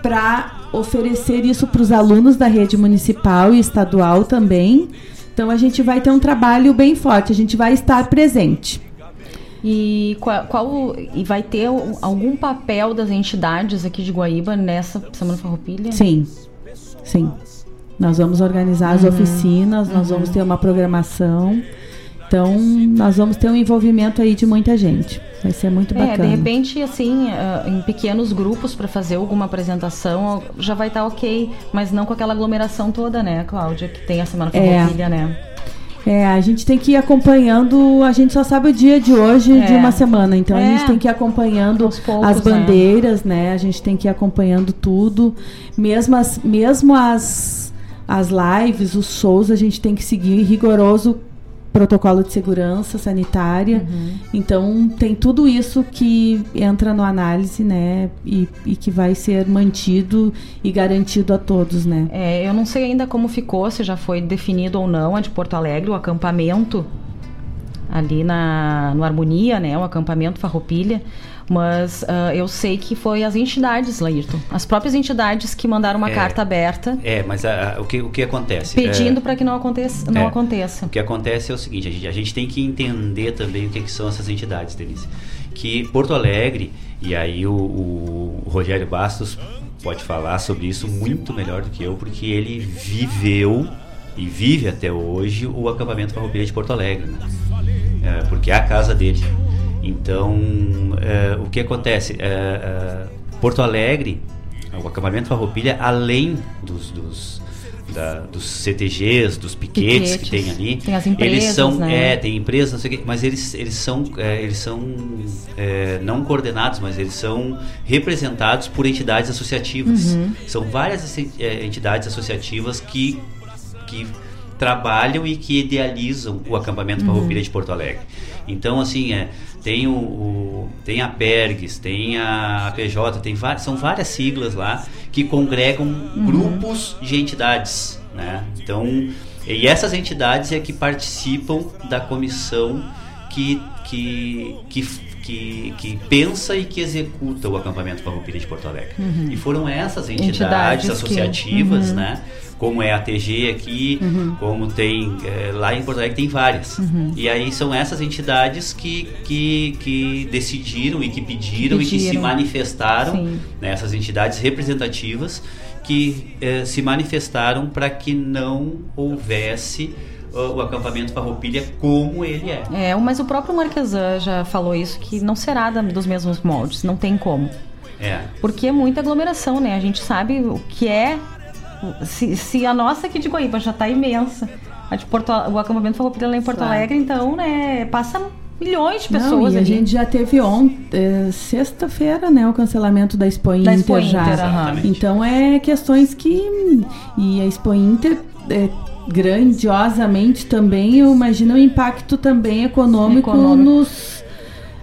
Speaker 5: para oferecer isso para os alunos da rede municipal e estadual também. Então a gente vai ter um trabalho bem forte, a gente vai estar presente.
Speaker 3: E qual, qual- e vai ter algum papel das entidades aqui de Guaíba nessa Semana Farroupilha?
Speaker 5: Sim, sim. Nós vamos organizar as
Speaker 3: Uhum,
Speaker 5: oficinas, nós
Speaker 3: uhum.
Speaker 5: vamos ter uma programação. Então, nós vamos ter um envolvimento aí de muita gente. Vai ser muito
Speaker 3: É,
Speaker 5: bacana.
Speaker 3: de repente, assim, ah, em pequenos grupos para fazer alguma apresentação, já vai estar ok, mas não com aquela aglomeração toda, né, Cláudia, que tem a Semana
Speaker 5: É.
Speaker 3: Farroupilha, né?
Speaker 5: É, a gente tem que ir acompanhando, a gente só sabe o dia de hoje
Speaker 3: É.
Speaker 5: de uma semana, então a
Speaker 3: É.
Speaker 5: gente tem que ir acompanhando
Speaker 3: poucos,
Speaker 5: as
Speaker 3: né?
Speaker 5: bandeiras, né? A gente tem que ir acompanhando tudo, mesmo as, mesmo as, as lives, os shows, a gente tem que seguir rigoroso protocolo de segurança sanitária.
Speaker 3: Uhum.
Speaker 5: Então tem tudo isso que entra no análise, né? E, e que vai ser mantido e garantido a todos, né?
Speaker 3: É, eu não sei ainda como ficou, se já foi definido ou não, a de Porto Alegre, o acampamento ali na, no Harmonia, né, o acampamento Farroupilha, mas ah, eu sei que foi as entidades, Laírton, as próprias entidades que mandaram uma
Speaker 4: É.
Speaker 3: carta aberta
Speaker 4: É, mas a- a- o, que, o que acontece?
Speaker 3: pedindo
Speaker 4: É,
Speaker 3: para que não aconteça, não
Speaker 4: É.
Speaker 3: aconteça.
Speaker 4: O que acontece é o seguinte, a gente, a gente tem que entender também o que, que são essas entidades, Denise. Que Porto Alegre, e aí o, o Rogério Bastos pode falar sobre isso muito melhor do que eu, porque ele viveu e vive até hoje o acampamento Farroupilha de Porto Alegre, né? É, porque é a casa dele. Então, é, o que acontece? É, é, Porto Alegre o acampamento Farroupilha, além dos, dos, da- dos CTGs, dos piquetes, que
Speaker 3: Piquetes.
Speaker 4: tem ali,
Speaker 3: Tem as empresas,
Speaker 4: eles são,
Speaker 3: né?
Speaker 4: é, tem empresas, não sei o quê, mas eles, eles são, é, eles são é, não coordenados, mas eles são representados por entidades associativas.
Speaker 3: Uhum.
Speaker 4: São várias é, entidades associativas que, que trabalham e que idealizam o acampamento
Speaker 3: Uhum.
Speaker 4: Farroupilha de Porto Alegre. Então, assim, é, tem, o, o- tem a PERGS, tem a PJ, tem várias, são várias siglas lá que congregam
Speaker 3: Uhum.
Speaker 4: grupos de entidades, né? Então, e essas entidades é que participam da comissão que, que, que, que, que pensa e que executa o acampamento Farroupilha de Porto Alegre.
Speaker 3: Uhum.
Speaker 4: E foram essas entidades,
Speaker 3: Entidades que-
Speaker 4: associativas,
Speaker 3: Uhum.
Speaker 4: né? Como é a TG aqui,
Speaker 3: Uhum.
Speaker 4: como tem eh, lá em Porto Alegre tem várias.
Speaker 3: Uhum.
Speaker 4: E aí são essas entidades que, que, que decidiram e que pediram, e que se
Speaker 3: Pediram.
Speaker 4: manifestaram,
Speaker 3: Sim.
Speaker 4: né, essas entidades representativas que eh, se manifestaram para que não houvesse o acampamento Farroupilha como ele é.
Speaker 3: É, mas o próprio Marquesan já falou isso, que não será dos mesmos moldes, não tem como.
Speaker 4: É.
Speaker 3: Porque é muita aglomeração, né? A gente sabe o que é. Se, se a nossa aqui de Guaíba já tá imensa, a de Porto, o acampamento Farroupilha lá em Porto
Speaker 5: Claro.
Speaker 3: Alegre, então, né, passa milhões de
Speaker 5: Não,
Speaker 3: pessoas
Speaker 5: e a gente já teve ontem, sexta-feira, né, o cancelamento da Expo Inter,
Speaker 3: Da Expo
Speaker 5: já.
Speaker 3: Inter, aham. Exatamente.
Speaker 5: Então é questões que e a Expo Inter é, grandiosamente também, eu imagino o impacto também econômico,
Speaker 3: Econômico.
Speaker 5: nos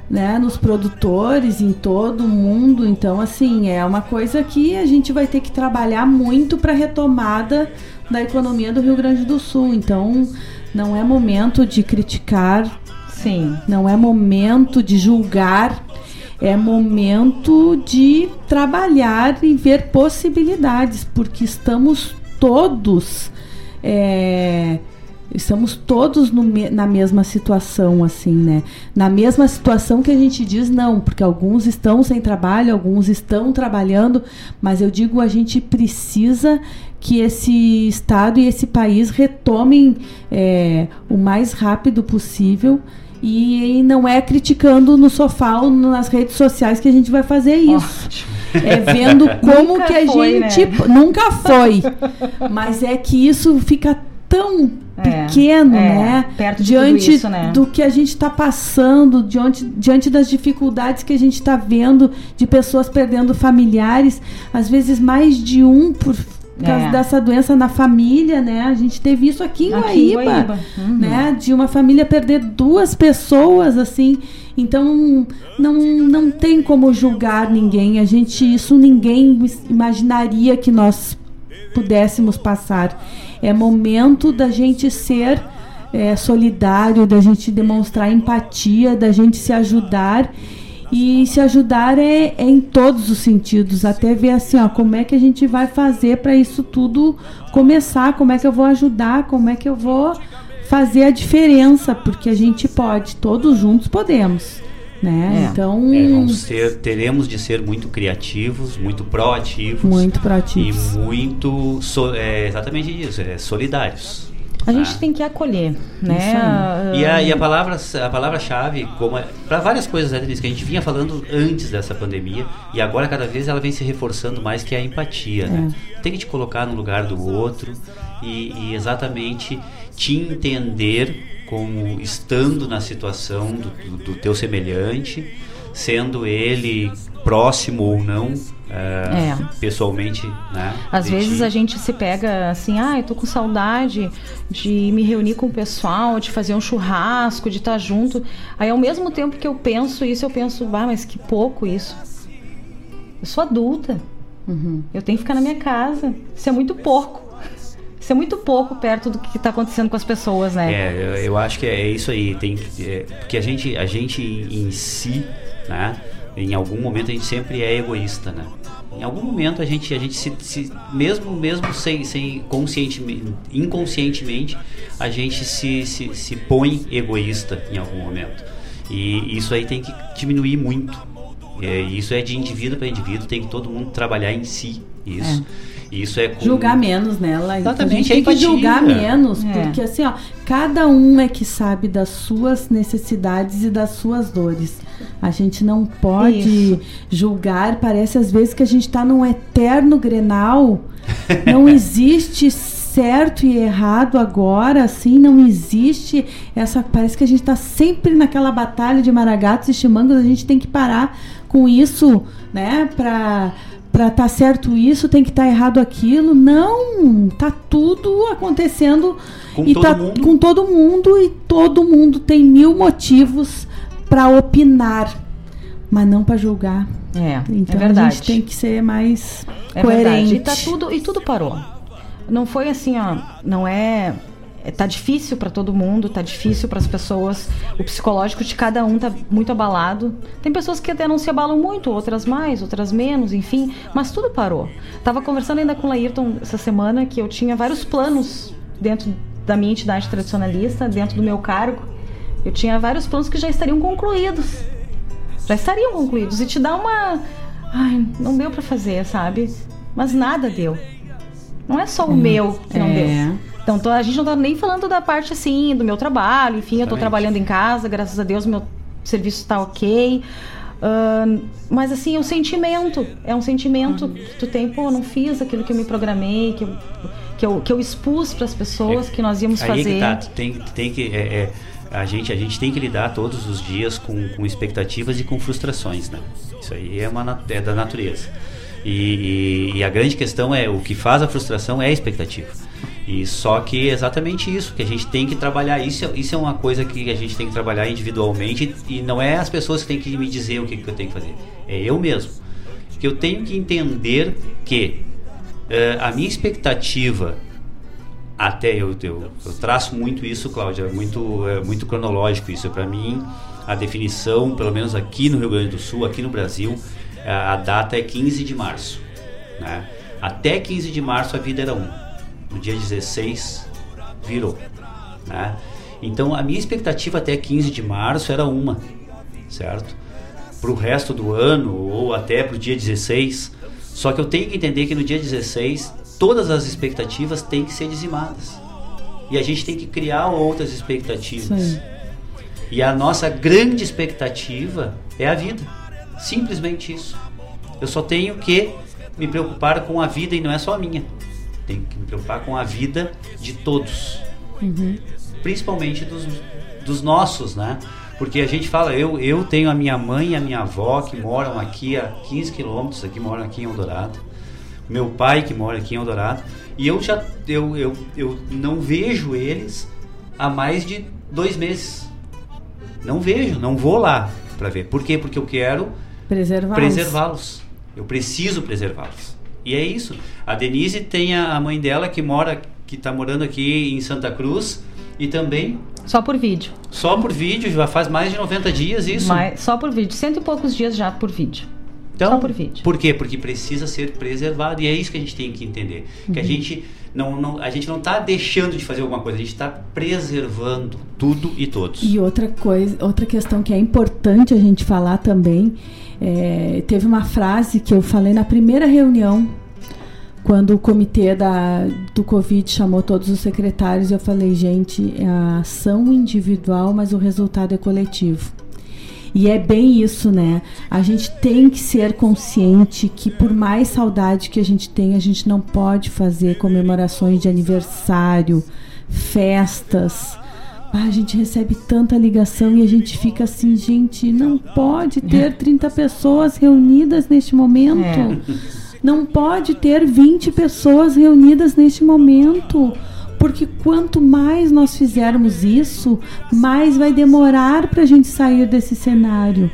Speaker 5: né, nos produtores em todo o mundo. Então, assim, é uma coisa que a gente vai ter que trabalhar muito para retomada da economia do Rio Grande do Sul. Então, não é momento de criticar
Speaker 3: Sim.
Speaker 5: não é momento de julgar, é momento de trabalhar e ver possibilidades, porque estamos todos. é, Estamos todos no na mesma situação, assim, né? Na mesma situação que a gente diz não, porque alguns estão sem trabalho, alguns estão trabalhando, mas eu digo a gente precisa que esse estado e esse país retomem é, o mais rápido possível e não é criticando no sofá ou nas redes sociais que a gente vai fazer isso. É vendo como
Speaker 3: Nunca
Speaker 5: que a
Speaker 3: foi,
Speaker 5: gente
Speaker 3: né?
Speaker 5: nunca foi, mas é que isso fica tão
Speaker 3: É,
Speaker 5: pequeno,
Speaker 3: é,
Speaker 5: né?
Speaker 3: perto de
Speaker 5: diante
Speaker 3: isso, né?
Speaker 5: do que a gente está passando, diante, diante das dificuldades que a gente está vendo de pessoas perdendo familiares, às vezes mais de um por causa
Speaker 3: É.
Speaker 5: dessa doença na família, né? A gente teve isso aqui em
Speaker 3: Aqui em
Speaker 5: Guaíba,
Speaker 3: uhum.
Speaker 5: né? De uma família perder duas pessoas, assim. Então, não, não tem como julgar ninguém. A gente, isso ninguém imaginaria que nós pudéssemos passar. É momento da gente ser é, solidário, da gente demonstrar empatia, da gente se ajudar. E se ajudar é, é em todos os sentidos, até ver assim, ó, como é que a gente vai fazer para isso tudo começar, como é que eu vou ajudar, como é que eu vou fazer a diferença, porque a gente pode, todos juntos podemos, né?
Speaker 3: É.
Speaker 5: Então,
Speaker 4: É, vamos ser, teremos de ser muito criativos, muito proativos.
Speaker 5: Muito proativos.
Speaker 4: E muito. so- é, exatamente isso, é, solidários.
Speaker 3: A gente
Speaker 4: né?
Speaker 3: tem que acolher, né?
Speaker 5: Aí.
Speaker 4: E a, e a palavra a palavra-chave, como para várias coisas né, Denise, que a gente vinha falando antes dessa pandemia e agora cada vez ela vem se reforçando mais que é a empatia, né? Tem que te colocar no lugar do outro e, e exatamente te entender como estando na situação do, do- do teu semelhante, sendo ele próximo ou não eh,
Speaker 3: É.
Speaker 4: pessoalmente, né?
Speaker 3: Às
Speaker 4: de
Speaker 3: vezes
Speaker 4: ti.
Speaker 3: a gente se pega assim, ah, eu tô com saudade de me reunir com o pessoal, de fazer um churrasco, de estar junto. Aí ao mesmo tempo que eu penso isso, eu penso, bah, mas que pouco isso. Eu sou adulta.
Speaker 5: Uhum.
Speaker 3: Eu tenho que ficar na minha casa. Isso é muito pouco. Isso é muito pouco perto do que está acontecendo com as pessoas, né?
Speaker 4: É, eu, eu acho que é isso aí. Tem que, é, porque a gente, a gente em si, né? Em algum momento a gente sempre é egoísta, né? Em algum momento a gente, a gente se, se- mesmo, mesmo sem, sem conscientemente, inconscientemente, a gente se, se, se põe egoísta em algum momento. E isso aí tem que diminuir muito. É, isso é de indivíduo para indivíduo, tem que todo mundo trabalhar em si isso. E isso é com...
Speaker 5: Julgar menos, Laís?
Speaker 4: Exatamente,
Speaker 5: a gente
Speaker 4: é
Speaker 5: tem que
Speaker 4: empatia.
Speaker 5: julgar menos,
Speaker 3: É.
Speaker 5: porque assim, ó, cada um é que sabe das suas necessidades e das suas dores. A gente não pode
Speaker 3: Isso.
Speaker 5: julgar, parece às vezes que a gente tá num eterno grenal. Não existe certo e errado agora, assim, não existe essa. Parece que a gente tá sempre naquela batalha de maragatos e chimangos, a gente tem que parar com isso, né? Pra, pra tá certo isso, tem que estar errado aquilo. Não! Tá tudo acontecendo
Speaker 4: Com
Speaker 5: e
Speaker 4: todo
Speaker 5: tá
Speaker 4: mundo.
Speaker 5: com todo mundo e todo mundo tem mil motivos para opinar, mas não para julgar.
Speaker 3: É,
Speaker 5: Então
Speaker 3: é verdade.
Speaker 5: a gente tem que ser mais
Speaker 3: É
Speaker 5: coerente.
Speaker 3: verdade. E tá tudo e tudo parou. Não foi assim, ó, não é é, tá difícil para todo mundo, tá difícil para as pessoas. O psicológico de cada um tá muito abalado. Tem pessoas que até não se abalam muito, outras mais, outras menos, enfim, mas tudo parou. Tava conversando ainda com o Laírton essa semana que eu tinha vários planos dentro da minha entidade tradicionalista, dentro do meu cargo. Eu tinha vários planos que já estariam concluídos. Já estariam concluídos e te dá uma ai, não deu para fazer, sabe? Mas nada deu. Não é só o meu que não
Speaker 5: É.
Speaker 3: deu. Então, tô- a gente não tá nem falando da parte assim, do meu trabalho, enfim, eu tô
Speaker 4: Exatamente.
Speaker 3: trabalhando em casa, graças a Deus meu serviço tá ok. Ahn, mas assim, é um sentimento. É um sentimento que tu tem, pô, não fiz aquilo que eu me programei, que eu, que eu, que eu expus para as pessoas que nós íamos
Speaker 4: é
Speaker 3: fazer.
Speaker 4: que tá, tem, tem que. é, é, a, gente, a gente tem que lidar todos os dias com, com expectativas e com frustrações, né? Isso aí é, uma, é da natureza. E, e- e a grande questão é o que faz a frustração é a expectativa. E só que é exatamente isso, que a gente tem que trabalhar. Isso, é- isso é uma coisa que a gente tem que trabalhar individualmente e não é as pessoas que têm que me dizer o que, que eu tenho que fazer. É eu mesmo. Que eu tenho que entender que eh, a minha expectativa até eu, eu, eu traço muito isso, Cláudia, é muito, é muito cronológico isso. Para mim, a definição, pelo menos aqui no Rio Grande do Sul, aqui no Brasil, a, data é 15 de março. Né? Até 15 de março a vida era uma. No dia 16 virou. Né? Então a minha expectativa até 15 de março era uma, certo? Para o resto do ano ou até para o dia 16. Só que eu tenho que entender que no dia 16 todas as expectativas têm que ser dizimadas. E a gente tem que criar outras expectativas.
Speaker 5: Isso
Speaker 4: E a nossa grande expectativa é a vida. Simplesmente isso. Eu só tenho que me preocupar com a vida e não é só a minha. Tenho que me preocupar com a vida de todos. Principalmente dos, dos nossos, né? Porque a gente fala, eu, eu tenho a minha mãe e a minha avó que moram aqui a 15 quilômetros, aqui moram aqui em Eldorado. Meu pai que mora aqui em Eldorado. E eu já eu, eu, eu não vejo eles há mais de dois meses. Não vejo, não vou lá para ver. Por quê? Porque eu quero
Speaker 5: Preservar.
Speaker 4: preservá-los. Eu preciso preservá-los. E é isso. A Denise tem a a mãe dela que mora, que está morando aqui em Santa Cruz e também
Speaker 3: Só por vídeo.
Speaker 4: só por vídeo, já faz mais de 90 dias isso.
Speaker 3: Mas, só por vídeo. Cento e poucos dias já por vídeo.
Speaker 4: Então,
Speaker 3: Só por vídeo.
Speaker 4: Por quê? Porque precisa ser preservado e é isso que a gente tem que entender. Que a
Speaker 3: Uhum.
Speaker 4: gente não, não a gente não está deixando de fazer alguma coisa, a gente está preservando tudo e todos.
Speaker 5: E outra coisa, outra questão que é importante a gente falar também, é, teve uma frase que eu falei na primeira reunião, quando o comitê da, do Covid chamou todos os secretários, eu falei, gente, é a ação individual, mas o resultado é coletivo. E é bem isso, né? A gente tem que ser consciente que por mais saudade que a gente tem, a gente não pode fazer comemorações de aniversário, festas. Ah, a gente recebe tanta ligação e a gente fica assim, gente, não pode ter 30 pessoas reunidas neste momento.
Speaker 3: É.
Speaker 5: Não pode ter 20 pessoas reunidas neste momento. Porque quanto mais nós fizermos isso, mais vai demorar para a gente sair desse cenário.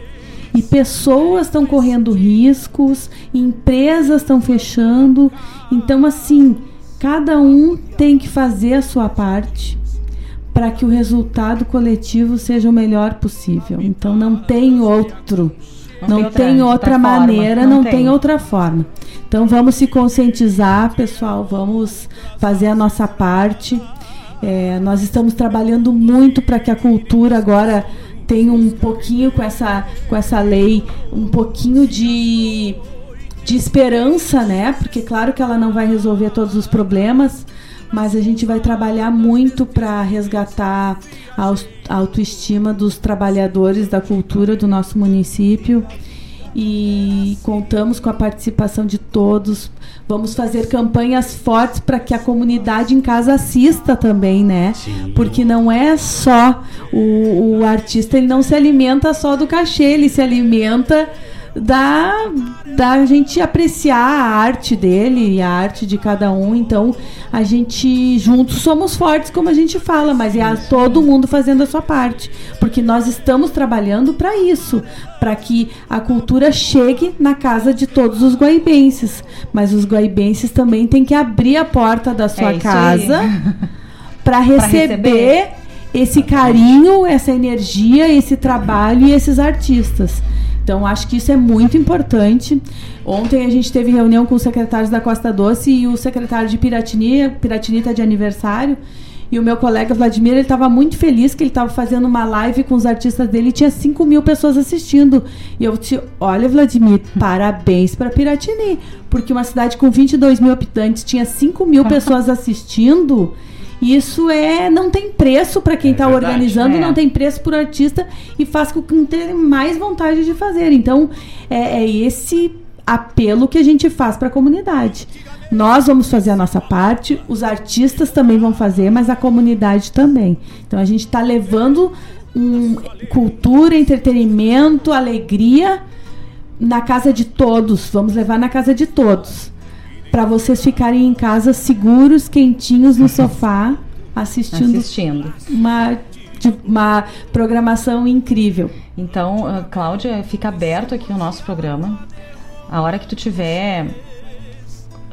Speaker 5: E pessoas estão correndo riscos, empresas estão fechando. Então, assim, cada um tem que fazer a sua parte para que o resultado coletivo seja o melhor possível. Então, não tem outro. Não,
Speaker 3: Não tem
Speaker 5: tem
Speaker 3: outra-
Speaker 5: outra,
Speaker 3: forma,
Speaker 5: maneira,
Speaker 3: não
Speaker 5: não,
Speaker 3: tem.
Speaker 5: tem outra forma. Então vamos se conscientizar, pessoal, vamos fazer a nossa parte. É, nós estamos trabalhando muito para que a cultura agora tenha um pouquinho com essa, com essa lei, um pouquinho de de esperança, né? Porque claro que ela não vai resolver todos os problemas, mas a gente vai trabalhar muito para resgatar a autoestima dos trabalhadores da cultura do nosso município e contamos com a participação de todos. Vamos fazer campanhas fortes para que a comunidade em casa assista também, né? Porque não é só o, o artista, ele não se alimenta só do cachê, ele se alimenta da, da gente apreciar a arte dele e a arte de cada um. Então, a gente juntos somos fortes, como a gente fala, mas é a- todo mundo fazendo a sua parte, porque nós estamos trabalhando para isso, para que a cultura chegue na casa de todos os guaibenses. Mas os guaibenses também têm que abrir a porta da sua
Speaker 3: É
Speaker 5: casa para receber,
Speaker 3: receber.
Speaker 5: esse carinho, essa energia, esse trabalho e esses artistas. Então, acho que isso é muito importante. Ontem a gente teve reunião com os secretários da Costa Doce e o secretário de Piratini, Piratini está de aniversário. E o meu colega Vladimir, ele estava muito feliz que ele estava fazendo uma live com os artistas dele e tinha 5 mil pessoas assistindo. E eu disse, olha Vladimir, parabéns para Piratini. Porque uma cidade com 22 mil habitantes tinha 5 mil pessoas assistindo. Isso é não tem preço para quem está
Speaker 10: verdade.
Speaker 5: organizando,
Speaker 10: É.
Speaker 5: não tem preço por artista e faz com que tenha mais vontade de fazer. Então, é, é esse apelo que a gente faz para a comunidade. Nós vamos fazer a nossa parte, os artistas também vão fazer, mas a comunidade também. Então, a gente está levando um, cultura, entretenimento, alegria na casa de todos. Vamos levar na casa de todos. Para vocês ficarem em casa seguros, quentinhos no sofá, assistindo,
Speaker 3: Assistindo.
Speaker 5: Uma, uma programação incrível.
Speaker 3: Então, ah, Cláudia, fica aberto aqui o nosso programa. A hora que tu tiver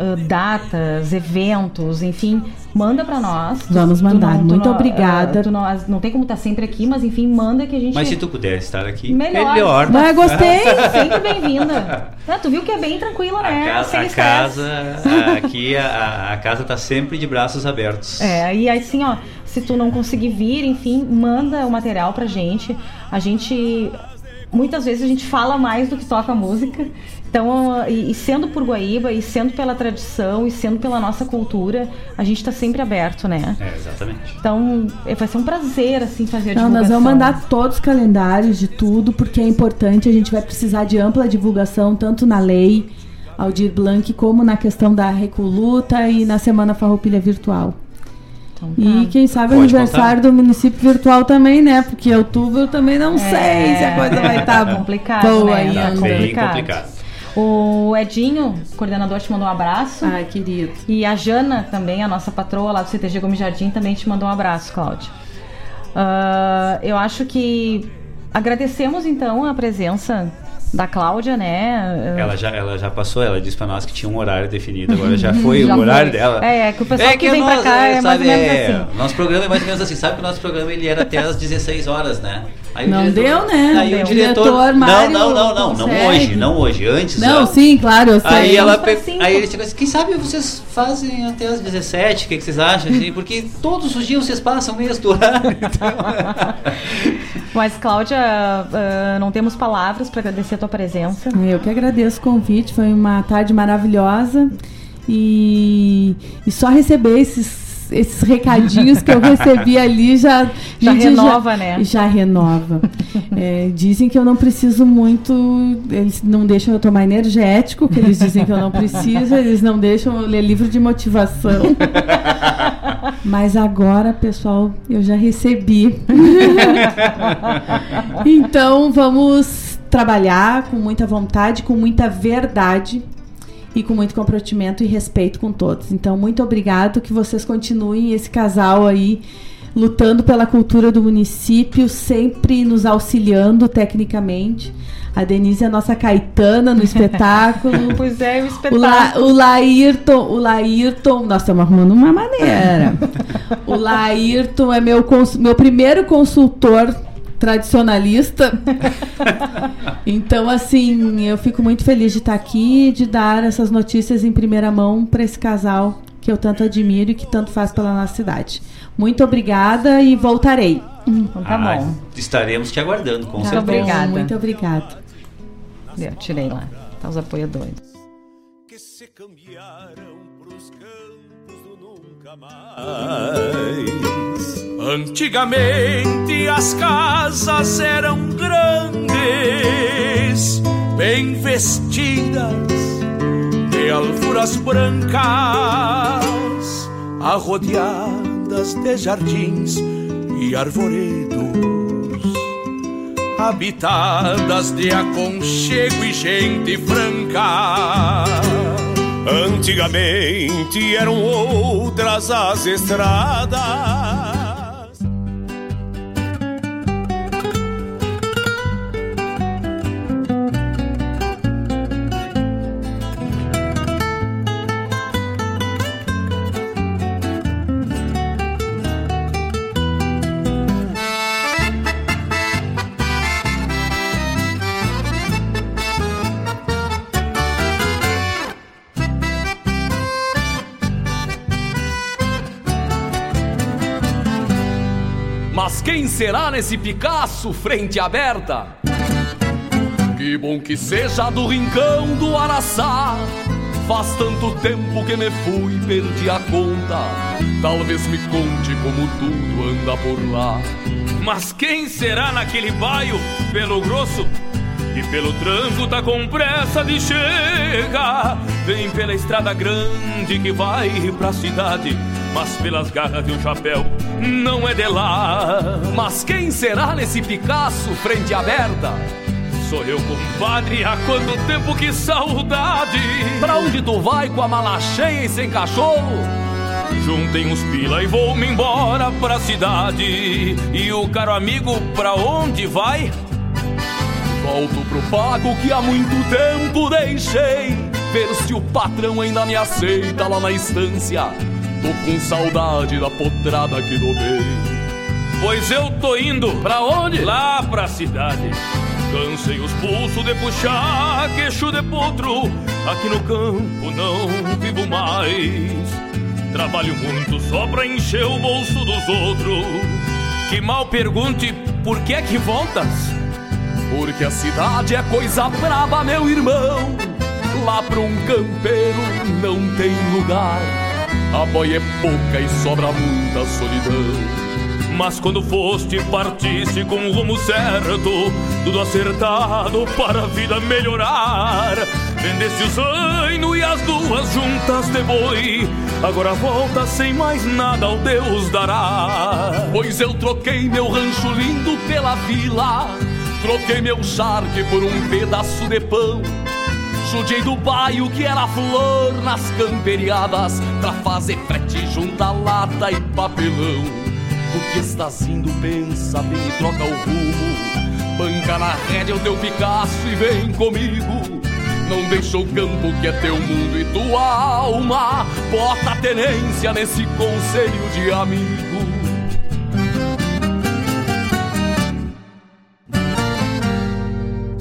Speaker 3: ah, datas, eventos, enfim, manda pra nós.
Speaker 5: Vamos
Speaker 3: tu
Speaker 5: mandar.
Speaker 3: tu
Speaker 5: Muito
Speaker 3: não-
Speaker 5: obrigada.
Speaker 3: tu não, não tem como estar sempre aqui, mas enfim, manda que a gente.
Speaker 4: Mas se tu puder estar aqui,
Speaker 3: Melhor.
Speaker 4: melhor.
Speaker 5: Mas gostei.
Speaker 3: Sempre bem-vinda. Ah, tu viu que é bem tranquila, né?
Speaker 4: A casa, a casa aqui, a, a casa tá sempre de braços abertos.
Speaker 3: É, e assim, ó, se tu não conseguir vir, enfim, manda o material pra gente. A gente. Muitas vezes a gente fala mais do que toca música. Então, e, e sendo por Guaíba, e sendo pela tradição, e sendo pela nossa cultura, a gente tá sempre aberto, né?
Speaker 4: É, exatamente.
Speaker 3: Então, é, vai ser um prazer, assim, fazer a
Speaker 5: Não, nós vamos mandar todos os calendários de tudo, porque é importante. A gente vai precisar de ampla divulgação, tanto na lei Aldir Blanc, como na questão da Recoluta e na Semana Farroupilha Virtual. E quem sabe o
Speaker 4: Pode
Speaker 5: aniversário do município virtual também, né? Porque outubro eu também não sei se a coisa vai estar
Speaker 3: É complicado,
Speaker 5: boa
Speaker 3: né?
Speaker 5: ainda.
Speaker 3: Tá
Speaker 4: Bem complicado.
Speaker 3: O Edinho, coordenador, te mandou um abraço.
Speaker 5: Ai, querido.
Speaker 3: E a Jana também, a nossa patroa lá do CTG Gomes Jardim, também te mandou um abraço, Cláudia. Ah, eu acho que agradecemos então a presença da Cláudia, né?
Speaker 4: Ela já, ela já passou, ela disse pra nós que tinha um horário definido, agora já foi
Speaker 3: Já
Speaker 4: o horário
Speaker 3: foi.
Speaker 4: dela.
Speaker 3: É, é que o pessoal que vem
Speaker 4: nós,
Speaker 3: pra cá é mais ou menos
Speaker 4: é,
Speaker 3: assim.
Speaker 4: Nosso programa é mais ou menos assim, sabe que o nosso programa ele era até às 16 horas, né? Aí o
Speaker 5: Não deu, né?
Speaker 4: Aí
Speaker 5: Deu.
Speaker 4: o diretor.
Speaker 5: Diretor
Speaker 4: não, não, não, não, não hoje, não hoje, antes.
Speaker 5: Não,
Speaker 4: ó.
Speaker 5: sim, claro, eu sei.
Speaker 4: Aí ela pe- aí ele chegou assim, quem sabe vocês fazem até as 17, o que, que vocês acham? assim? Porque todos os dias vocês passam mesmo do horário.
Speaker 3: Mas, Cláudia, ah, não temos palavras para agradecer a tua presença.
Speaker 5: Eu que agradeço o convite, foi uma tarde maravilhosa. E, e só receber esses, esses recadinhos que eu recebi ali já,
Speaker 3: Já renova, né?
Speaker 5: Já renova. É, dizem que eu não preciso muito, eles não deixam eu tomar energético, que eles dizem que eu não preciso, eles não deixam eu ler livro de motivação. Mas agora, pessoal, eu já recebi. então vamos trabalhar com muita vontade, com muita verdade e com muito comprometimento e respeito com todos. Então, muito obrigado que vocês continuem esse casal aí lutando pela cultura do município, sempre nos auxiliando tecnicamente. A Denise é a nossa Caetana no espetáculo.
Speaker 3: Pois é, o
Speaker 5: O,
Speaker 3: espetáculo.
Speaker 5: La, o Laírton, o Laírton, nós estamos arrumando uma maneira. o Laírton é meu, cons- meu primeiro consultor tradicionalista. então, assim, eu fico muito feliz de estar aqui, de dar essas notícias em primeira mão para esse casal que eu tanto admiro e que tanto faz pela nossa cidade. Muito obrigada e voltarei.
Speaker 3: Então tá
Speaker 4: Ah,
Speaker 3: bom.
Speaker 4: Estaremos te aguardando, com
Speaker 3: Tá
Speaker 4: certeza.
Speaker 3: obrigada.
Speaker 5: Muito obrigada.
Speaker 3: Eu tirei lá. Tá os apoiadores.
Speaker 6: se cambiaram pros campos do nunca mais.
Speaker 11: Antigamente as casas eram grandes, bem vestidas de alfuras brancas, arrodeadas de jardins e arvoredos, habitadas de aconchego e gente franca.
Speaker 6: Antigamente eram outras as estradas.
Speaker 2: Mas quem será nesse Picasso frente aberta? Que bom que seja do rincão do Araçá. Faz tanto tempo que me fui, perdi a conta. Talvez me conte como tudo anda por lá.
Speaker 10: Mas quem será naquele baio, pelo grosso? E pelo tranco tá com pressa de chegar. Vem pela estrada grande que vai pra cidade. Mas pelas garras de um chapéu não é de lá.
Speaker 2: Mas quem será nesse Picasso frente aberta?
Speaker 10: Sou eu, compadre, há quanto tempo que saudade!
Speaker 2: Pra onde tu vai com a mala cheia e sem cachorro?
Speaker 10: Juntem os pila e vou-me embora pra cidade. E o caro amigo, pra onde vai?
Speaker 2: Volto pro pago que há muito tempo deixei. Ver se o patrão ainda me aceita lá na estância. Tô com saudade da potrada que domei.
Speaker 10: Pois eu tô indo.
Speaker 2: Pra onde?
Speaker 10: Lá pra cidade. Cansei os pulsos de puxar queixo de potro. Aqui no campo não vivo mais. Trabalho muito só pra encher o bolso dos outros. Que mal pergunte por que é que voltas?
Speaker 2: Porque a cidade é coisa braba, meu irmão. Lá pra um campeiro não tem lugar. A boia é pouca e sobra muita solidão.
Speaker 10: Mas quando foste, partiste com o rumo certo, tudo acertado para a vida melhorar. Vendeste o zaino e as duas juntas de boi. Agora volta sem mais nada ao Deus dará.
Speaker 2: Pois eu troquei meu rancho lindo pela vila. Troquei meu charque por um pedaço de pão. Judiei do baio que era flor nas camperiadas pra fazer frete junto a lata e papelão. Tu que estás indo, pensa bem e troca o rumo. Banca na rédea o teu Picasso e vem comigo. Não deixa o campo que é teu mundo e tua alma. Bota a tenência nesse conselho de amigo.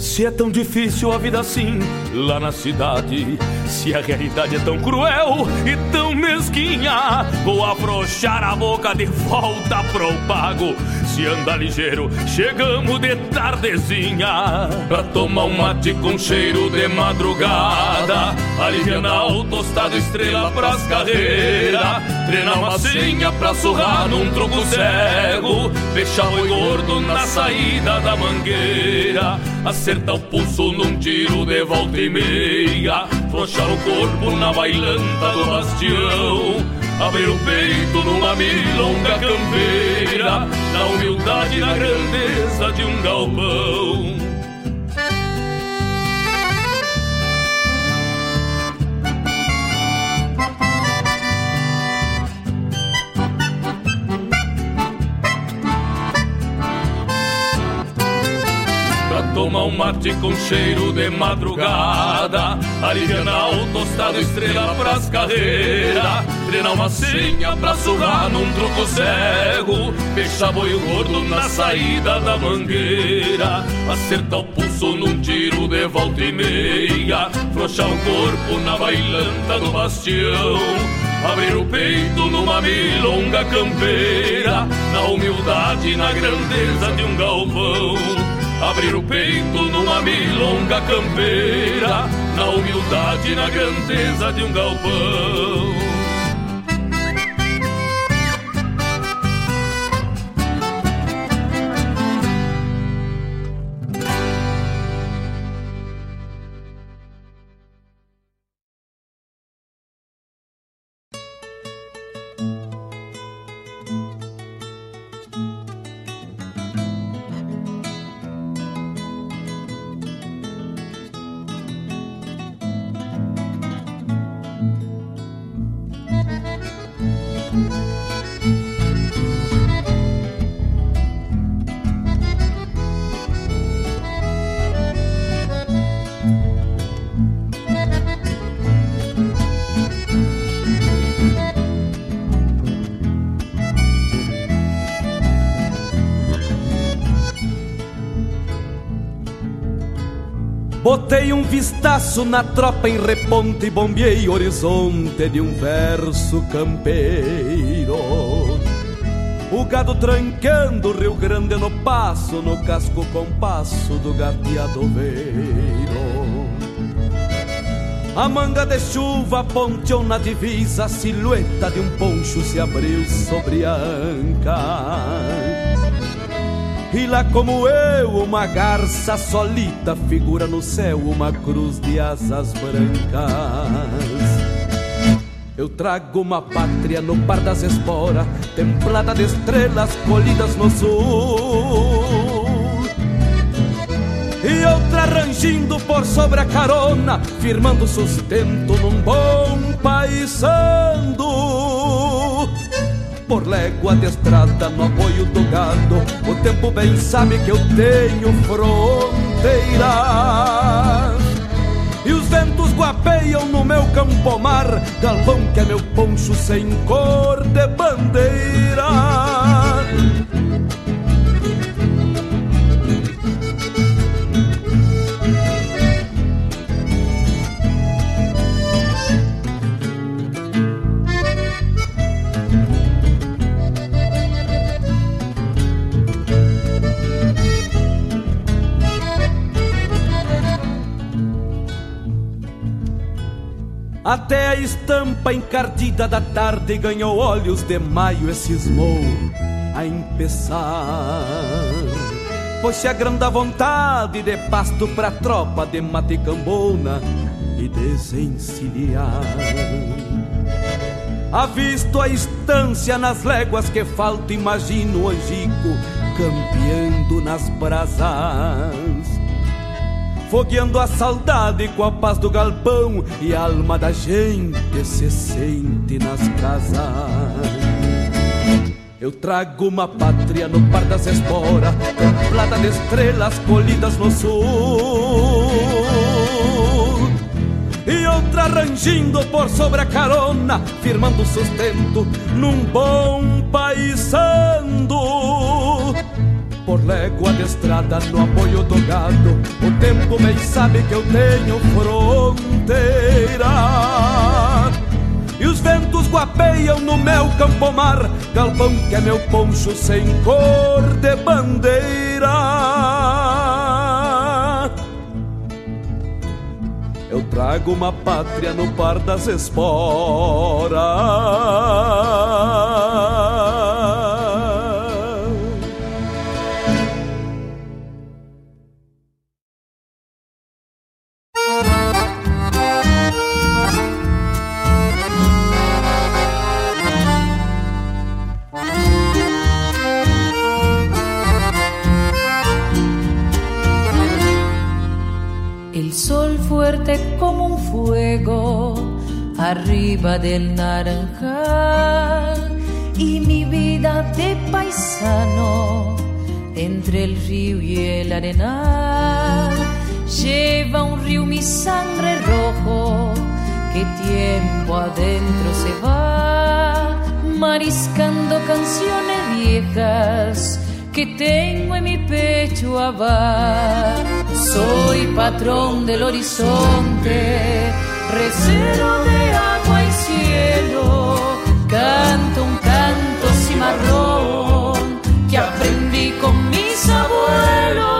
Speaker 10: Se é tão difícil a vida assim lá na cidade, se a realidade é tão cruel e tão mesquinha, vou afrouxar a boca de volta pro pago. Se anda ligeiro, chegamos de tardezinha pra tomar um mate com cheiro de madrugada. Alivianar o tostado estrela pras carreiras, treinar uma senha pra surrar num troco cego, deixar o gordo na saída da mangueira, acertar o pulso num tiro de volta e meia, flochar o corpo na bailanta do bastião. Abrir o peito numa milonga campeira, na humildade e na grandeza de um galpão. Tomar um mate com cheiro de madrugada, alivianar o tostado estrela pras carreiras, treinar uma senha pra surrar num troco cego, fechar boi gordo na saída da mangueira, acertar o pulso num tiro de volta e meia, frouxar o corpo na bailanta do bastião. Abrir o peito numa milonga campeira, na humildade e na grandeza de um galpão Abrir o peito numa milonga campeira, na humildade e na grandeza de um galpão.
Speaker 2: Vistaço na tropa em reponte e bombeei horizonte de um verso campeiro. O gado trancando o Rio Grande no passo, no casco compasso do gateadoveiro. A manga de chuva ponteou na divisa, a silhueta de um poncho se abriu sobre a anca. E lá como eu, uma garça solita figura no céu uma cruz de asas brancas. Eu trago uma pátria no par das esporas, templada de estrelas colhidas no sul. E outra rangindo por sobre a carona, firmando sustento num bom paisando por légua de estrada no apoio do gado. O tempo bem sabe que eu tenho fronteira. E os ventos guapeiam no meu campo-mar, galpão que é meu poncho sem cor de bandeira. Até a estampa encardida da tarde ganhou olhos de maio e cismou a empeçar. Pois se agranda vontade de pasto pra tropa de maticambona e desencilhar. Avisto a estância nas léguas que falta, imagino o angico campeando nas brasas fogueando a saudade com a paz do galpão e a alma da gente se sente nas casas. Eu trago uma pátria no par das esporas, templada de estrelas colhidas no sul. E outra rangindo por sobre a carona, firmando sustento num bom paisando por légua de estrada no apoio do gado. O tempo bem sabe que eu tenho fronteira. E os ventos guapeiam no meu campo-mar, galpão que é meu poncho sem cor de bandeira. Eu trago uma pátria no par das esporas.
Speaker 17: Como un fuego arriba del naranjal y mi vida de paisano entre el río y el arenal lleva un río mi sangre rojo que tiempo adentro se va mariscando canciones viejas que tengo en mi pecho abar. Soy patrón del horizonte, recero de agua y cielo, canto un canto cimarrón que aprendí con mis abuelos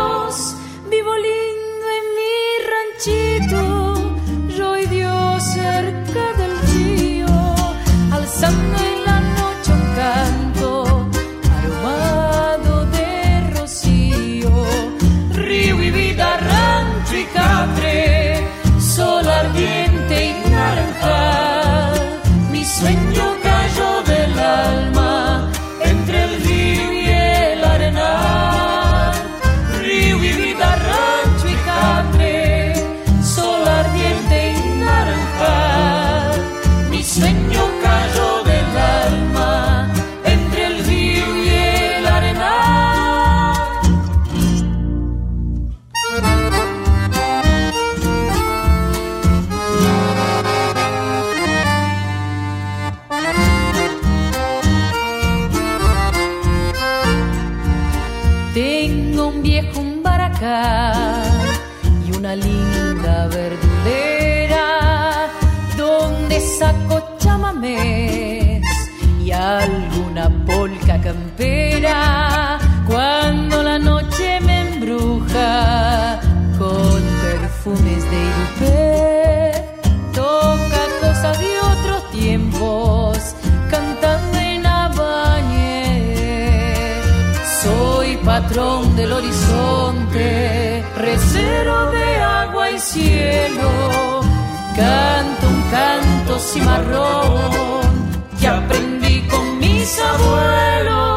Speaker 17: cielo canto un canto cimarrón que aprendí con mis abuelos.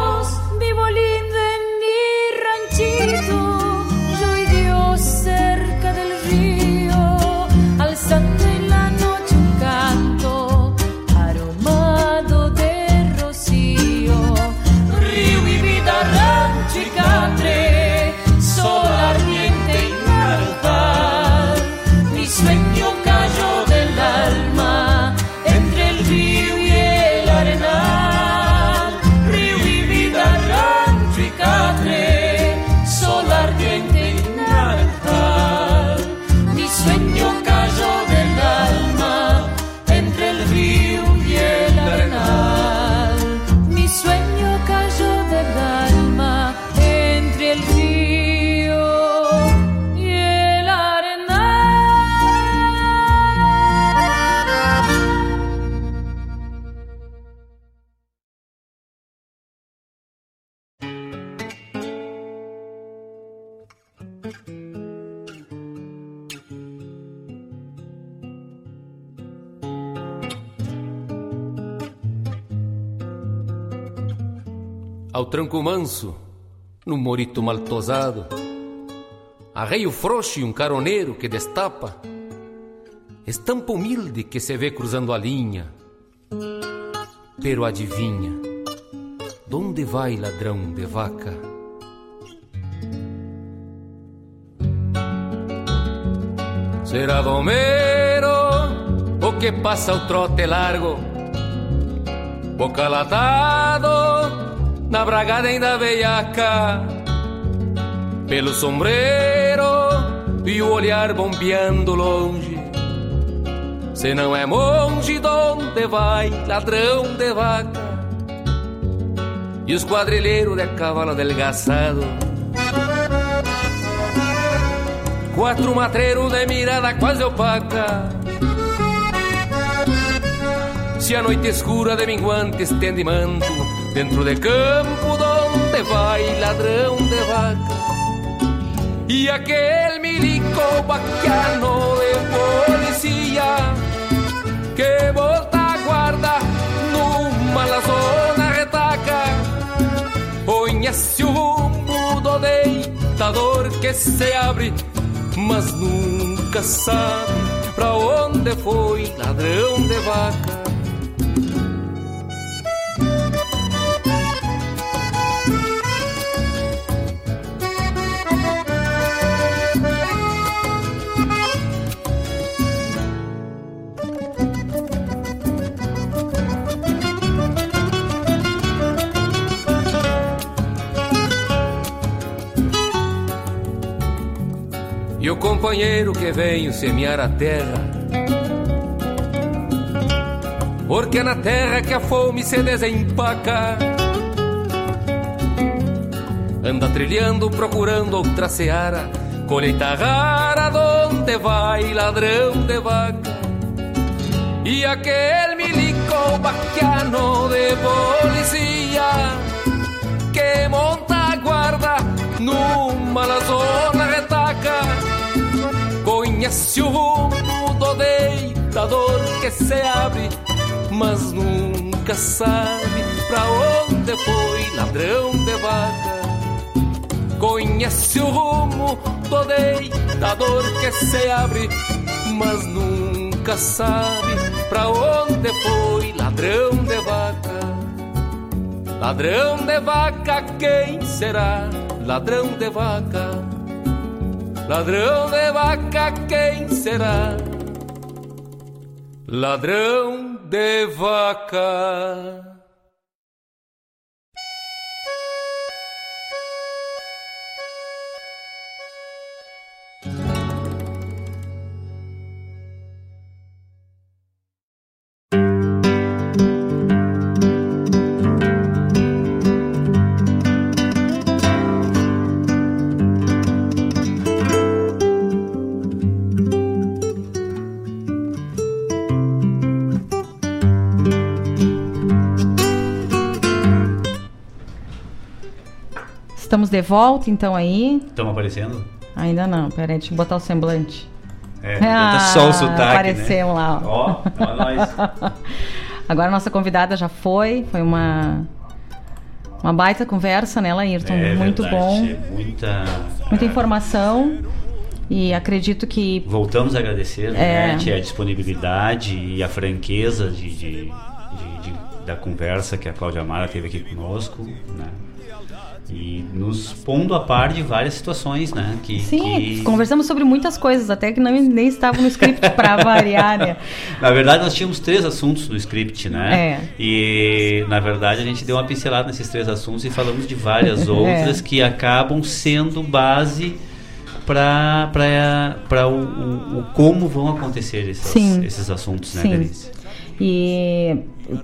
Speaker 18: Ao tranco manso, no morito mal tosado, arreio frouxo e um caroneiro que destapa, estampa humilde que se vê cruzando a linha. Pero adivinha, donde vai ladrão de vaca? Será domero o que passa o trote largo, boca latado na bragada ainda veiaca, pelo sombreiro e o olhar bombeando longe. Se não é monge, donde vai ladrão de vaca? E os quadrilheiros de cavalo adelgaçado. Quatro matreiros de mirada quase opaca. Se a noite escura de minguante estende manto Dentro de campo donde vai ladrão de vaca E aquele milico bacano de policia Que volta a guarda numa lazona retaca Conhece o rumo do deitador que se abre Mas nunca sabe pra onde foi ladrão de vaca companheiro que veio semear a terra. Porque é na terra que a fome se desempaca. Anda trilhando, procurando outra seara. Colheita rara, donde vai ladrão de vaca? E aquele milico baquiano de policia Que monta a guarda numa zona Conhece o rumo do deitador que se abre Mas nunca sabe pra onde foi ladrão de vaca. Conhece o rumo do deitador que se abre Mas nunca sabe pra onde foi ladrão de vaca. Ladrão de vaca, quem será? Ladrão de vaca Ladrão de vaca, quem será? Ladrão de vaca.
Speaker 3: De volta, então, aí.
Speaker 4: Estamos aparecendo?
Speaker 3: Ainda não, peraí, deixa eu botar o semblante.
Speaker 4: É, ah, só o sotaque,
Speaker 3: apareceu
Speaker 4: né?
Speaker 3: lá.
Speaker 4: Ó, ó nós.
Speaker 3: Agora a nossa convidada já foi, foi uma uma baita conversa, né, Laírton?
Speaker 4: É
Speaker 3: Muito
Speaker 4: verdade,
Speaker 3: bom.
Speaker 4: é muita
Speaker 3: Muita informação. E acredito que
Speaker 4: Voltamos a agradecer
Speaker 3: É.
Speaker 4: né, a disponibilidade e a franqueza de, de- de- de- da conversa que a Cláudia Mara teve aqui conosco, né? E nos pondo a par de várias situações, né? Que,
Speaker 3: Sim,
Speaker 4: que-
Speaker 3: conversamos sobre muitas coisas, até que não, nem estavam no script para variar, né?
Speaker 4: Na verdade, nós tínhamos três assuntos no script, né?
Speaker 3: É.
Speaker 4: E, na verdade, a gente deu uma pincelada nesses três assuntos e falamos de várias outras
Speaker 3: É.
Speaker 4: que acabam sendo base para o, o, o como vão acontecer esses,
Speaker 3: Sim.
Speaker 4: esses assuntos, né,
Speaker 3: Sim.
Speaker 4: Denise?
Speaker 3: E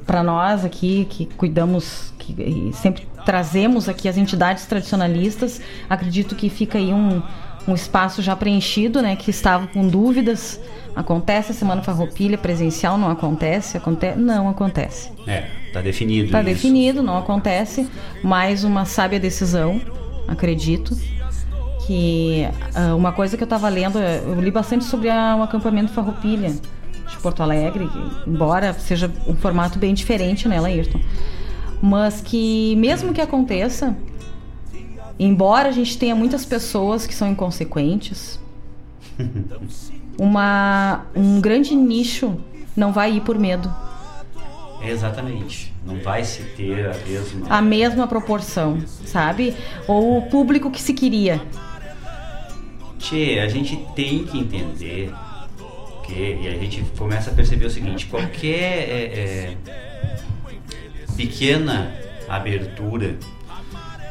Speaker 3: para nós aqui que cuidamos, que e sempre trazemos aqui as entidades tradicionalistas, acredito que fica aí um, um espaço já preenchido, né? Que estava com dúvidas. Acontece a Semana Farroupilha presencial? Não acontece? Aconte não acontece.
Speaker 4: É, tá definido.
Speaker 3: Está
Speaker 4: isso.
Speaker 3: definido, não acontece. Mais uma sábia decisão, acredito. Que ah, uma coisa que eu estava lendo, eu li bastante sobre a- o acampamento Farroupilha de Porto Alegre, embora seja um formato bem diferente, né, Laírton? Mas que mesmo que aconteça, embora a gente tenha muitas pessoas que são inconsequentes, uma, um grande nicho não vai ir por medo.
Speaker 4: Exatamente. Não vai se ter a mesma.
Speaker 3: a mesma proporção, sabe? Ou o público que se queria.
Speaker 4: Tchê, a gente tem que entender que, e a gente começa a perceber o seguinte, qualquer é, é, pequena abertura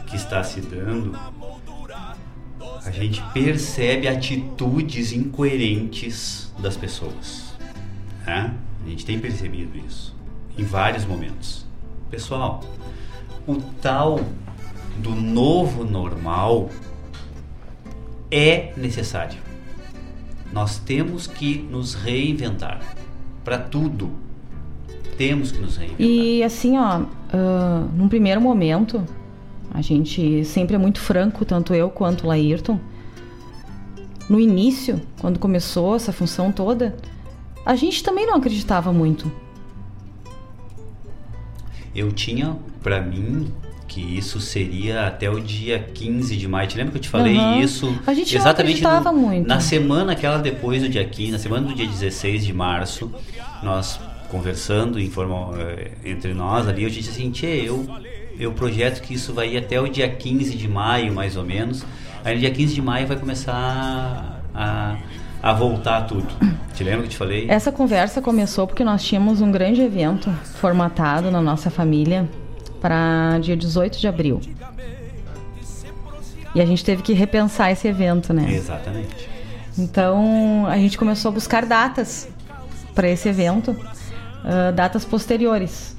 Speaker 4: que está se dando, a gente percebe atitudes incoerentes das pessoas. Né? A gente tem percebido isso em vários momentos. Pessoal, o tal do novo normal é necessário. Nós temos que nos reinventar. Para tudo, temos que nos reinventar.
Speaker 3: E assim, ó, ah, num primeiro momento, a gente sempre é muito franco, tanto eu quanto o Laírton. No início, quando começou essa função toda, a gente também não acreditava muito.
Speaker 4: Eu tinha para mim que isso seria até o dia 15 de maio. Te lembra que eu te falei
Speaker 3: Aham.
Speaker 4: isso?
Speaker 3: A gente não
Speaker 4: exatamente
Speaker 3: acreditava
Speaker 4: no-
Speaker 3: muito.
Speaker 4: Na semana aquela depois do dia 15, na semana do dia 16 de março, nós conversando informal, eh, entre nós ali, eu disse assim, Tchê, eu, eu projeto que isso vai ir até o dia 15 de maio, mais ou menos. Aí no dia 15 de maio vai começar a, a voltar tudo. Te lembra que eu te falei?
Speaker 3: Essa conversa começou porque nós tínhamos um grande evento formatado na nossa família para dia 18 de abril. E a gente teve que repensar esse evento, né?
Speaker 4: Exatamente.
Speaker 3: Então a gente começou a buscar datas para esse evento, ah, datas posteriores.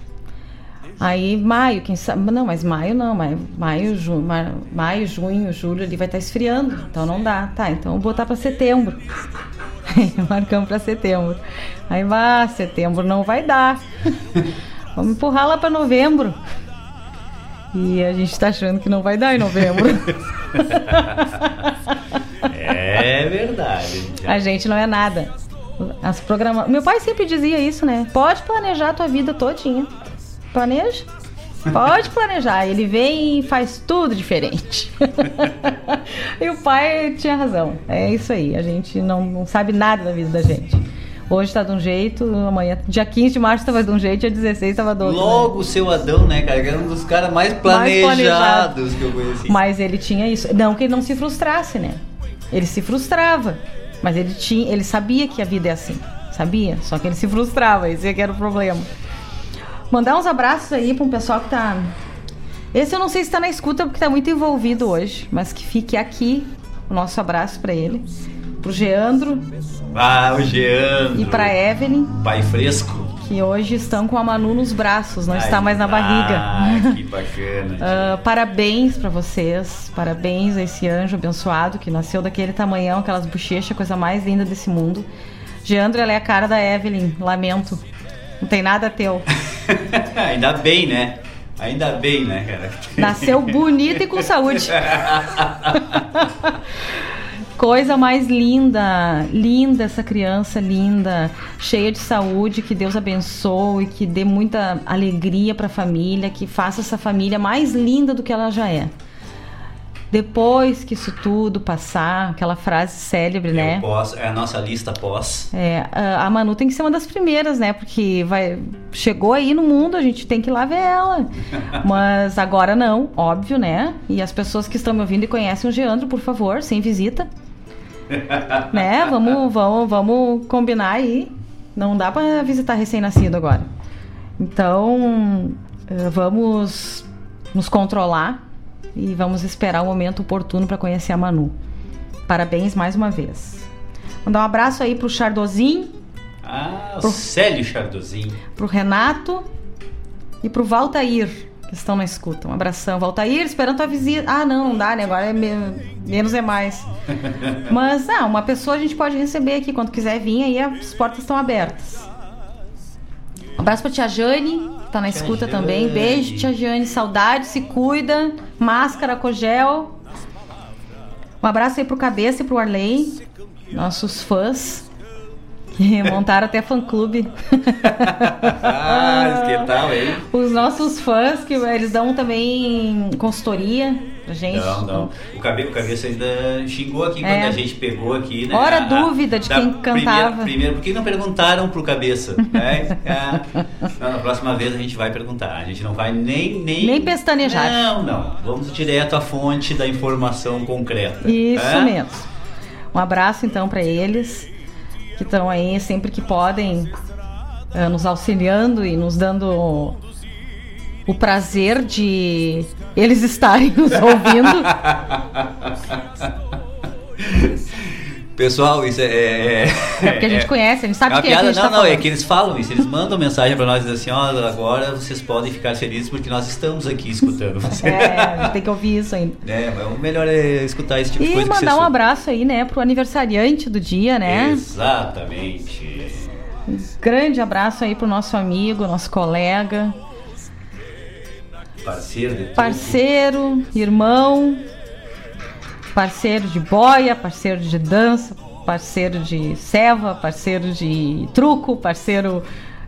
Speaker 3: Aí maio, quem sabe? Não, mas maio não, maio, maio, ju, ma- maio, junho, julho ele vai estar esfriando, então não dá. Tá, então vou botar para setembro. Marcamos para setembro. Aí vá, setembro não vai dar. Vamos empurrar lá para novembro. E a gente tá achando que não vai dar em novembro.
Speaker 4: É verdade.
Speaker 3: A gente não é nada. As programa... Meu pai sempre dizia isso, né? Pode planejar a tua vida todinha. Planeja. Pode planejar. Ele vem e faz tudo diferente. e o pai tinha razão. É isso aí. A gente não, não sabe nada da vida da gente. Hoje tá de um jeito, amanhã, dia 15 de março tava de um jeito, dia 16 tava do outro. né?
Speaker 4: Logo o seu Adão, né, cara? Que era um dos caras mais planejados que eu conheci.
Speaker 3: Mas ele tinha isso. Não que ele não se frustrasse, né? Ele se frustrava. Mas ele tinha, ele sabia que a vida é assim. Sabia? Só que ele se frustrava, esse é que era o problema. Mandar uns abraços aí para um pessoal que tá. Esse eu não sei se tá na escuta porque tá muito envolvido hoje, mas que fique aqui o nosso abraço para ele. Pro Geandro
Speaker 4: Ah, o Geandro.
Speaker 3: e pra Evelyn,
Speaker 4: Pai fresco.
Speaker 3: que hoje estão com a Manu nos braços, não está mais na
Speaker 4: Ah,
Speaker 3: barriga.
Speaker 4: que bacana.
Speaker 3: Ah, parabéns pra vocês, parabéns a esse anjo abençoado que nasceu daquele tamanhão, aquelas bochechas, coisa mais linda desse mundo. Geandro, ela é a cara da Evelyn, lamento. Não tem nada teu.
Speaker 4: Ainda bem, né? Ainda bem, né, cara?
Speaker 3: Nasceu bonita e com saúde. Coisa mais linda, linda essa criança, linda, cheia de saúde, que Deus abençoe, que dê muita alegria para a família, que faça essa família mais linda do que ela já é. Depois que isso tudo passar, aquela frase célebre, né?
Speaker 4: Pós, é a nossa lista pós.
Speaker 3: É, a Manu tem que ser uma das primeiras, né? Porque vai, chegou aí no mundo, a gente tem que ir lá ver ela. Mas agora não, óbvio, né? E as pessoas que estão me ouvindo e conhecem o Geandro, por favor, sem visita. né? Vamos, vamos, vamos combinar aí. Não dá para visitar recém-nascido agora. Então, eh, vamos nos controlar e vamos esperar o momento oportuno para conhecer a Manu. Parabéns mais uma vez. Mandar um abraço aí pro Chardozinho.
Speaker 4: Ah, pro Célio Chardozinho.
Speaker 3: Pro Renato e pro Valtair, estão na escuta. Um abração, Valtair, esperando a visita. Ah, não, não dá, né? Agora é me... menos é mais. Mas, ah, uma pessoa a gente pode receber aqui quando quiser vir, aí as portas estão abertas. Um abraço pra tia Jane, que tá na tia escuta Jane. também. Beijo, tia Jane. Saudade, se cuida. Máscara, cogel. Um abraço aí pro Cabeça e pro Arley, nossos fãs. Montaram até fã-clube.
Speaker 4: ah, que tal, hein?
Speaker 3: Os nossos fãs, que eles dão também consultoria pra gente.
Speaker 4: Não, não. O Cabeça, o Cabeça ainda xingou aqui é. quando a gente pegou aqui, né?
Speaker 3: Ora a, dúvida de quem cantava.
Speaker 4: Primeiro, primeiro, por que não perguntaram pro Cabeça? né? é. não, na próxima vez a gente vai perguntar. A gente não vai nem... Nem,
Speaker 3: nem pestanejar.
Speaker 4: Não, não. Vamos direto à fonte da informação concreta.
Speaker 3: Isso é? mesmo. Um abraço então para eles que estão aí sempre que podem uh, nos auxiliando e nos dando o prazer de eles estarem nos ouvindo.
Speaker 4: Pessoal, isso é. É,
Speaker 3: é porque a gente é, conhece, a gente sabe
Speaker 4: é
Speaker 3: que piada,
Speaker 4: a
Speaker 3: gente
Speaker 4: Não,
Speaker 3: tá
Speaker 4: não,
Speaker 3: falando.
Speaker 4: é que eles falam isso, eles mandam mensagem para nós dizendo assim: ó, agora vocês podem ficar felizes porque nós estamos aqui escutando vocês.
Speaker 3: É, tem que ouvir isso ainda.
Speaker 4: É, o melhor é escutar esse tipo
Speaker 3: e
Speaker 4: de coisa.
Speaker 3: E mandar um abraço aí, né, pro aniversariante do dia, né?
Speaker 4: Exatamente.
Speaker 3: Um grande abraço aí pro nosso amigo, nosso colega.
Speaker 4: Parceiro.
Speaker 3: Parceiro, irmão, parceiro de boia, parceiro de dança, parceiro de ceva, parceiro de truco, parceiro.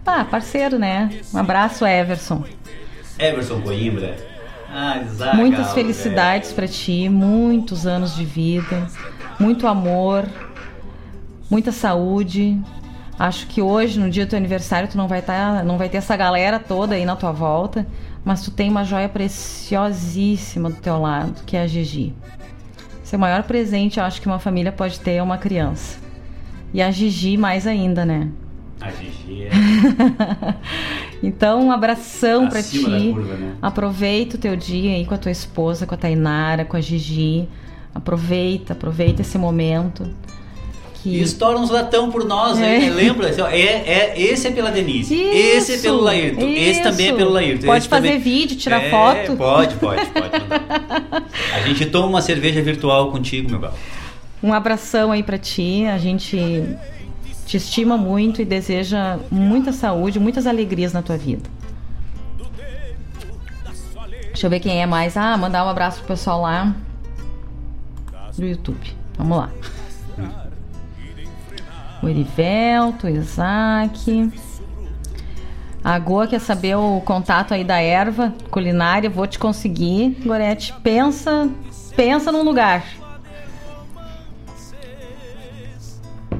Speaker 3: Ah, parceiro, né? Um abraço, Everson.
Speaker 4: Everson Coimbra. Ah, Zagal,
Speaker 3: Muitas felicidades para ti, muitos anos de vida, muito amor, muita saúde. Acho que hoje, no dia do teu aniversário, tu não vai, tá, não vai ter essa galera toda aí na tua volta, mas tu tem uma joia preciosíssima do teu lado, que é a Gigi. Seu maior presente, eu acho que uma família pode ter é uma criança. E a Gigi mais ainda, né?
Speaker 4: A Gigi é.
Speaker 3: então, um abração para ti.
Speaker 4: Curva, né?
Speaker 3: Aproveita o teu dia aí com a tua esposa, com a Tainara, com a Gigi. Aproveita, aproveita esse momento.
Speaker 4: Que... E estoura uns latão por nós, é. Aí, lembra? É, é, esse é pela Denise,
Speaker 3: isso,
Speaker 4: esse é pelo Laírton, esse também é pelo Laírton.
Speaker 3: Pode fazer
Speaker 4: também...
Speaker 3: vídeo, tirar
Speaker 4: é,
Speaker 3: foto.
Speaker 4: Pode, pode, pode. a gente toma uma cerveja virtual contigo, meu galo.
Speaker 3: Um abração aí para ti, a gente te estima muito e deseja muita saúde, muitas alegrias na tua vida. Deixa eu ver quem é mais. Ah, mandar um abraço pro pessoal lá do YouTube. Vamos lá. O Erivelto, o Isaac. A Goa quer saber o contato aí da erva culinária. Vou te conseguir. Gorete, pensa, pensa num lugar.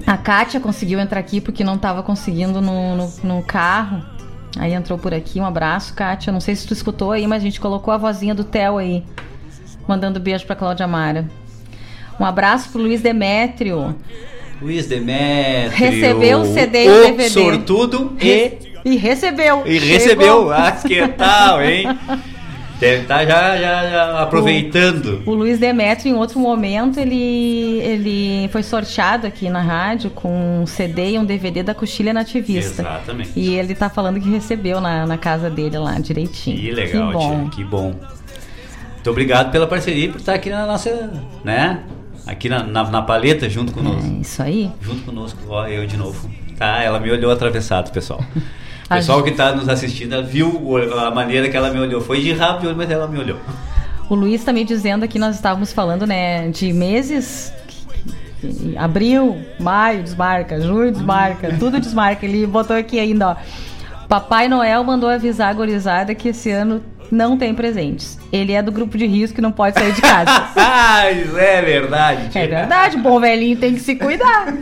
Speaker 3: A Kátia conseguiu entrar aqui porque não estava conseguindo no, no, no, carro. Aí entrou por aqui. Um abraço, Kátia. Não sei se tu escutou aí, mas a gente colocou a vozinha do Theo aí. Mandando beijo pra Cláudia Mara. Um abraço pro Luiz Demétrio.
Speaker 4: Luiz Demétrio.
Speaker 3: Recebeu o CD e
Speaker 4: o
Speaker 3: DVD.
Speaker 4: sortudo e...
Speaker 3: E recebeu.
Speaker 4: E recebeu. Ah, que tal, hein? Deve estar já, já, já aproveitando.
Speaker 3: O, o, Luiz Demetrio, em outro momento, ele, ele foi sorteado aqui na rádio com um CD e um DVD da Coxilha Nativista.
Speaker 4: Exatamente.
Speaker 3: E ele tá falando que recebeu na, na casa dele lá, direitinho.
Speaker 4: Que legal,
Speaker 3: que bom.
Speaker 4: Tia, que bom. Muito obrigado pela parceria e por estar aqui na nossa, né? Aqui na, na, na paleta junto conosco.
Speaker 3: É isso aí.
Speaker 4: Junto conosco, ó, eu de novo. Tá, ela me olhou atravessado, pessoal. O pessoal que está nos assistindo viu a maneira que ela me olhou. Foi de rápido, mas ela me olhou.
Speaker 3: O Luiz está me dizendo aqui, nós estávamos falando, né, de meses. Abril, maio desmarca, junho desmarca, tudo desmarca. Ele botou aqui ainda, ó. Papai Noel mandou avisar a gorizada que esse ano não tem presentes. Ele é do grupo de risco e não pode sair de casa.
Speaker 4: ah, isso é verdade.
Speaker 3: É verdade, bom velhinho tem que se cuidar.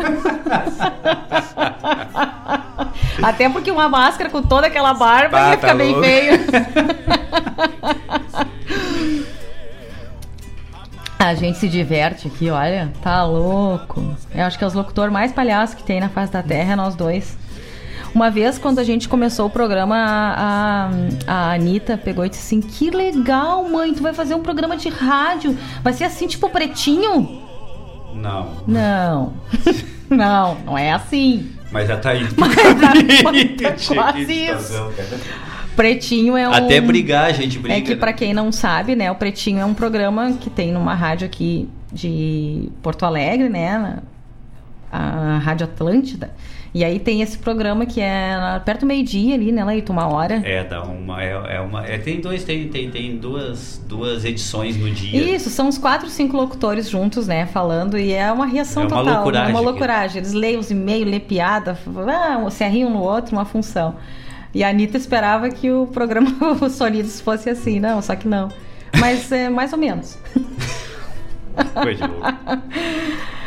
Speaker 3: Até porque uma máscara com toda aquela barba ia ficar tá bem feio. A gente se diverte aqui, olha, tá louco. Eu acho que é os locutores mais palhaços que tem na face da terra, é nós dois. Uma vez, quando a gente começou o programa, a, a Anitta pegou e disse assim: Que legal, mãe, tu vai fazer um programa de rádio. Vai ser assim, tipo pretinho?
Speaker 4: Não.
Speaker 3: Não. não, não é assim.
Speaker 4: Mas já tá aí.
Speaker 3: Mas tá, quase isso. Pretinho é um.
Speaker 4: Até brigar, a gente briga.
Speaker 3: É que, para quem não sabe, né, o Pretinho é um programa que tem numa rádio aqui de Porto Alegre, né? A Rádio Atlântida. E aí tem esse programa que é perto do meio-dia ali, né, Leito? Uma hora.
Speaker 4: É, dá uma. É, é uma é, tem dois, tem, tem, tem duas, duas edições no dia.
Speaker 3: Isso, são uns quatro, cinco locutores juntos, né, falando, e é uma reação
Speaker 4: é uma
Speaker 3: total.
Speaker 4: Loucuragem,
Speaker 3: é uma loucuragem. Eles leem os e-mails, lê piada, ah, se arriam no outro, uma função. E a Anitta esperava que o programa Os Sonidos fosse assim, não, só que não. Mas é mais ou menos.
Speaker 4: Coisa louco.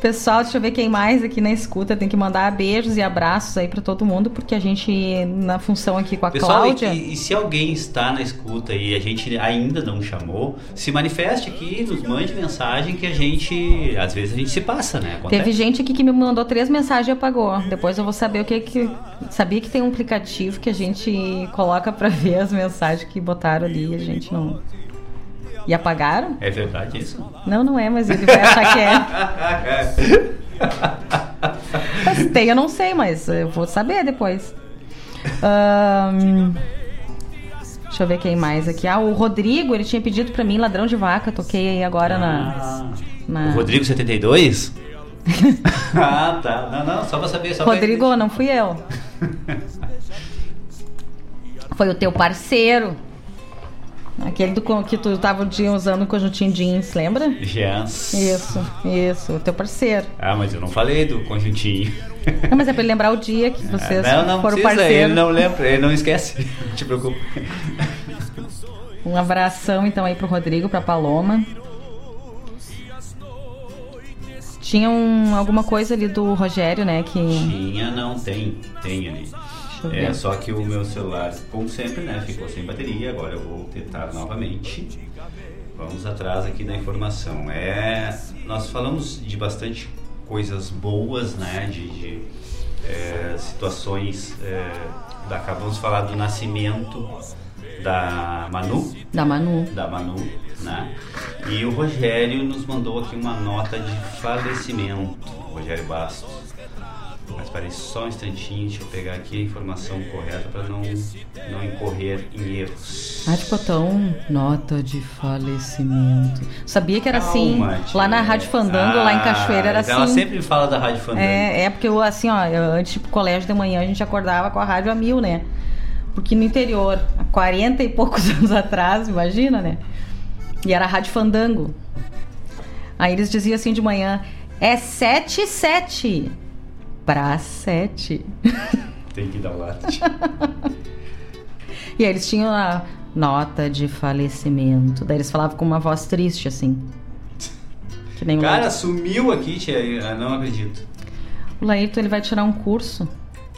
Speaker 3: Pessoal, deixa eu ver quem mais aqui na escuta. Tem que mandar beijos e abraços aí para todo mundo, porque a gente, na função aqui com a
Speaker 4: Pessoal,
Speaker 3: Cláudia.
Speaker 4: E, e, se alguém está na escuta e a gente ainda não chamou, se manifeste aqui, nos mande mensagem que a gente. Às vezes a gente se passa, né?
Speaker 3: Acontece. Teve gente aqui que me mandou três mensagens e apagou. Depois eu vou saber o que que. Sabia que tem um aplicativo que a gente coloca para ver as mensagens que botaram ali e a gente não. E apagaram?
Speaker 4: É verdade isso?
Speaker 3: Não, não é, mas ele vai achar que é. mas tem, eu não sei, mas eu vou saber depois. Um, deixa eu ver quem mais aqui. Ah, o Rodrigo, ele tinha pedido pra mim ladrão de vaca. Toquei aí agora ah, na, na.
Speaker 4: O Rodrigo 72? ah, tá. Não, não, só pra saber. Só
Speaker 3: Rodrigo, pra... não fui eu. Foi o teu parceiro. Aquele do que tu tava usando o conjuntinho jeans, lembra?
Speaker 4: Jeans.
Speaker 3: Isso, isso, o teu parceiro.
Speaker 4: Ah, mas eu não falei do conjuntinho.
Speaker 3: Não, mas é pra ele lembrar o dia que vocês
Speaker 4: não, não
Speaker 3: foram
Speaker 4: precisa,
Speaker 3: parceiro.
Speaker 4: Ele não lembra, ele não esquece. Não te preocupa.
Speaker 3: Um abração então aí pro Rodrigo, pra Paloma. Tinha um, alguma coisa ali do Rogério, né? Que...
Speaker 4: Tinha, não, tem. Tem ali. É, só que o meu celular, como sempre, né, ficou sem bateria. Agora eu vou tentar novamente. Vamos atrás aqui da informação. É, nós falamos de bastante coisas boas, né, de, de é, situações. É, da, acabamos de falar do nascimento da Manu.
Speaker 3: Da Manu.
Speaker 4: Da Manu, né? E o Rogério nos mandou aqui uma nota de falecimento. Rogério Bastos. Mas parece só um instantinho, deixa eu pegar aqui a informação correta para não, não incorrer em erros.
Speaker 3: Ah, ficou tão nota de falecimento. Sabia que era assim, Calma, assim, lá na Rádio Fandango, ah, lá em Cachoeira era assim.
Speaker 4: Ela sempre fala da Rádio Fandango.
Speaker 3: É, é porque eu, assim, ó, eu, antes tipo colégio de manhã a gente acordava com a rádio a mil, né? Porque no interior, há 40 e poucos anos atrás, imagina, né? E era a Rádio Fandango. Aí eles diziam assim de manhã, é 7 e 7 para sete.
Speaker 4: Tem que dar o late.
Speaker 3: e aí eles tinham a nota de falecimento. Daí eles falavam com uma voz triste, assim.
Speaker 4: Que nem Cara, o sumiu aqui, tia. Eu não acredito.
Speaker 3: O Laírton, ele vai tirar um curso.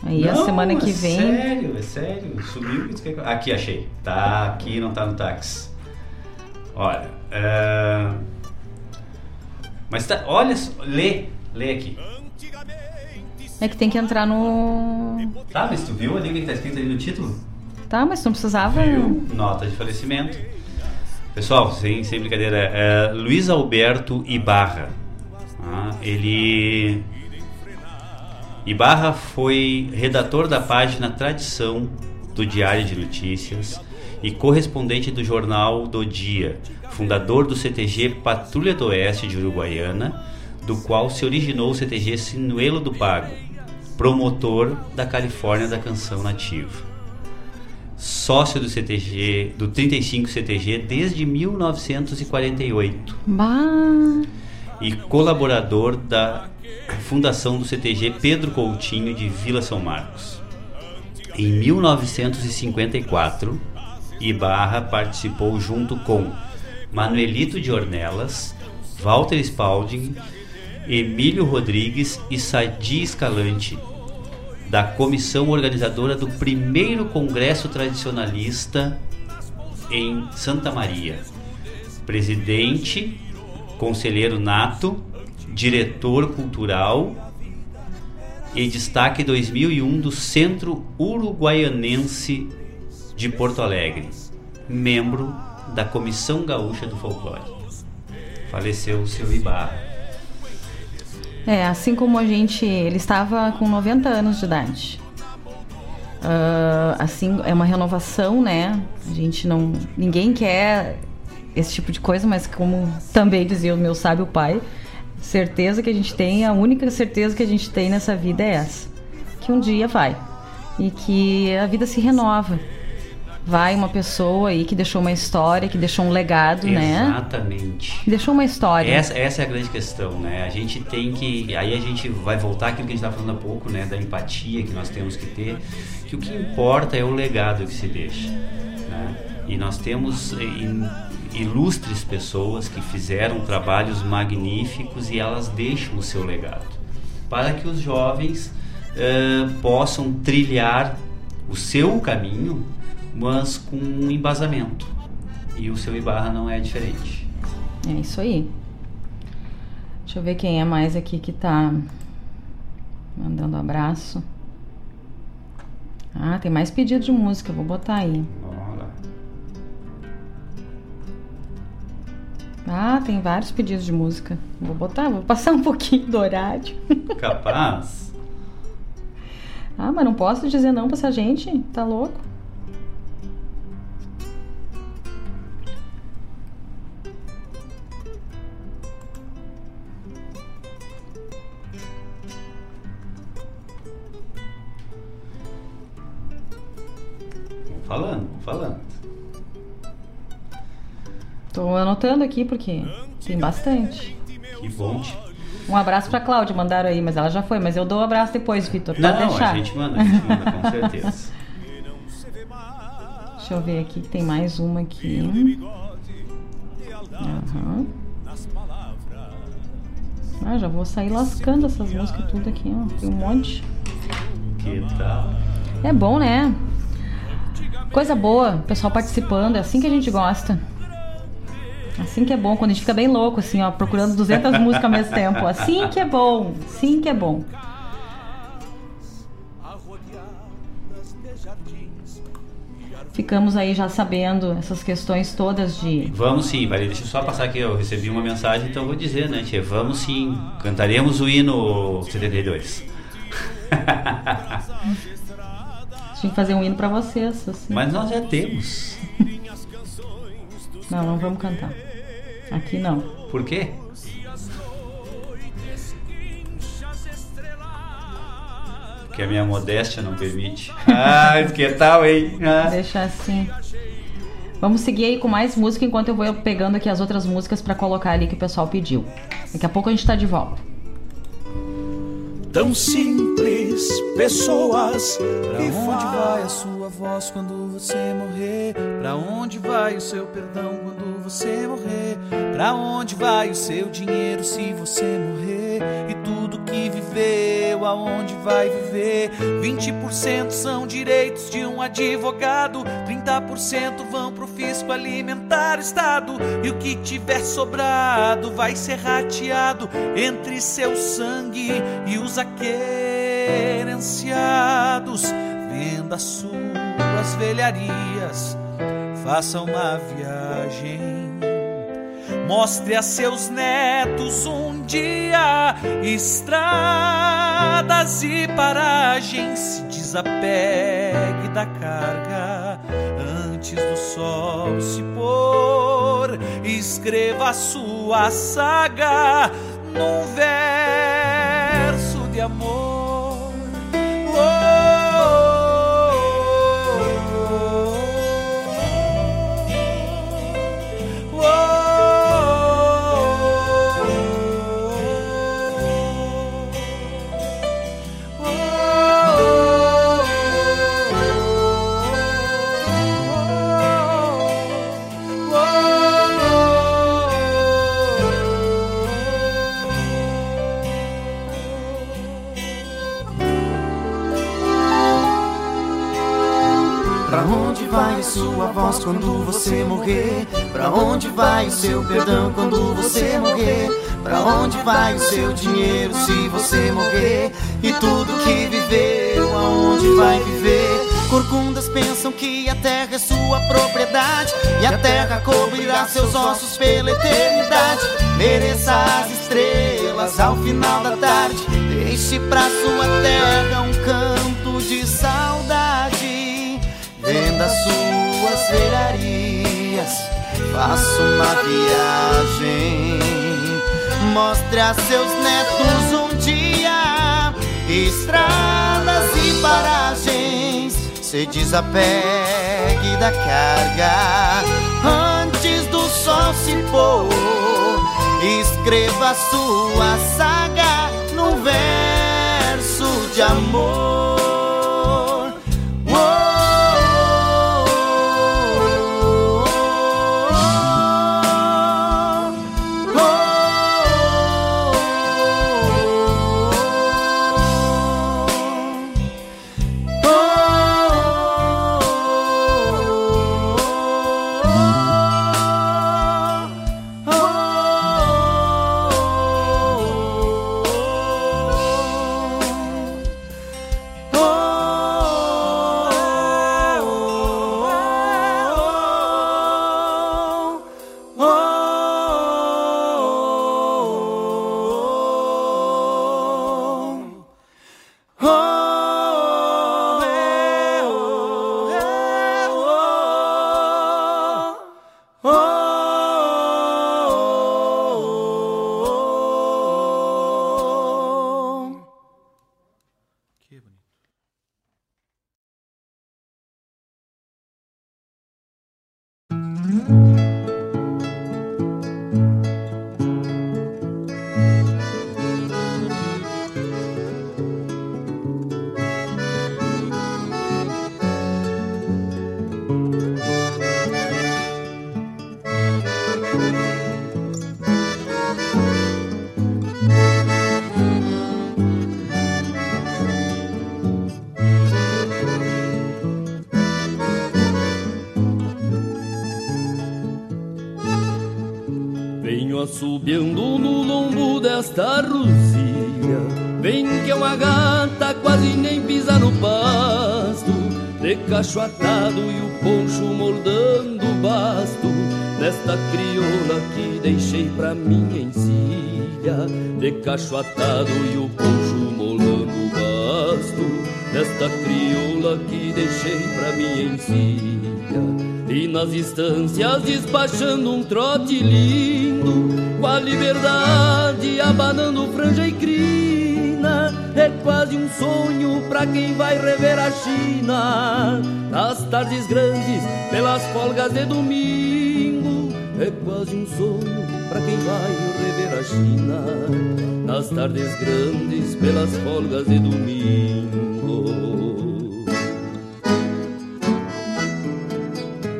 Speaker 3: Aí
Speaker 4: não,
Speaker 3: a semana que
Speaker 4: é
Speaker 3: vem.
Speaker 4: Sério, é sério. Sumiu. Aqui, achei. Tá aqui, não tá no táxi. Olha. Uh... Mas tá. Olha, lê. Lê aqui.
Speaker 3: É que tem que entrar no.
Speaker 4: Tá, mas tu viu ali o que tá escrito ali no título?
Speaker 3: Tá, mas não precisava.
Speaker 4: Viu? Nota de falecimento. Pessoal, sem, sem brincadeira, é Luiz Alberto Ibarra. Ah, ele. Ibarra foi redator da página Tradição do Diário de Notícias e correspondente do jornal do Dia, fundador do CTG Patrulha do Oeste de Uruguaiana, do qual se originou o CTG Sinuelo do Pago promotor da Califórnia da canção nativa. Sócio do CTG, do 35 CTG desde 1948
Speaker 3: Bah.
Speaker 4: e colaborador da fundação do CTG Pedro Coutinho de Vila São Marcos. Em 1954, Ibarra participou junto com Manuelito de Ornelas, Walter Spalding, Emílio Rodrigues e Sadi Escalante da comissão organizadora do primeiro Congresso Tradicionalista em Santa Maria. Presidente, conselheiro nato, diretor cultural e destaque 2001 do Centro Uruguaianense de Porto Alegre, membro da Comissão Gaúcha do Folclore. Faleceu o seu Ibarra.
Speaker 3: É, assim como a gente. Ele estava com 90 anos de idade. Ah, assim, é uma renovação, né? A gente não. Ninguém quer esse tipo de coisa, mas como também dizia o meu sábio pai, certeza que a gente tem, a única certeza que a gente tem nessa vida é essa. Que um dia vai. E que a vida se renova. Vai uma pessoa aí que deixou uma história, que deixou um legado, né?
Speaker 4: Exatamente.
Speaker 3: Deixou uma história.
Speaker 4: Essa, essa é a grande questão, né? A gente tem que. Aí a gente vai voltar àquilo que a gente estava falando há pouco, né? Da empatia que nós temos que ter. Que o que importa é o legado que se deixa. Né? E nós temos eh, ilustres pessoas que fizeram trabalhos magníficos e elas deixam o seu legado. Para que os jovens eh, possam trilhar o seu caminho, mas com um embasamento. E o seu Ibarra não é diferente.
Speaker 3: É isso aí. Deixa eu ver quem é mais aqui que tá mandando abraço. Ah, tem mais pedido de música, vou botar aí. Ah, tem vários pedidos de música. Vou botar, vou passar um pouquinho do horário.
Speaker 4: Capaz?
Speaker 3: Ah, mas não posso dizer não pra essa gente? Tá louco?
Speaker 4: Falando, falando.
Speaker 3: Tô anotando aqui porque tem bastante.
Speaker 4: Que bom.
Speaker 3: Um abraço pra Cláudia, mandaram aí, mas ela já foi. Mas eu dou um abraço depois, Vitor. Pode
Speaker 4: Não,
Speaker 3: deixar.
Speaker 4: a gente manda, a gente manda, com certeza.
Speaker 3: Deixa eu ver aqui, que tem mais uma aqui. Aham. Ah, já vou sair lascando essas músicas tudo aqui, ó. Tem um monte.
Speaker 4: Que tal?
Speaker 3: É bom, né? Coisa boa, pessoal participando, é assim que a gente gosta. Assim que é bom, quando a gente fica bem louco, assim, ó, procurando 200 músicas ao mesmo tempo. Assim que é bom, assim que é bom. Ficamos aí já sabendo essas questões todas de
Speaker 4: Vamos sim, Vale, deixa eu só passar aqui, eu recebi uma mensagem, então vou dizer, né, tia? Vamos sim, cantaremos o hino 72.
Speaker 3: Tinha que fazer um hino pra vocês, assim.
Speaker 4: Mas nós já temos.
Speaker 3: Não, não vamos cantar. Aqui não.
Speaker 4: Por quê? Porque a minha modéstia não permite. Ah, que tal, hein? Ah.
Speaker 3: Deixa assim. Vamos seguir aí com mais música enquanto eu vou pegando aqui as outras músicas pra colocar ali que o pessoal pediu. Daqui a pouco a gente tá de volta.
Speaker 19: Tão simples, pessoas.
Speaker 20: Pra
Speaker 19: que
Speaker 20: onde vai a sua voz quando você morrer? Pra onde vai o seu perdão quando você morrer? Pra onde vai o seu dinheiro se você morrer? E tudo que viveu, aonde vai viver? 20% são direitos de um advogado, 30% vão pro fisco alimentar o Estado. E o que tiver sobrado vai ser rateado entre seu sangue e os aquerenciados. Venda suas velharias, faça uma viagem. Mostre a seus netos um dia estradas e paragens. Se desapegue da carga antes do sol se pôr. Escreva a sua saga num verso de amor.
Speaker 1: Seu perdão quando você morrer? Pra onde vai o seu dinheiro se você morrer? E tudo que viveu, aonde vai viver? Corcundas pensam que a terra é sua propriedade E a terra cobrirá seus ossos pela eternidade Mereça as estrelas ao final da tarde Deixe pra sua terra um canto de saudade Venda suas velharias Faça uma viagem Mostre a seus netos um dia Estradas e paragens Se desapegue da carga Antes do sol se pôr Escreva sua saga num verso de amor.
Speaker 6: Cacho atado e o poncho moldando o basto Desta crioula que deixei pra minha encilha De cacho atado e o poncho moldando o basto Desta crioula que deixei pra minha encilha e nas estâncias despachando um trote lindo Com a liberdade abanando franja e crina É quase um sonho pra quem vai rever a China Nas tardes grandes, pelas folgas de domingo É quase um sonho pra quem vai rever a China Nas tardes grandes, pelas folgas de domingo.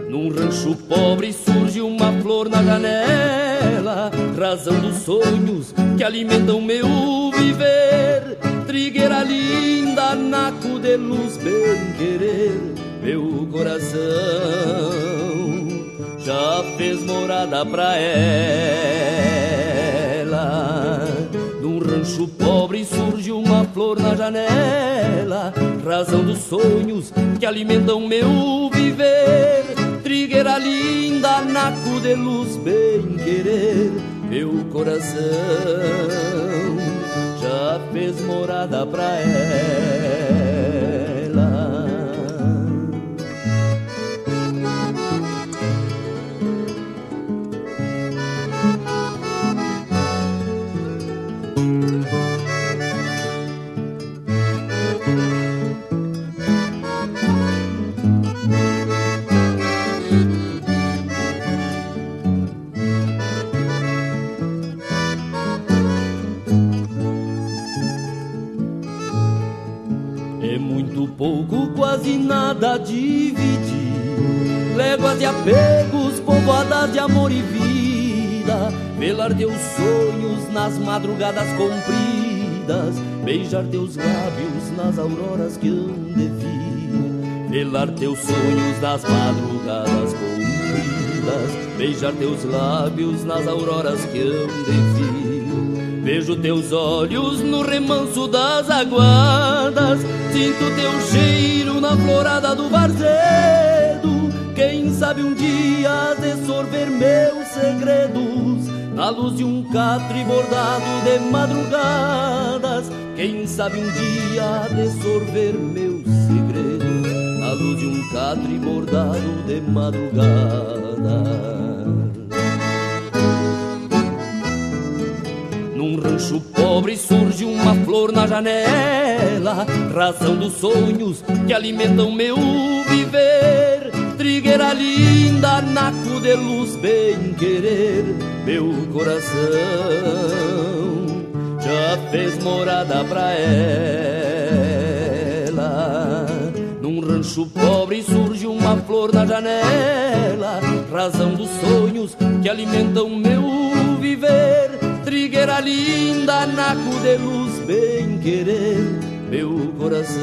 Speaker 6: Num rancho pobre surge uma flor na janela, razão dos sonhos que alimentam meu naco de luz, bem querer, meu coração. Já fez morada pra ela. Num rancho pobre surge uma flor na janela, razão dos sonhos que alimentam meu viver. Trigueira linda, naco de luz, bem querer, meu coração fez morada pra ela. Pouco, quase nada a dividir. Léguas de apegos, povoadas de amor e vida. Velar teus sonhos nas madrugadas compridas. Beijar teus lábios nas auroras que hão de vir. Velar teus sonhos nas madrugadas compridas Beijar teus lábios nas auroras que hão de vir Vejo teus olhos no remanso das aguadas. Sinto teu cheiro na florada do varzedo Quem sabe um dia de sorver meus segredos. Na luz de um catre bordado de madrugadas. Quem sabe um dia de sorver meus segredos. Na luz de um catre bordado de madrugada Num rancho pobre surge uma flor na janela, razão dos sonhos que alimentam meu viver. Trigueira linda, naco de luz, bem querer, meu coração já fez morada pra ela. Num rancho pobre surge uma flor na janela, razão dos sonhos que alimentam meu viver trigueira linda, naco de luz, bem querer, meu coração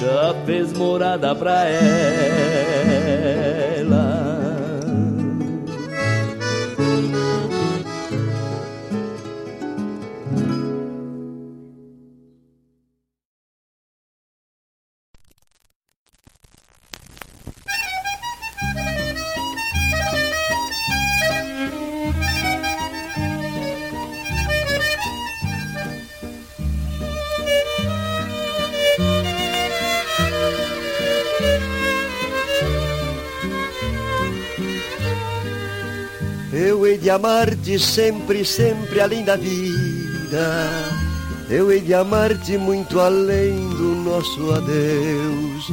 Speaker 6: já fez morada pra ela.
Speaker 21: Eu hei de amar-te sempre, sempre além da vida. Eu hei de amar-te muito além do nosso adeus.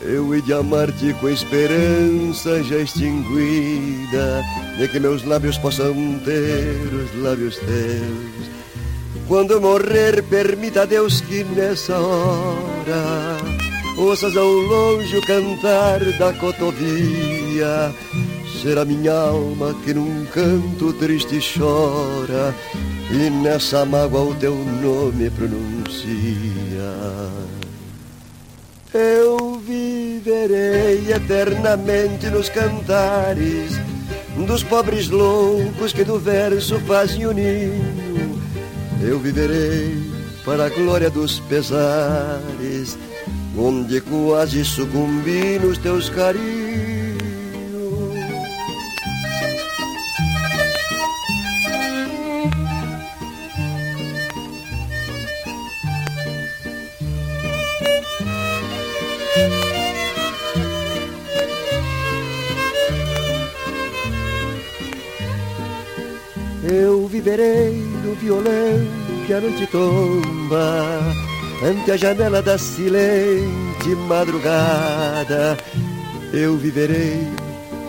Speaker 21: Eu hei de amar-te com esperança já extinguida de que meus lábios possam ter os lábios teus. Quando eu morrer, permita a Deus que nessa hora ouças ao longe o cantar da cotovia será minha alma que num canto triste chora e nessa mágoa o teu nome pronuncia. Eu viverei eternamente nos cantares dos pobres loucos que do verso fazem o ninho. Eu viverei para a glória dos pesares, onde quase sucumbi nos teus carinhos. Eu viverei no violão que a noite tomba Ante a janela da silente madrugada. Eu viverei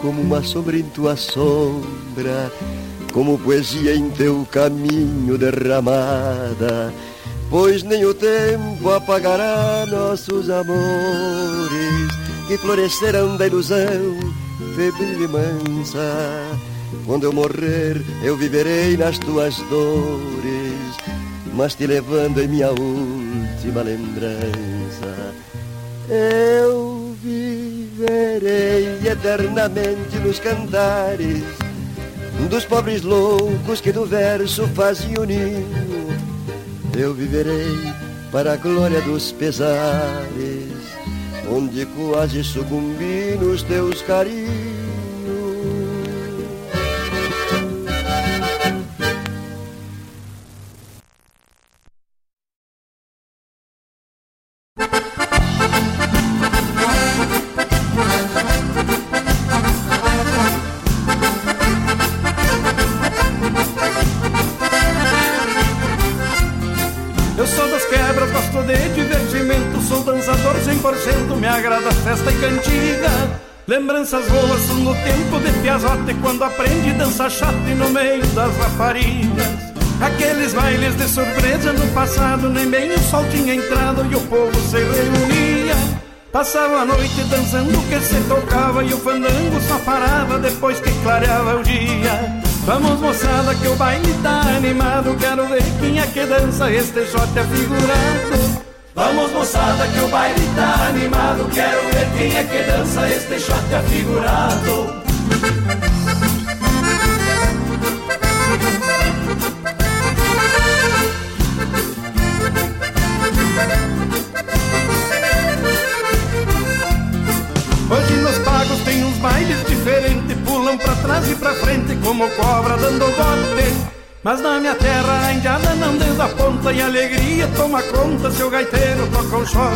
Speaker 21: como uma sombra em tua sombra Como poesia em teu caminho derramada. Pois nem o tempo apagará nossos amores Que florescerão da ilusão febril e mansa quando eu morrer, eu viverei nas tuas dores, mas te levando em minha última lembrança. Eu viverei eternamente nos cantares dos pobres loucos que do verso fazem o ninho. Eu viverei para a glória dos pesares, onde quase sucumbi nos teus carinhos.
Speaker 22: Surpresa no passado Nem bem o sol tinha entrado e o povo se reunia. Passava a noite dançando que se tocava E o fandango só parava depois que clareava o dia. Vamos moçada que o baile tá animado. Quero ver quem é que dança este shot afigurado.
Speaker 11: Vamos moçada que o baile tá animado. Quero ver quem é que dança este shot afigurado
Speaker 22: Pulam pra trás e pra frente como cobra dando bote. Mas na minha terra a indiada não desaponta E alegria. Toma conta se o gaiteiro toca um shot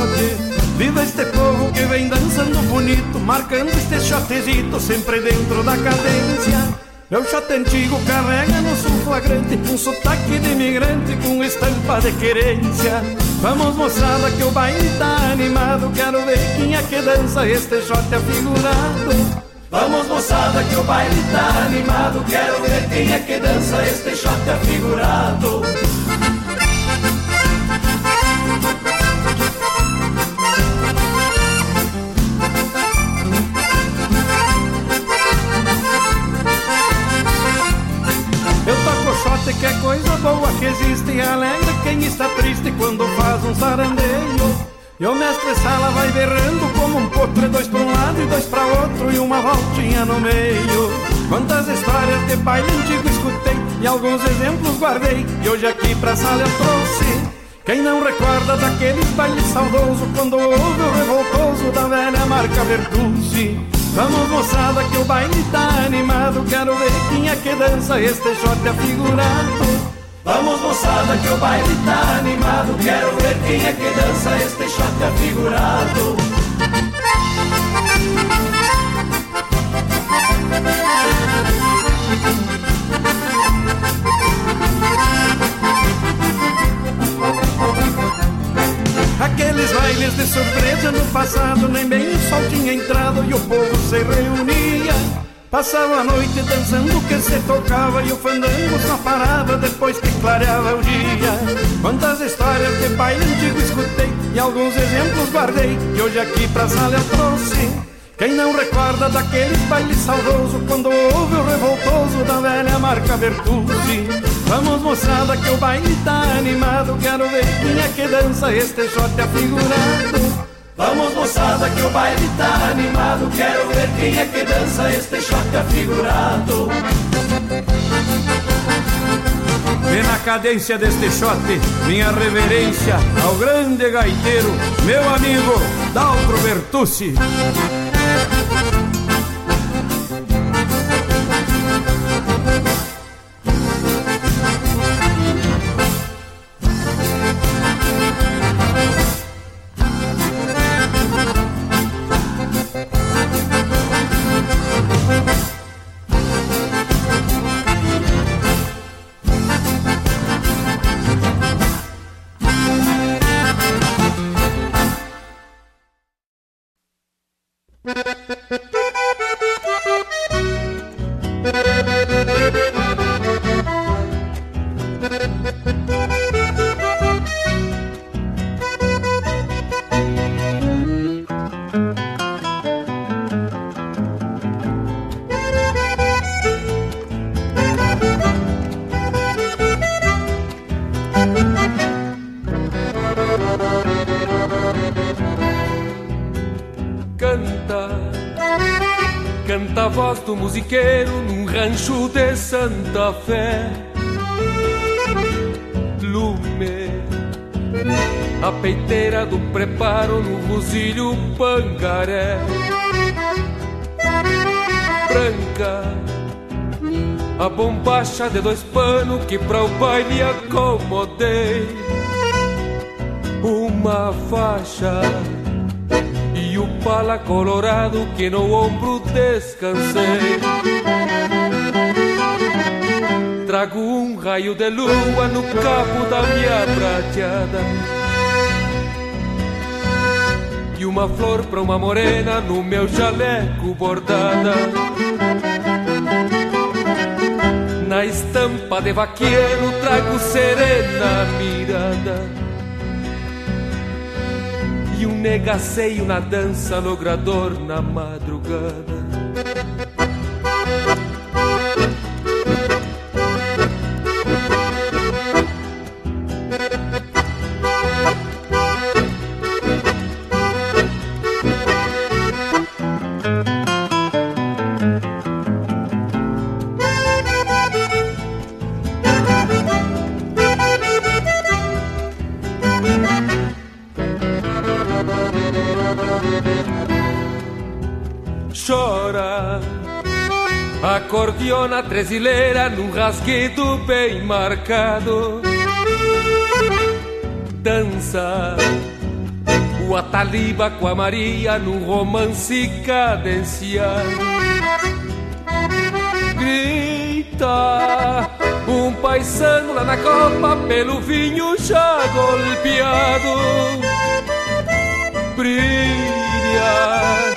Speaker 22: Viva este povo que vem dançando bonito Marcando este shotezito sempre dentro da cadência. Meu shot antigo carrega no sul flagrante Um sotaque de imigrante com estampa de querência. Vamos moçada que o baile tá animado Quero ver quem é que dança este shot afigurado
Speaker 11: Vamos moçada que o baile tá animado. Quero ver quem é que dança este shot afigurado.
Speaker 22: Eu toco shot que é coisa boa que existe E alegra quem está triste quando faz um sarandeio e o mestre Sala vai berrando como um potro Dois pra um lado e dois pra outro E uma voltinha no meio. Quantas histórias de baile antigo escutei E alguns exemplos guardei E hoje aqui pra sala eu trouxe. Quem não recorda daquele baile saudoso Quando houve o revoltoso Da velha marca Bertucci Vamos moçada que o baile tá animado Quero ver quem é que dança este shot afigurado
Speaker 11: Vamos moçada que o baile tá animado. Quero ver quem é que dança este shot afigurado.
Speaker 22: Aqueles bailes de surpresa no passado Nem bem o sol tinha entrado e o povo se reunia Passava a noite dançando que se tocava E o fandango só parava depois que clareava o dia. Quantas histórias de baile antigo escutei E alguns exemplos guardei E hoje aqui pra sala trouxe. Quem não recorda daquele baile saudoso Quando houve o revoltoso da velha marca Bertucci Vamos moçada que o baile tá animado Quero ver quem é que dança este shot afigurado
Speaker 11: Vamos moçada que o baile tá animado. Quero ver quem é que dança este shot afigurado.
Speaker 22: Vê na cadência deste shot Minha reverência ao grande gaiteiro Meu amigo Daltro Bertucci
Speaker 18: do musiqueiro num rancho de Santa Fé. Lume, a peiteira do preparo no rosilho pangaré. Branca, a bombacha de dois panos que pra o baile acomodei. Uma faixa o pala colorado que no ombro descansei. Trago um raio de lua no cabo da minha prateada. E uma flor pra uma morena no meu jaleco bordada. Na estampa de vaqueiro trago serena mirada negaceio na dança logrador na madrugada. Acordeona tresileira num rasguido bem marcado Dança o Ataliba com a Maria num romance cadenciado Grita um paisano lá na copa pelo vinho já golpeado. Brilha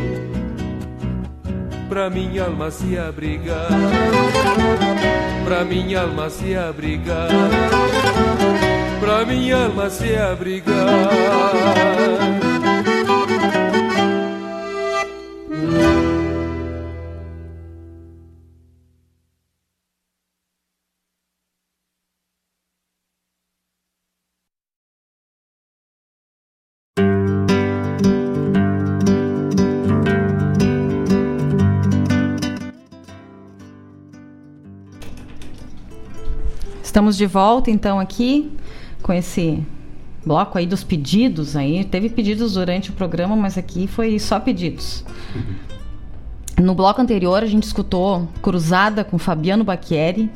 Speaker 18: pra minha alma se abrigar, pra minha alma se abrigar, pra minha alma se abrigar.
Speaker 3: Estamos de volta então aqui com esse bloco aí dos pedidos aí. Teve pedidos durante o programa, mas aqui foi só pedidos. No bloco anterior a gente escutou Cruzada com Fabiano Bacchieri,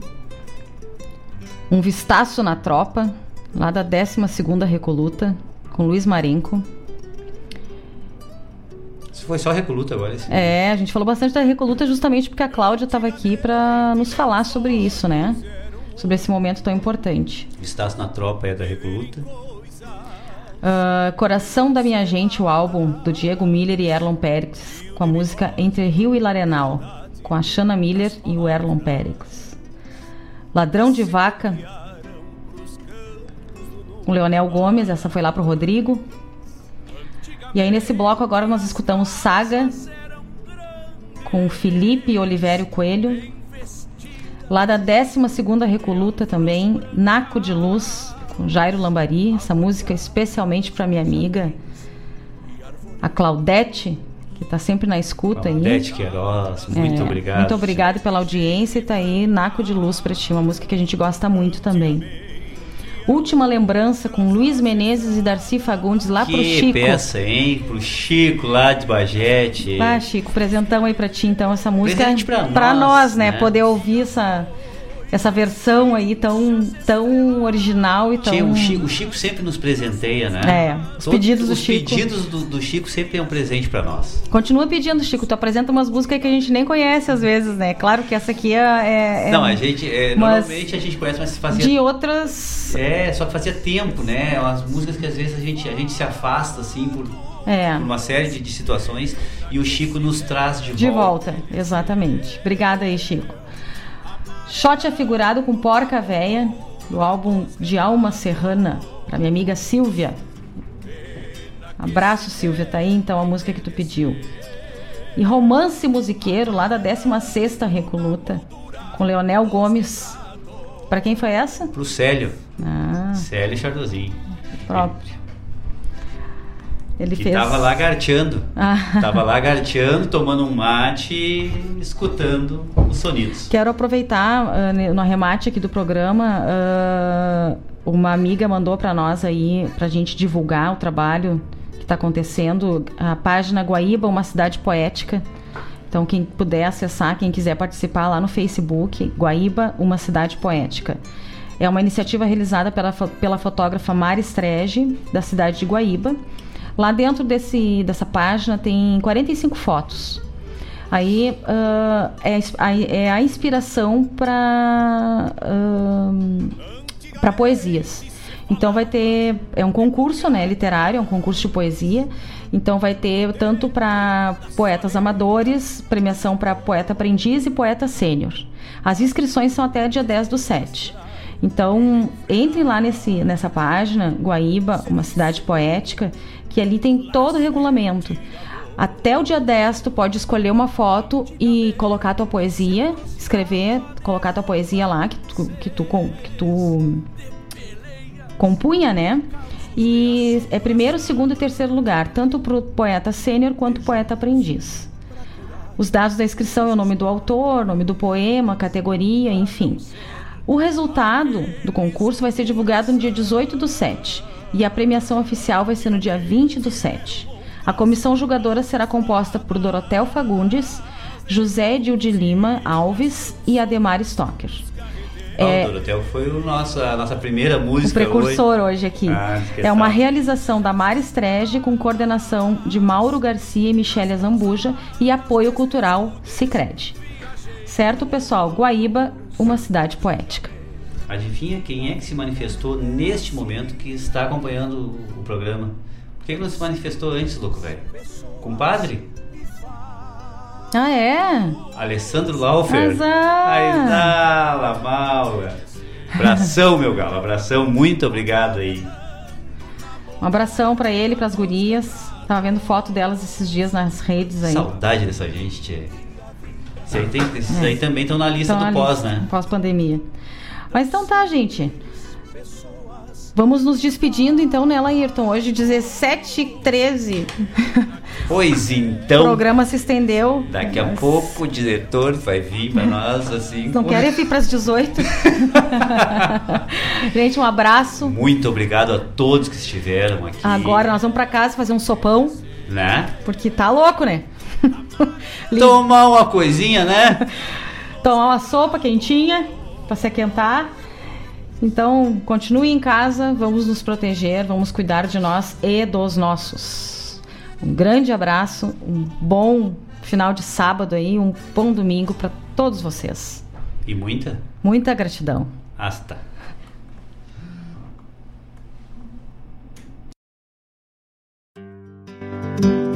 Speaker 3: Um Vistaço na Tropa, lá da 12ª Recoluta, com Luiz Marenco.
Speaker 4: Isso foi só Recoluta agora? Esse
Speaker 3: É, a gente falou bastante da Recoluta justamente porque a Cláudia estava aqui para nos falar sobre isso, né? Sobre esse momento tão importante.
Speaker 4: Vistaço na Tropa é da Recoluta.
Speaker 3: Uh, Coração da Minha Gente, o álbum do Diego Miller e Erlon Pérez, com a música Entre Rio e Larenal, com a Shanna Miller e o Erlon Pérez. Ladrão de Vaca, com Leonel Gomes, essa foi lá pro Rodrigo. E aí nesse bloco agora nós escutamos Saga, com Felipe Olivério Coelho. Lá da 12ª Recoluta também, Naco de Luz, com Jairo Lambari, essa música especialmente para minha amiga, a Claudete, que está sempre na escuta
Speaker 4: Claudete
Speaker 3: aí.
Speaker 4: Queiroz, muito
Speaker 3: É,
Speaker 4: obrigado.
Speaker 3: Muito obrigada pela audiência e tá aí Naco de Luz para ti, uma música que a gente gosta muito também. Última lembrança com Luiz Menezes e Darcy Fagundes lá pro
Speaker 4: Que
Speaker 3: Chico.
Speaker 4: peça, hein? Pro Chico lá de Bagete.
Speaker 3: Ah, Chico, presentão aí pra ti, então, essa música.
Speaker 4: Presente pra
Speaker 3: nós,
Speaker 4: nós,
Speaker 3: né?
Speaker 4: né?
Speaker 3: Poder ouvir essa, essa versão aí tão, tão original e tão.
Speaker 4: Tchê, o, Chico, o Chico sempre nos presenteia, né?
Speaker 3: É, os pedidos do
Speaker 4: os
Speaker 3: Chico.
Speaker 4: pedidos do, do Chico sempre é um presente pra nós.
Speaker 3: Continua pedindo, Chico. Tu apresenta umas músicas que a gente nem conhece às vezes, né? Claro que essa aqui é. é- é
Speaker 4: Não, a gente, é, normalmente a gente conhece, mas fazia...
Speaker 3: De outras.
Speaker 4: É, só que fazia tempo, né? Umas músicas que às vezes a gente, a gente se afasta, assim, por,
Speaker 3: É.
Speaker 4: uma série de, de situações e o Chico nos traz de,
Speaker 3: De volta, exatamente. Obrigada aí, Chico. Shot afigurado com Porca Véia, do álbum De Alma Serrana, pra minha amiga Silvia. Abraço, Silvia, tá aí então a música que tu pediu. E Romance Musiqueiro, lá da 16ª Recoluta, com Leonel Gomes. Pra quem foi essa?
Speaker 4: Pro Célio.
Speaker 3: Ah,
Speaker 4: Célio Chardozinho.
Speaker 3: próprio. Ele
Speaker 4: Que
Speaker 3: fez.
Speaker 4: tava lagarteando.
Speaker 3: Ah.
Speaker 4: Tava lagarteando, tomando um mate e escutando os sonidos.
Speaker 3: Quero aproveitar ne- no arremate aqui do programa. ah, uma amiga mandou para nós aí, pra gente divulgar o trabalho que está acontecendo. A página Guaíba, uma cidade poética. Então, quem puder acessar, quem quiser participar lá no Facebook, Guaíba, uma cidade poética. É uma iniciativa realizada pela, pela fotógrafa Mari Strege, da cidade de Guaíba. Lá dentro desse, dessa página tem 45 fotos. Aí ah, é, é a inspiração para para poesias. Então vai ter é um concurso, né, literário, é um concurso de poesia. Então vai ter tanto para poetas amadores, premiação para poeta aprendiz e poeta sênior. As inscrições são até dia 10 do 7. Então, entre lá nesse, nessa página, Guaíba, uma cidade poética, que ali tem todo o regulamento. Até o dia 10, tu pode escolher uma foto e colocar tua poesia, escrever, colocar tua poesia lá, que tu, que tu, que tu compunha, né? E é primeiro, segundo e terceiro lugar, tanto para o poeta sênior quanto poeta aprendiz. Os dados da inscrição é o nome do autor, nome do poema, categoria, enfim. O resultado do concurso vai ser divulgado no dia 18 do 7 e a premiação oficial vai ser no dia 20 do 7. A comissão julgadora será composta por Dorotel Fagundes, José Edil de Lima Alves e Ademar Stocker.
Speaker 4: É, o Dorotel foi o nosso, a nossa primeira música.
Speaker 3: O precursor hoje, hoje aqui. Ah, é uma realização da Mari Strege com coordenação de Mauro Garcia e Michele Zambuja e apoio cultural Cicred. Certo, pessoal? Guaíba, uma cidade poética.
Speaker 4: Adivinha quem é que se manifestou neste momento que está acompanhando o programa? Por que, que não se manifestou antes, louco velho? Compadre?
Speaker 3: Ah, é?
Speaker 4: Alessandro Laufer.
Speaker 3: Azar.
Speaker 4: Aizala, Maura. Abração, meu galo. Abração. Muito obrigado aí.
Speaker 3: Um abração para ele, para as gurias. Tava vendo foto delas esses dias nas redes aí.
Speaker 4: Saudade dessa gente, tchê. Esses aí, tem, é. aí também estão na lista do pós, lista, né?
Speaker 3: Pós-pandemia. Mas então tá, gente. Vamos nos despedindo então, né, Ayrton? Hoje 17h13.
Speaker 4: Pois então.
Speaker 3: O programa se estendeu.
Speaker 4: Daqui a pouco o diretor vai vir para nós assim.
Speaker 3: Não querem vir para as 18? Gente, um abraço.
Speaker 4: Muito obrigado a todos que estiveram aqui.
Speaker 3: Agora nós vamos para casa fazer um sopão.
Speaker 4: Né?
Speaker 3: Porque tá louco, né?
Speaker 4: Tomar uma coisinha, né?
Speaker 3: Tomar uma sopa quentinha para se aquentar. Então, continue em casa, vamos nos proteger, vamos cuidar de nós e dos nossos. Um grande abraço, um bom final de sábado aí, um bom domingo para todos vocês.
Speaker 4: E muita?
Speaker 3: Muita gratidão.
Speaker 4: Hasta. thank